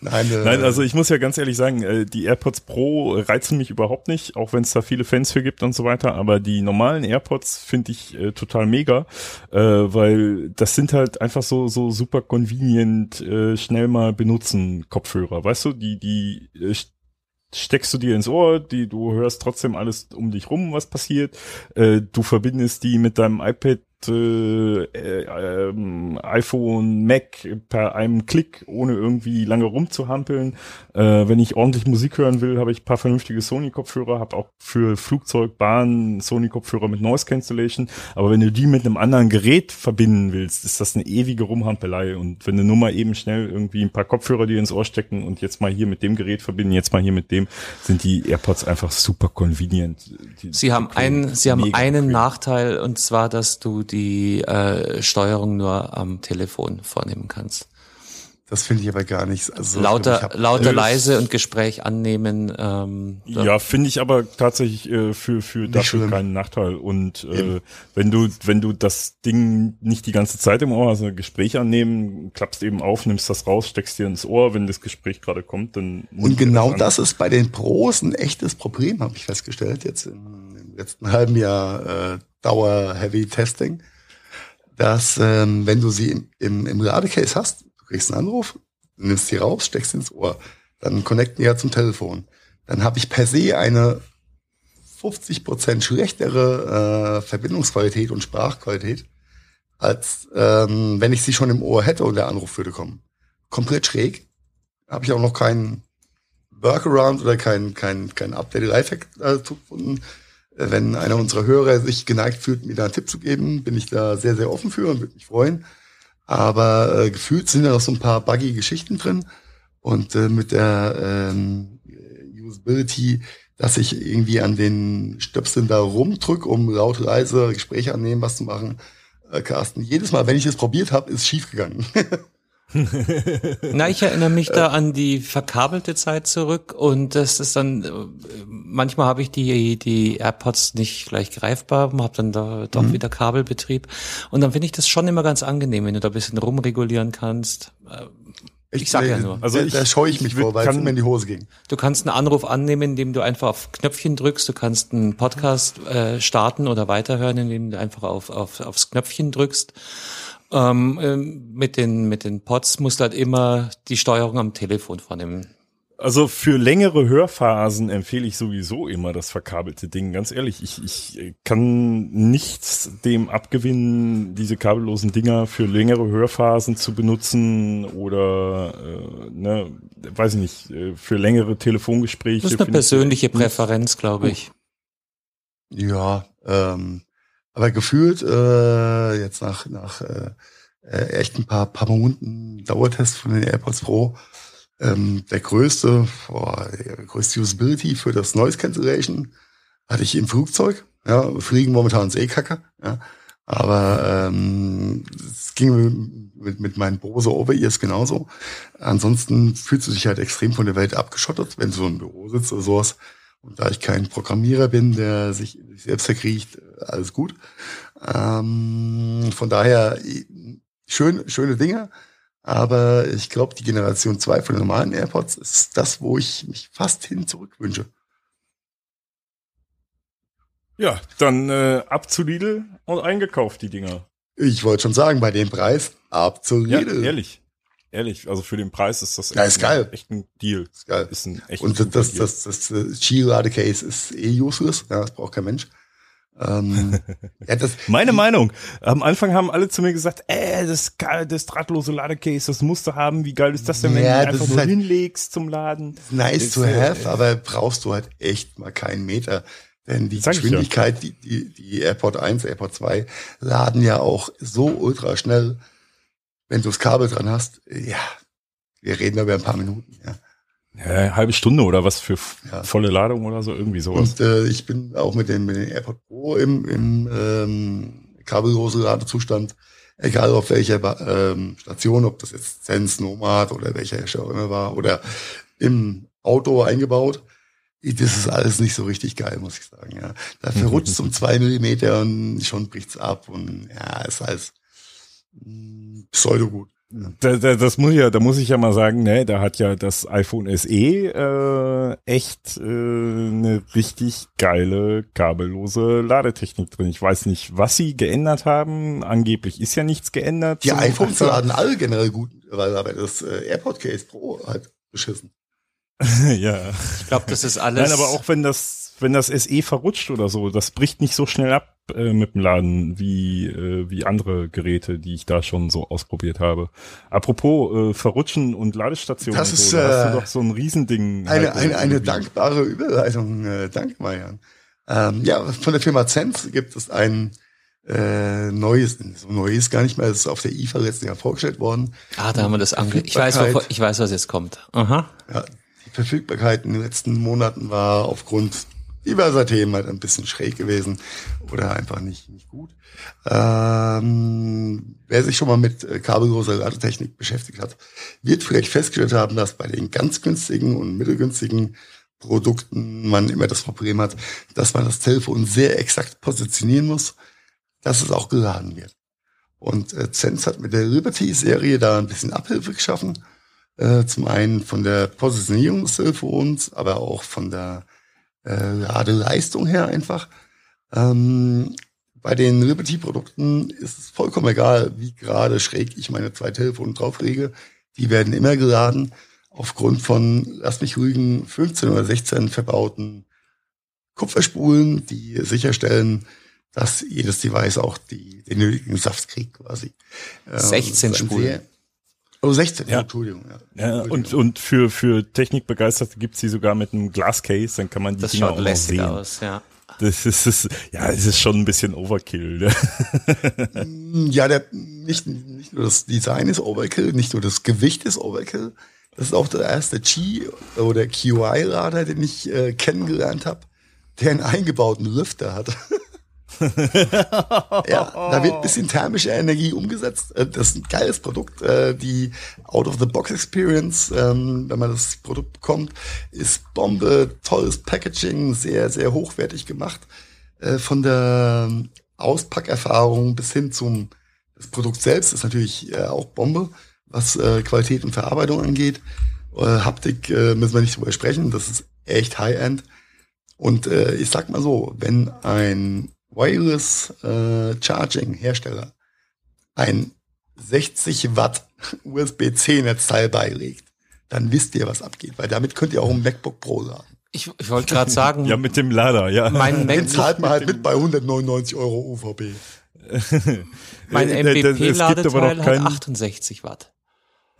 Nein, äh, Nein, also ich muss ja ganz ehrlich sagen, äh, die AirPods Pro reizen mich überhaupt nicht, auch wenn es da viele Fans für gibt und so weiter, aber die normalen AirPods finde ich äh, total mega, äh, weil das sind halt einfach so so super convenient, äh, schnell mal benutzen Kopfhörer, weißt du, die die äh, steckst du dir ins Ohr, die du hörst trotzdem alles um dich rum, was passiert. Äh, du verbindest die mit deinem iPad, äh, äh, iPhone, Mac per einem Klick, ohne irgendwie lange rumzuhampeln. Äh, wenn ich ordentlich Musik hören will, habe ich ein paar vernünftige Sony-Kopfhörer, habe auch für Flugzeug, Bahn Sony-Kopfhörer mit Noise Cancellation. Aber wenn du die mit einem anderen Gerät verbinden willst, ist das eine ewige Rumhampelei. Und wenn du nur mal eben schnell irgendwie ein paar Kopfhörer dir ins Ohr stecken und jetzt mal hier mit dem Gerät verbinden, jetzt mal hier mit dem, sind die AirPods einfach super convenient. Die, Sie haben einen, Sie haben einen. Nachteil und zwar, dass du die äh, Steuerung nur am Telefon vornehmen kannst. Das finde ich aber gar nicht. Also lauter, lauter leise und Gespräch annehmen. Ähm, Ja, finde ich aber tatsächlich äh, für für dafür schlimm. keinen Nachteil. Und äh, Eben. wenn du wenn du das Ding nicht die ganze Zeit im Ohr hast, ein Gespräch annehmen, klappst eben auf, nimmst das raus, steckst dir ins Ohr, wenn das Gespräch gerade kommt, dann Und genau das ist bei den Pros ein echtes Problem, habe ich festgestellt, jetzt im, im letzten halben Jahr äh, Dauer-Heavy-Testing, dass ähm, wenn du sie im, im, im Ladecase hast, du kriegst einen Anruf, nimmst sie raus, steckst sie ins Ohr, dann connecten die ja zum Telefon. Dann habe ich per se eine 50% schlechtere äh, Verbindungsqualität und Sprachqualität, als ähm, wenn ich sie schon im Ohr hätte und der Anruf würde kommen. Komplett schräg. Habe ich auch noch keinen Workaround oder kein, kein, kein Update Lifehack äh, gefunden. Wenn einer unserer Hörer sich geneigt fühlt, mir da einen Tipp zu geben, bin ich da sehr, sehr offen für und würde mich freuen. Aber äh, gefühlt sind da noch so ein paar buggy Geschichten drin. Und äh, mit der ähm, Usability, dass ich irgendwie an den Stöpseln da rumdrück, um laut leise Gespräche annehmen, was zu machen. Äh, Carsten, jedes Mal, wenn ich es probiert habe, ist schief gegangen. Na, ich erinnere mich da an die verkabelte Zeit zurück und das ist dann, äh, manchmal habe ich die, die AirPods nicht gleich greifbar, habe dann da doch wieder Kabelbetrieb und dann finde ich das schon immer ganz angenehm, wenn du da ein bisschen rumregulieren kannst. Äh, Ich sag ja nur. Also da, ich- da scheue ich ich mich würd- vor, weil es kann- immer in die Hose ging. Du kannst einen Anruf annehmen, indem du einfach auf Knöpfchen drückst. Du kannst einen Podcast äh, starten oder weiterhören, indem du einfach auf, auf, aufs Knöpfchen drückst. Ähm, ähm, mit den mit den Pods musst du halt immer die Steuerung am Telefon vornehmen. Also für längere Hörphasen empfehle ich sowieso immer das verkabelte Ding. Ganz ehrlich, ich, ich kann nichts dem abgewinnen, diese kabellosen Dinger für längere Hörphasen zu benutzen oder, äh, ne, weiß ich nicht, äh, für längere Telefongespräche. Das ist eine finde ich- persönliche Präferenz, glaube ich. Ja, ähm, aber gefühlt äh, jetzt nach nach äh, äh, echt ein paar paar Monaten Dauertest von den AirPods Pro ähm, der größte, boah, der größte Usability für das Noise Cancellation hatte ich im Flugzeug. Ja, fliegen momentan ist eh kacke. Ja, aber ähm, es ging mit, mit meinen Bose Over-Ears genauso. Ansonsten fühlst du dich halt extrem von der Welt abgeschottet, wenn du so im Büro sitzt oder sowas. Und da ich kein Programmierer bin, der sich selbst verkriecht, alles gut. Ähm, von daher schön, schöne Dinge. Aber ich glaube, die Generation 2 von den normalen AirPods ist das, wo ich mich fast hin zurückwünsche. Ja, dann äh, ab zu Lidl und eingekauft die Dinger. Ich wollte schon sagen, bei dem Preis ab zu Ja, Lidl. ehrlich. Ehrlich, also für den Preis ist das Ja, ist ein- geil. echt ein Deal. Ist geil. Ist ein echt Und das, das, das, das Ski-Lade-Case ist eh useless. Ja, das braucht kein Mensch. Ähm, ja, das, Meine Meinung. Am Anfang haben alle zu mir gesagt, äh, das, geil, das drahtlose Ladecase, das musst du haben. Wie geil ist das denn, wenn Ja, du das einfach ist nur halt- hinlegst zum Laden? nice Ist, to äh, have, aber brauchst du halt echt mal keinen Meter. Denn die. Geschwindigkeit, die, die, die AirPod 1, AirPod 2 laden ja auch so ultra schnell, wenn du das Kabel dran hast. Ja, wir reden über ein paar Minuten. Ja. Ja, halbe Stunde oder was für Ja. volle Ladung oder so, irgendwie sowas. Und äh, ich bin auch mit dem, mit dem AirPod Pro im, im ähm, kabellose Ladezustand, egal auf welcher ähm, Station, ob das jetzt Sense, Nomad oder welcher Hersteller auch immer war, oder im Auto eingebaut. Das ist alles nicht so richtig geil, muss ich sagen. Ja. Da verrutscht es um zwei Millimeter und schon bricht's ab und ja, ist alles pseudo gut. Da, da, das muss ich ja, da muss ich ja mal sagen, ne, da hat ja das iPhone SE äh, echt äh, eine richtig geile kabellose Ladetechnik drin. Ich weiß nicht, was sie geändert haben. Angeblich ist ja nichts geändert. Die iPhones 8er. laden alle generell gut, weil aber das äh, AirPod Case Pro halt beschissen. ja. Ich glaube, das ist alles. Nein, aber auch wenn das, wenn das SE verrutscht oder so, das bricht nicht so schnell ab äh, mit dem Laden wie, äh, wie andere Geräte, die ich da schon so ausprobiert habe. Apropos äh, Verrutschen und Ladestationen, Das und ist, so, da hast äh, du doch so ein Riesending. Eine, halt eine, eine dankbare Überleitung. Äh, danke, Marian. Ähm, ja, von der Firma Zenz gibt es ein äh, neues, so neu ist gar nicht mehr, es ist auf der IFA letztes Jahr vorgestellt worden. ah, da haben wir das ange. Ich weiß, wovon, ich weiß, was jetzt kommt. Aha. Ja, die Verfügbarkeit in den letzten Monaten war aufgrund diverser Themen halt ein bisschen schräg gewesen oder einfach nicht, nicht gut. Ähm, wer sich schon mal mit äh, kabelloser Ladetechnik beschäftigt hat, wird vielleicht festgestellt haben, dass bei den ganz günstigen und mittelgünstigen Produkten man immer das Problem hat, dass man das Telefon sehr exakt positionieren muss, dass es auch geladen wird. Und äh, Zenz hat mit der Liberty-Serie da ein bisschen Abhilfe geschaffen. Äh, zum einen von der Positionierung des Telefons, aber auch von der äh, Ladeleistung her einfach. Ähm, bei den Liberty-Produkten ist es vollkommen egal, wie gerade schräg ich meine zwei Telefone drauflege. Die werden immer geladen aufgrund von, lass mich rügen, 15 oder 16 verbauten Kupferspulen, die sicherstellen, dass jedes Device auch die, den nötigen Saft kriegt quasi. 16 ähm, Spulen. Oh, 16, ja. Entschuldigung. Ja. ja und, und für, für Technikbegeisterte gibt's die sogar mit einem Glascase, dann kann man die das Dinger schaut auch noch sehen. aus, ja. Das ist, das, ja, es ist schon ein bisschen Overkill. Ne? ja, der, nicht, nicht nur das Design ist Overkill, nicht nur das Gewicht ist Overkill. Das ist auch der erste Qi oder QI-Radar, den ich äh, kennengelernt habe, der einen eingebauten Lüfter hat. ja, da wird ein bisschen thermische Energie umgesetzt. Äh, das ist ein geiles Produkt. Äh, die Out-of-the-Box-Experience, ähm, wenn man das Produkt bekommt, ist Bombe, tolles Packaging, sehr, sehr hochwertig gemacht. Äh, von der Auspackerfahrung bis hin zum das Produkt selbst ist natürlich auch Bombe, was Qualität und Verarbeitung angeht. Haptik müssen wir nicht drüber sprechen, das ist echt High-End. Und ich sag mal so, wenn ein Wireless äh, Charging Hersteller ein 60 Watt USB-C Netzteil beilegt, dann wisst ihr, was abgeht, weil damit könnt ihr auch ein MacBook Pro laden. Ich, ich wollte gerade sagen. ja, mit dem Lader, ja. Mein Den zahlt man halt mit bei 199 Euro UVB. mein MBP-Ladeteil hat 68 Watt.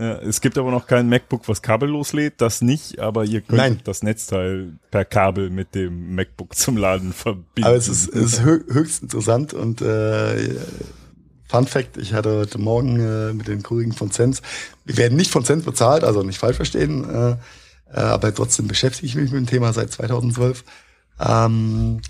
Ja, es gibt aber noch kein MacBook, was kabellos lädt, das nicht, aber ihr könnt Nein. das Netzteil per Kabel mit dem MacBook zum Laden verbinden. Aber es ist, es ist höchst interessant und äh, Fun Fact, ich hatte heute Morgen äh, mit den Kollegen von Sense, wir werden nicht von Sense bezahlt, also nicht falsch verstehen, äh, äh, aber trotzdem beschäftige ich mich mit dem Thema seit 2012. Ähm,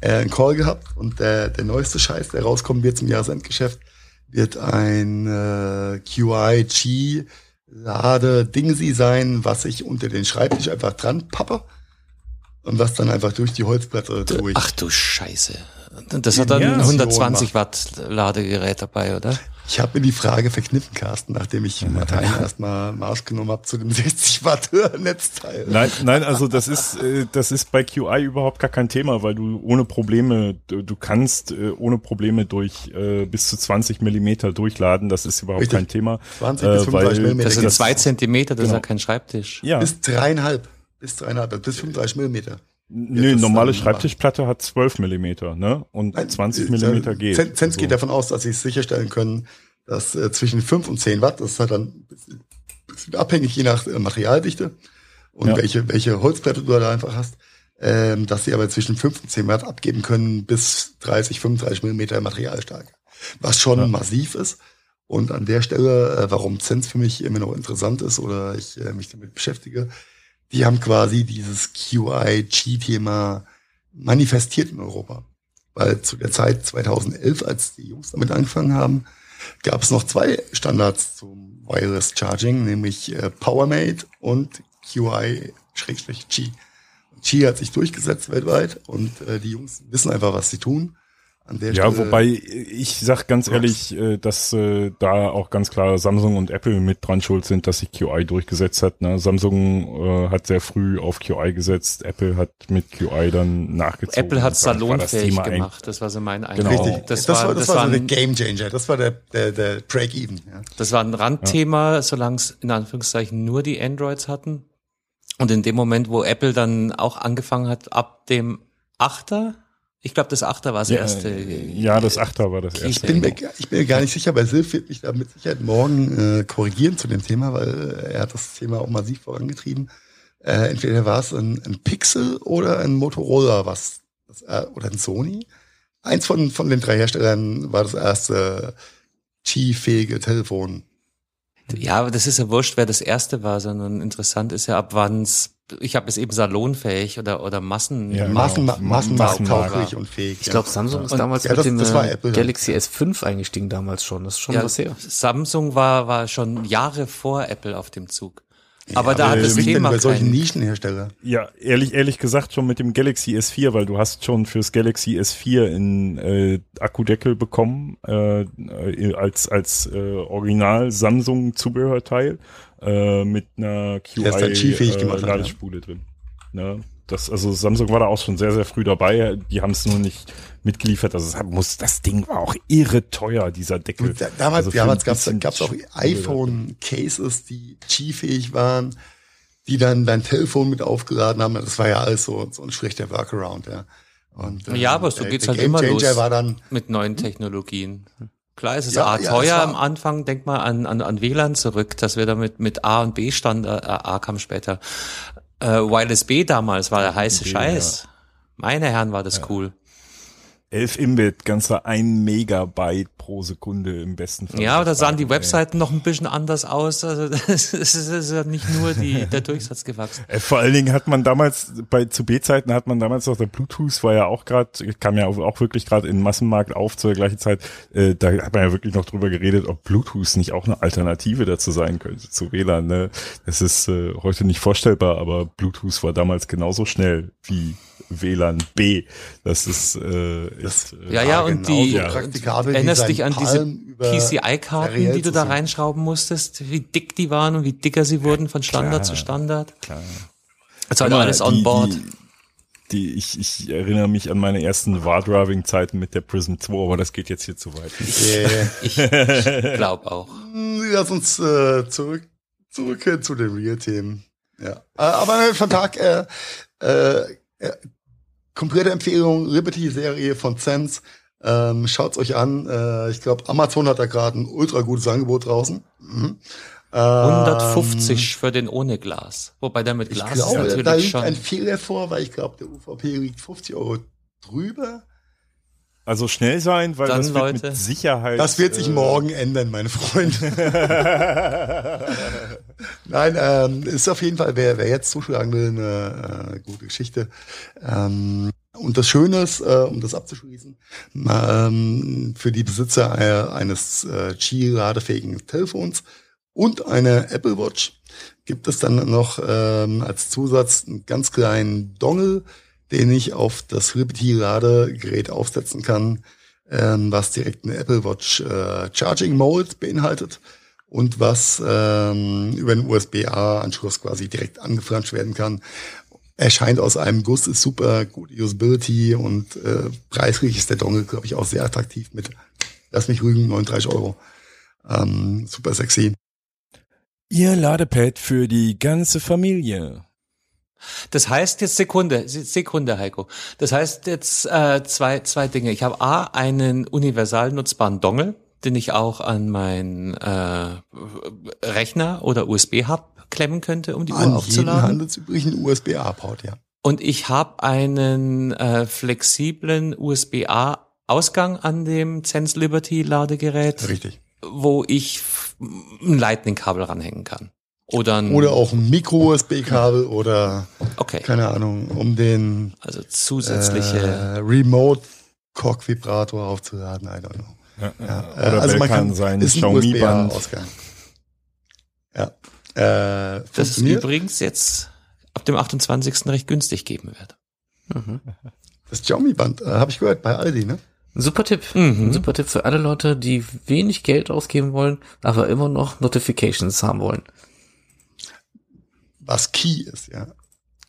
äh, einen Call gehabt und der, der neueste Scheiß, der rauskommen wird zum Jahresendgeschäft, wird ein äh, QI-G Lade Dingsi sein, was ich unter den Schreibtisch einfach dran pappe und was dann einfach durch die Holzplatte durch. Ach du Scheiße. Das hat dann ja, 120 Watt Ladegerät dabei, oder? Ich habe mir die Frage verkniffen, Carsten, nachdem ich Martin erstmal Maß genommen habe zu dem 60 Watt Netzteil. Nein, nein, also das ist äh, das ist bei QI überhaupt gar kein Thema, weil du ohne Probleme du, kannst äh, ohne Probleme durch äh, bis zu 20 Millimeter durchladen. Das ist überhaupt Richtig. kein Thema. 20 bis 35 Millimeter. Das sind zwei Zentimeter, das genau. ist ja kein Schreibtisch. Ja. Bis dreieinhalb, bis dreieinhalb, bis 35 Millimeter. Nö, normale Schreibtischplatte hat 12 Millimeter, ne? Und Nein, 20 Millimeter geht. Zenz also. geht davon aus, dass sie es sicherstellen können, dass äh, zwischen 5 und 10 Watt, das ist halt dann bisschen, abhängig je nach äh, Materialdichte und ja. welche, welche Holzplatte du da einfach hast, ähm, dass sie aber zwischen 5 und 10 Watt abgeben können bis 30, 35 Millimeter Materialstärke. Was schon ja. massiv ist. Und an der Stelle, äh, warum Zenz für mich immer noch interessant ist oder ich äh, mich damit beschäftige, die haben quasi dieses QI-G-Thema manifestiert in Europa. Weil zu der Zeit 2011, als die Jungs damit angefangen haben, gab es noch zwei Standards zum Wireless Charging, nämlich äh, PowerMate und QI-G. Qi hat sich durchgesetzt weltweit und äh, die Jungs wissen einfach, was sie tun ja, Stelle wobei ich sag ganz ehrlich, äh, dass äh, da auch ganz klar Samsung und Apple mit dran schuld sind, dass sich QI durchgesetzt hat. Ne? Samsung äh, hat sehr früh auf QI gesetzt, Apple hat mit QI dann nachgezogen. Apple hat salonfähig das gemacht, das war so mein Eindruck. Genau. Richtig. Das, das war, das, das war so der Game Changer, das war der, der, der Break-Even. Ja. Das war ein Randthema, ja. solange es in Anführungszeichen nur die Androids hatten. Und in dem Moment, wo Apple dann auch angefangen hat, ab dem Achter ich glaube, das Achter war das ja, erste. Ja, das Achter war das erste. Ich bin, mir, ich bin mir gar nicht sicher, weil Silf wird mich da mit Sicherheit morgen äh, korrigieren zu dem Thema, weil äh, er hat das Thema auch massiv vorangetrieben. Äh, entweder war es ein, ein, Pixel oder ein Motorola, was das, äh, oder ein Sony. Eins von, von den drei Herstellern war das erste Qi-fähige Telefon. Ja, aber das ist ja wurscht, wer das erste war, sondern interessant ist ja, ab wann es ich habe es eben salonfähig oder oder Massen Ja, Massen, genau. massenmarkttauglich und fähig. Ich glaube, Samsung ist damals Ja, mit das- dem das war äh, Apple. Galaxy S5 eingestiegen damals schon. Das ist schon ja, was her. Samsung war war schon Jahre vor Apple auf dem Zug. Aber da hat was das bringt denn Thema bei solchen Nischenhersteller. Ja, ehrlich, ehrlich gesagt schon mit dem Galaxy S4, weil du hast schon fürs Galaxy S4 in äh, Akkudeckel bekommen äh, äh, als als äh, Original Samsung Zubehörteil äh, mit einer QI Der ist dann Qi-fähig äh, drin. Ne? Das, also Samsung war da auch schon sehr, sehr früh dabei. Die haben es nur nicht mitgeliefert. Also es muss, das Ding war auch irre teuer, dieser Deckel. Da, damals Also damals bisschen gab's auch iPhone-Cases, die Qi-fähig waren, die dann dein Telefon mit aufgeladen haben. Das war ja alles so, so ein schlechter Workaround, ja. Und, Ja, aber so der- geht's der halt immer Gamechanger los. war dann, mit neuen Technologien. Klar, es ist Ja, A ja, teuer am Anfang. Denk mal an, an, an WLAN zurück, dass wir da mit, A und B Standard, äh, A kam später. Äh, Wireless B damals war der heiße B, Scheiß. Meine Herren, war das cool. 11 Mbit, ganze ein Megabyte pro Sekunde im besten Fall. Ja, da sahen die Ey. Webseiten noch ein bisschen anders aus. Also das ist, ja nicht nur die, der Durchsatz gewachsen. Äh, Vor allen Dingen hat man damals, bei zu B-Zeiten hat man damals noch, der Bluetooth war ja auch gerade, kam ja auch, wirklich gerade in den Massenmarkt auf zur gleichen Zeit, äh, da hat man ja wirklich noch drüber geredet, ob Bluetooth nicht auch eine Alternative dazu sein könnte, zu WLAN. Ne? Das ist äh, heute nicht vorstellbar, aber Bluetooth war damals genauso schnell wie WLAN B. Das ist, äh, ist äh, Ja, ja, war und die, praktikabel wie erinnerst dich an Palm diese PCI-Karten, die du da reinschrauben musstest, wie dick die waren und wie dicker sie wurden von Standard zu Standard. klar. Das war Guck mal, alles on board. Die, die, ich, ich erinnere mich an meine ersten War-Driving-Zeiten mit der Prism 2, aber das geht jetzt hier zu weit. äh, Ich glaube auch. lass uns äh, zurück, zurück zu den Real-Themen. Ja. Äh, aber von Tag, äh, äh, äh, komplette Empfehlung, Liberty-Serie von Sense. Ähm, schaut's euch an. Äh, ich glaube, Amazon hat da gerade ein ultra gutes Angebot draußen. Mhm. Ähm, 150 für den ohne Glas. Wobei der mit Ich Glas glaube, ist da natürlich liegt schon. ein Fehler vor, weil ich glaube, der UVP liegt 50 Euro drüber. Also schnell sein, weil Dann, das wird Leute. mit Sicherheit. Das wird sich äh, morgen ändern, meine Freunde. Nein, ähm, ist auf jeden Fall, wer, wer jetzt zuschlagen will, eine äh, gute Geschichte. Ähm, und das Schöne ist, äh, um das abzuschließen, ähm, für die Besitzer äh, eines äh, Qi-ladefähigen Telefons und einer Apple Watch gibt es dann noch ähm, als Zusatz einen ganz kleinen Dongle, den ich auf das Liberty-Ladegerät aufsetzen kann, ähm, was direkt eine Apple Watch äh, Charging Mode beinhaltet und was ähm, über einen USB-A-Anschluss quasi direkt angeflanscht werden kann. Erscheint aus einem Guss, ist super, gute Usability und äh, preislich ist der Dongle, glaube ich, auch sehr attraktiv mit, lass mich rügen, 39 Euro. Ähm, super sexy. Ihr Ladepad für die ganze Familie. Das heißt jetzt Sekunde, Se- Sekunde, Heiko. Das heißt jetzt äh, zwei, zwei Dinge. Ich habe A, einen universal nutzbaren Dongle, den ich auch an meinen äh, Rechner oder USB-Hub klemmen könnte, um die Uhr An jeden aufzuladen. handelsüblichen USB-A-Port, ja. Und ich habe einen äh, flexiblen USB-A-Ausgang an dem Sense Liberty Ladegerät, Richtig. wo ich ein Lightning-Kabel ranhängen kann. Oder ein, Oder auch ein Micro-USB-Kabel oder, okay, keine Ahnung, um den also zusätzliche. äh, Remote-Cock-Vibrator aufzuladen, I don't know. Ja, Ja, Oder äh, also wer man kann sein ist ein Xiaomi-Band. Ja. Äh, das es funktioniert. übrigens jetzt ab dem 28. recht günstig geben wird. Das Xiaomi-Band, äh, habe ich gehört, bei Aldi, ne? Super Tipp. Mhm. Ein super Tipp für alle Leute, die wenig Geld ausgeben wollen, aber immer noch Notifications haben wollen. Was Key ist, ja.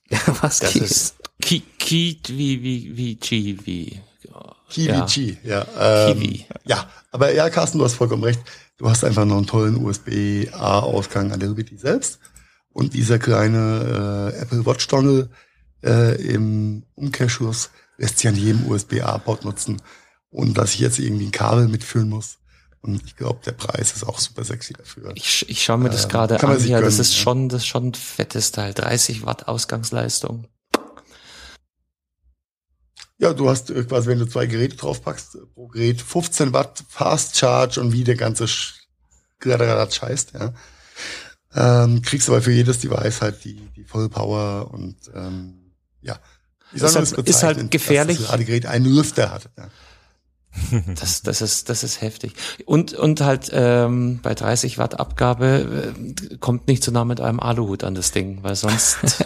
Was Das geht? ist Ki Ki wie wie wie G wie Kiwi Ja. Ja. Ähm, Kiwi. Ja, aber ja, Carsten, du hast vollkommen recht. Du hast einfach noch einen tollen USB-A-Ausgang an der Liberty selbst. Und dieser kleine äh, Apple Watch Dongle äh, im Umkehrschluss lässt sich an jedem USB-A-Port nutzen, ohne dass ich jetzt irgendwie ein Kabel mitführen muss. Und ich glaube, der Preis ist auch super sexy dafür. Ich, ich schaue mir das Ähm, gerade an. Ja, das gönnen, ist ja. schon das ist schon ein fettes Teil. 30 Watt Ausgangsleistung. Ja, du hast äh, quasi, wenn du zwei Geräte draufpackst, äh, pro Gerät 15 Watt Fast Charge und wie der ganze Sch- Kladderadatsch heißt, ja. ähm, kriegst aber für jedes Device halt die, die Vollpower und ähm, ja. Wie soll Ist halt- das ist halt gefährlich. Dass das Ladegerät einen Lüfter hat. Ja. Das, das ist, das ist heftig. Und, und halt, ähm, bei 30 Watt Abgabe äh, kommt nicht so nah mit einem Aluhut an das Ding, weil sonst,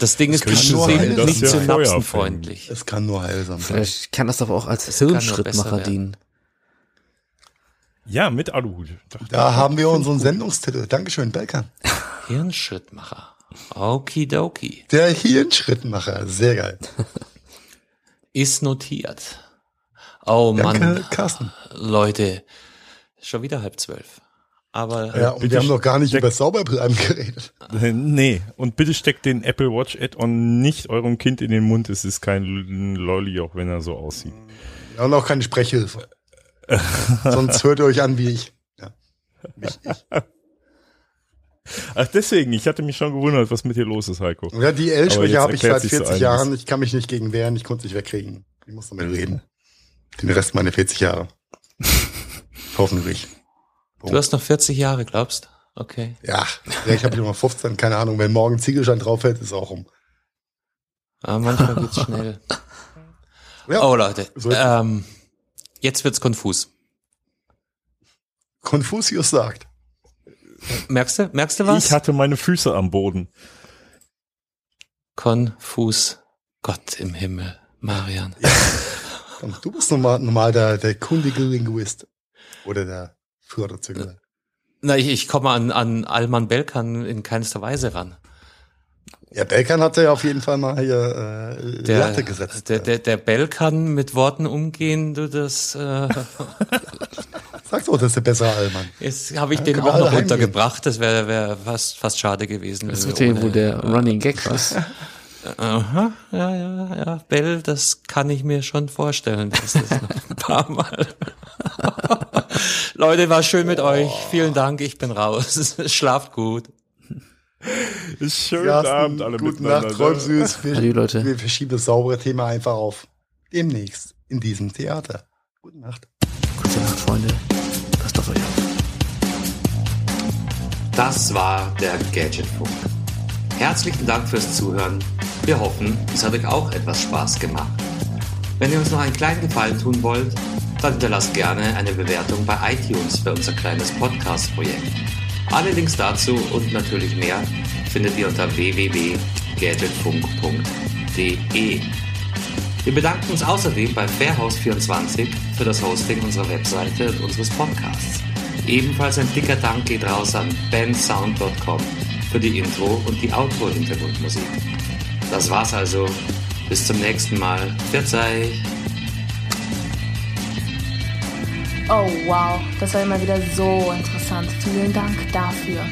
das Ding ist könnte nur bestimmt nicht der Feuer synapsenfreundlich. Es kann nur heilsam sein. Vielleicht kann das aber auch als Hirnschrittmacher dienen. Ja, mit Aluhut. Dachte Da haben wir unseren Sendungstitel. Dankeschön, Belkan. Hirnschrittmacher. Okidoki. Der Hirnschrittmacher. Sehr geil. Ist notiert. Oh Danke, Mann, Carsten. Leute, schon wieder halb zwölf. Aber Ja, und wir haben noch gar nicht über Sauberbleiben geredet. Äh, Nee, und bitte steckt den Apple Watch Add-on nicht eurem Kind in den Mund. Es ist kein Lolli, auch wenn er so aussieht. Ja, und auch keine Sprechhilfe. Sonst hört ihr euch an wie ich. Ja. Mich, ich. Ach, deswegen, ich hatte mich schon gewundert, was mit dir los ist, Heiko. Ja, die L-Schwäche habe ich seit sich so 40 einiges. Jahren. Ich kann mich nicht gegen wehren. Ich konnte es nicht wegkriegen. Ich muss damit reden. Den Rest meiner 40 Jahre. Hoffentlich. du hast noch 40 Jahre, glaubst? Okay. Ja, ich habe noch 15, keine Ahnung. Wenn morgen Ziegelstein drauf fällt, ist auch um. Aber manchmal geht's schnell. Ja, Oh Leute, so ähm, jetzt wird's konfus. Konfuzius sagt. Merkst du, merkst du was? Ich hatte meine Füße am Boden. konfus. Gott im Himmel, Marian. Komm, du bist normal, normal der, der kundige Linguist. Oder der Förderzügler. Na, ich, ich komme an, an Alman Belkan in keinster Weise ran. Ja, Belkan hatte ja auf jeden Fall mal hier äh, Der, Latte gesetzt. Der, der, der Belkan mit Worten umgehen, du, das äh, Sag doch, das ist der bessere Allmann. jetzt habe ich Ja, den auch noch untergebracht. Das wäre wär fast, fast schade gewesen. Das wird wir ja wohl der Running Gag, was? Aha, ja, ja, ja. Bell, das kann ich mir schon vorstellen, dass das noch ein paar Mal. Leute, war schön mit euch. Vielen Dank, ich bin raus. Schlaft gut. Schönen Carsten, Abend alle Guten miteinander. Nacht, träum süß. Wir, Adieu, Leute. wir verschieben das saubere Thema einfach auf demnächst in diesem Theater. Gute Nacht. Gute Nacht, Freunde. Passt auf euch auf. Das war der Gadgetfunk. Herzlichen Dank fürs Zuhören. Wir hoffen, es hat euch auch etwas Spaß gemacht. Wenn ihr uns noch einen kleinen Gefallen tun wollt, dann hinterlasst gerne eine Bewertung bei iTunes für unser kleines Podcast-Projekt. Alle Links dazu und natürlich mehr findet ihr unter www.gadgetfunk.de. Wir bedanken uns außerdem bei Fairhouse24 für das Hosting unserer Webseite und unseres Podcasts. Ebenfalls ein dicker Dank geht raus an bensound.com für die Intro- und die Outro-Hintergrundmusik. Das war's also. Bis zum nächsten Mal. Verzeih. Oh wow, das war immer wieder so interessant. Vielen Dank dafür.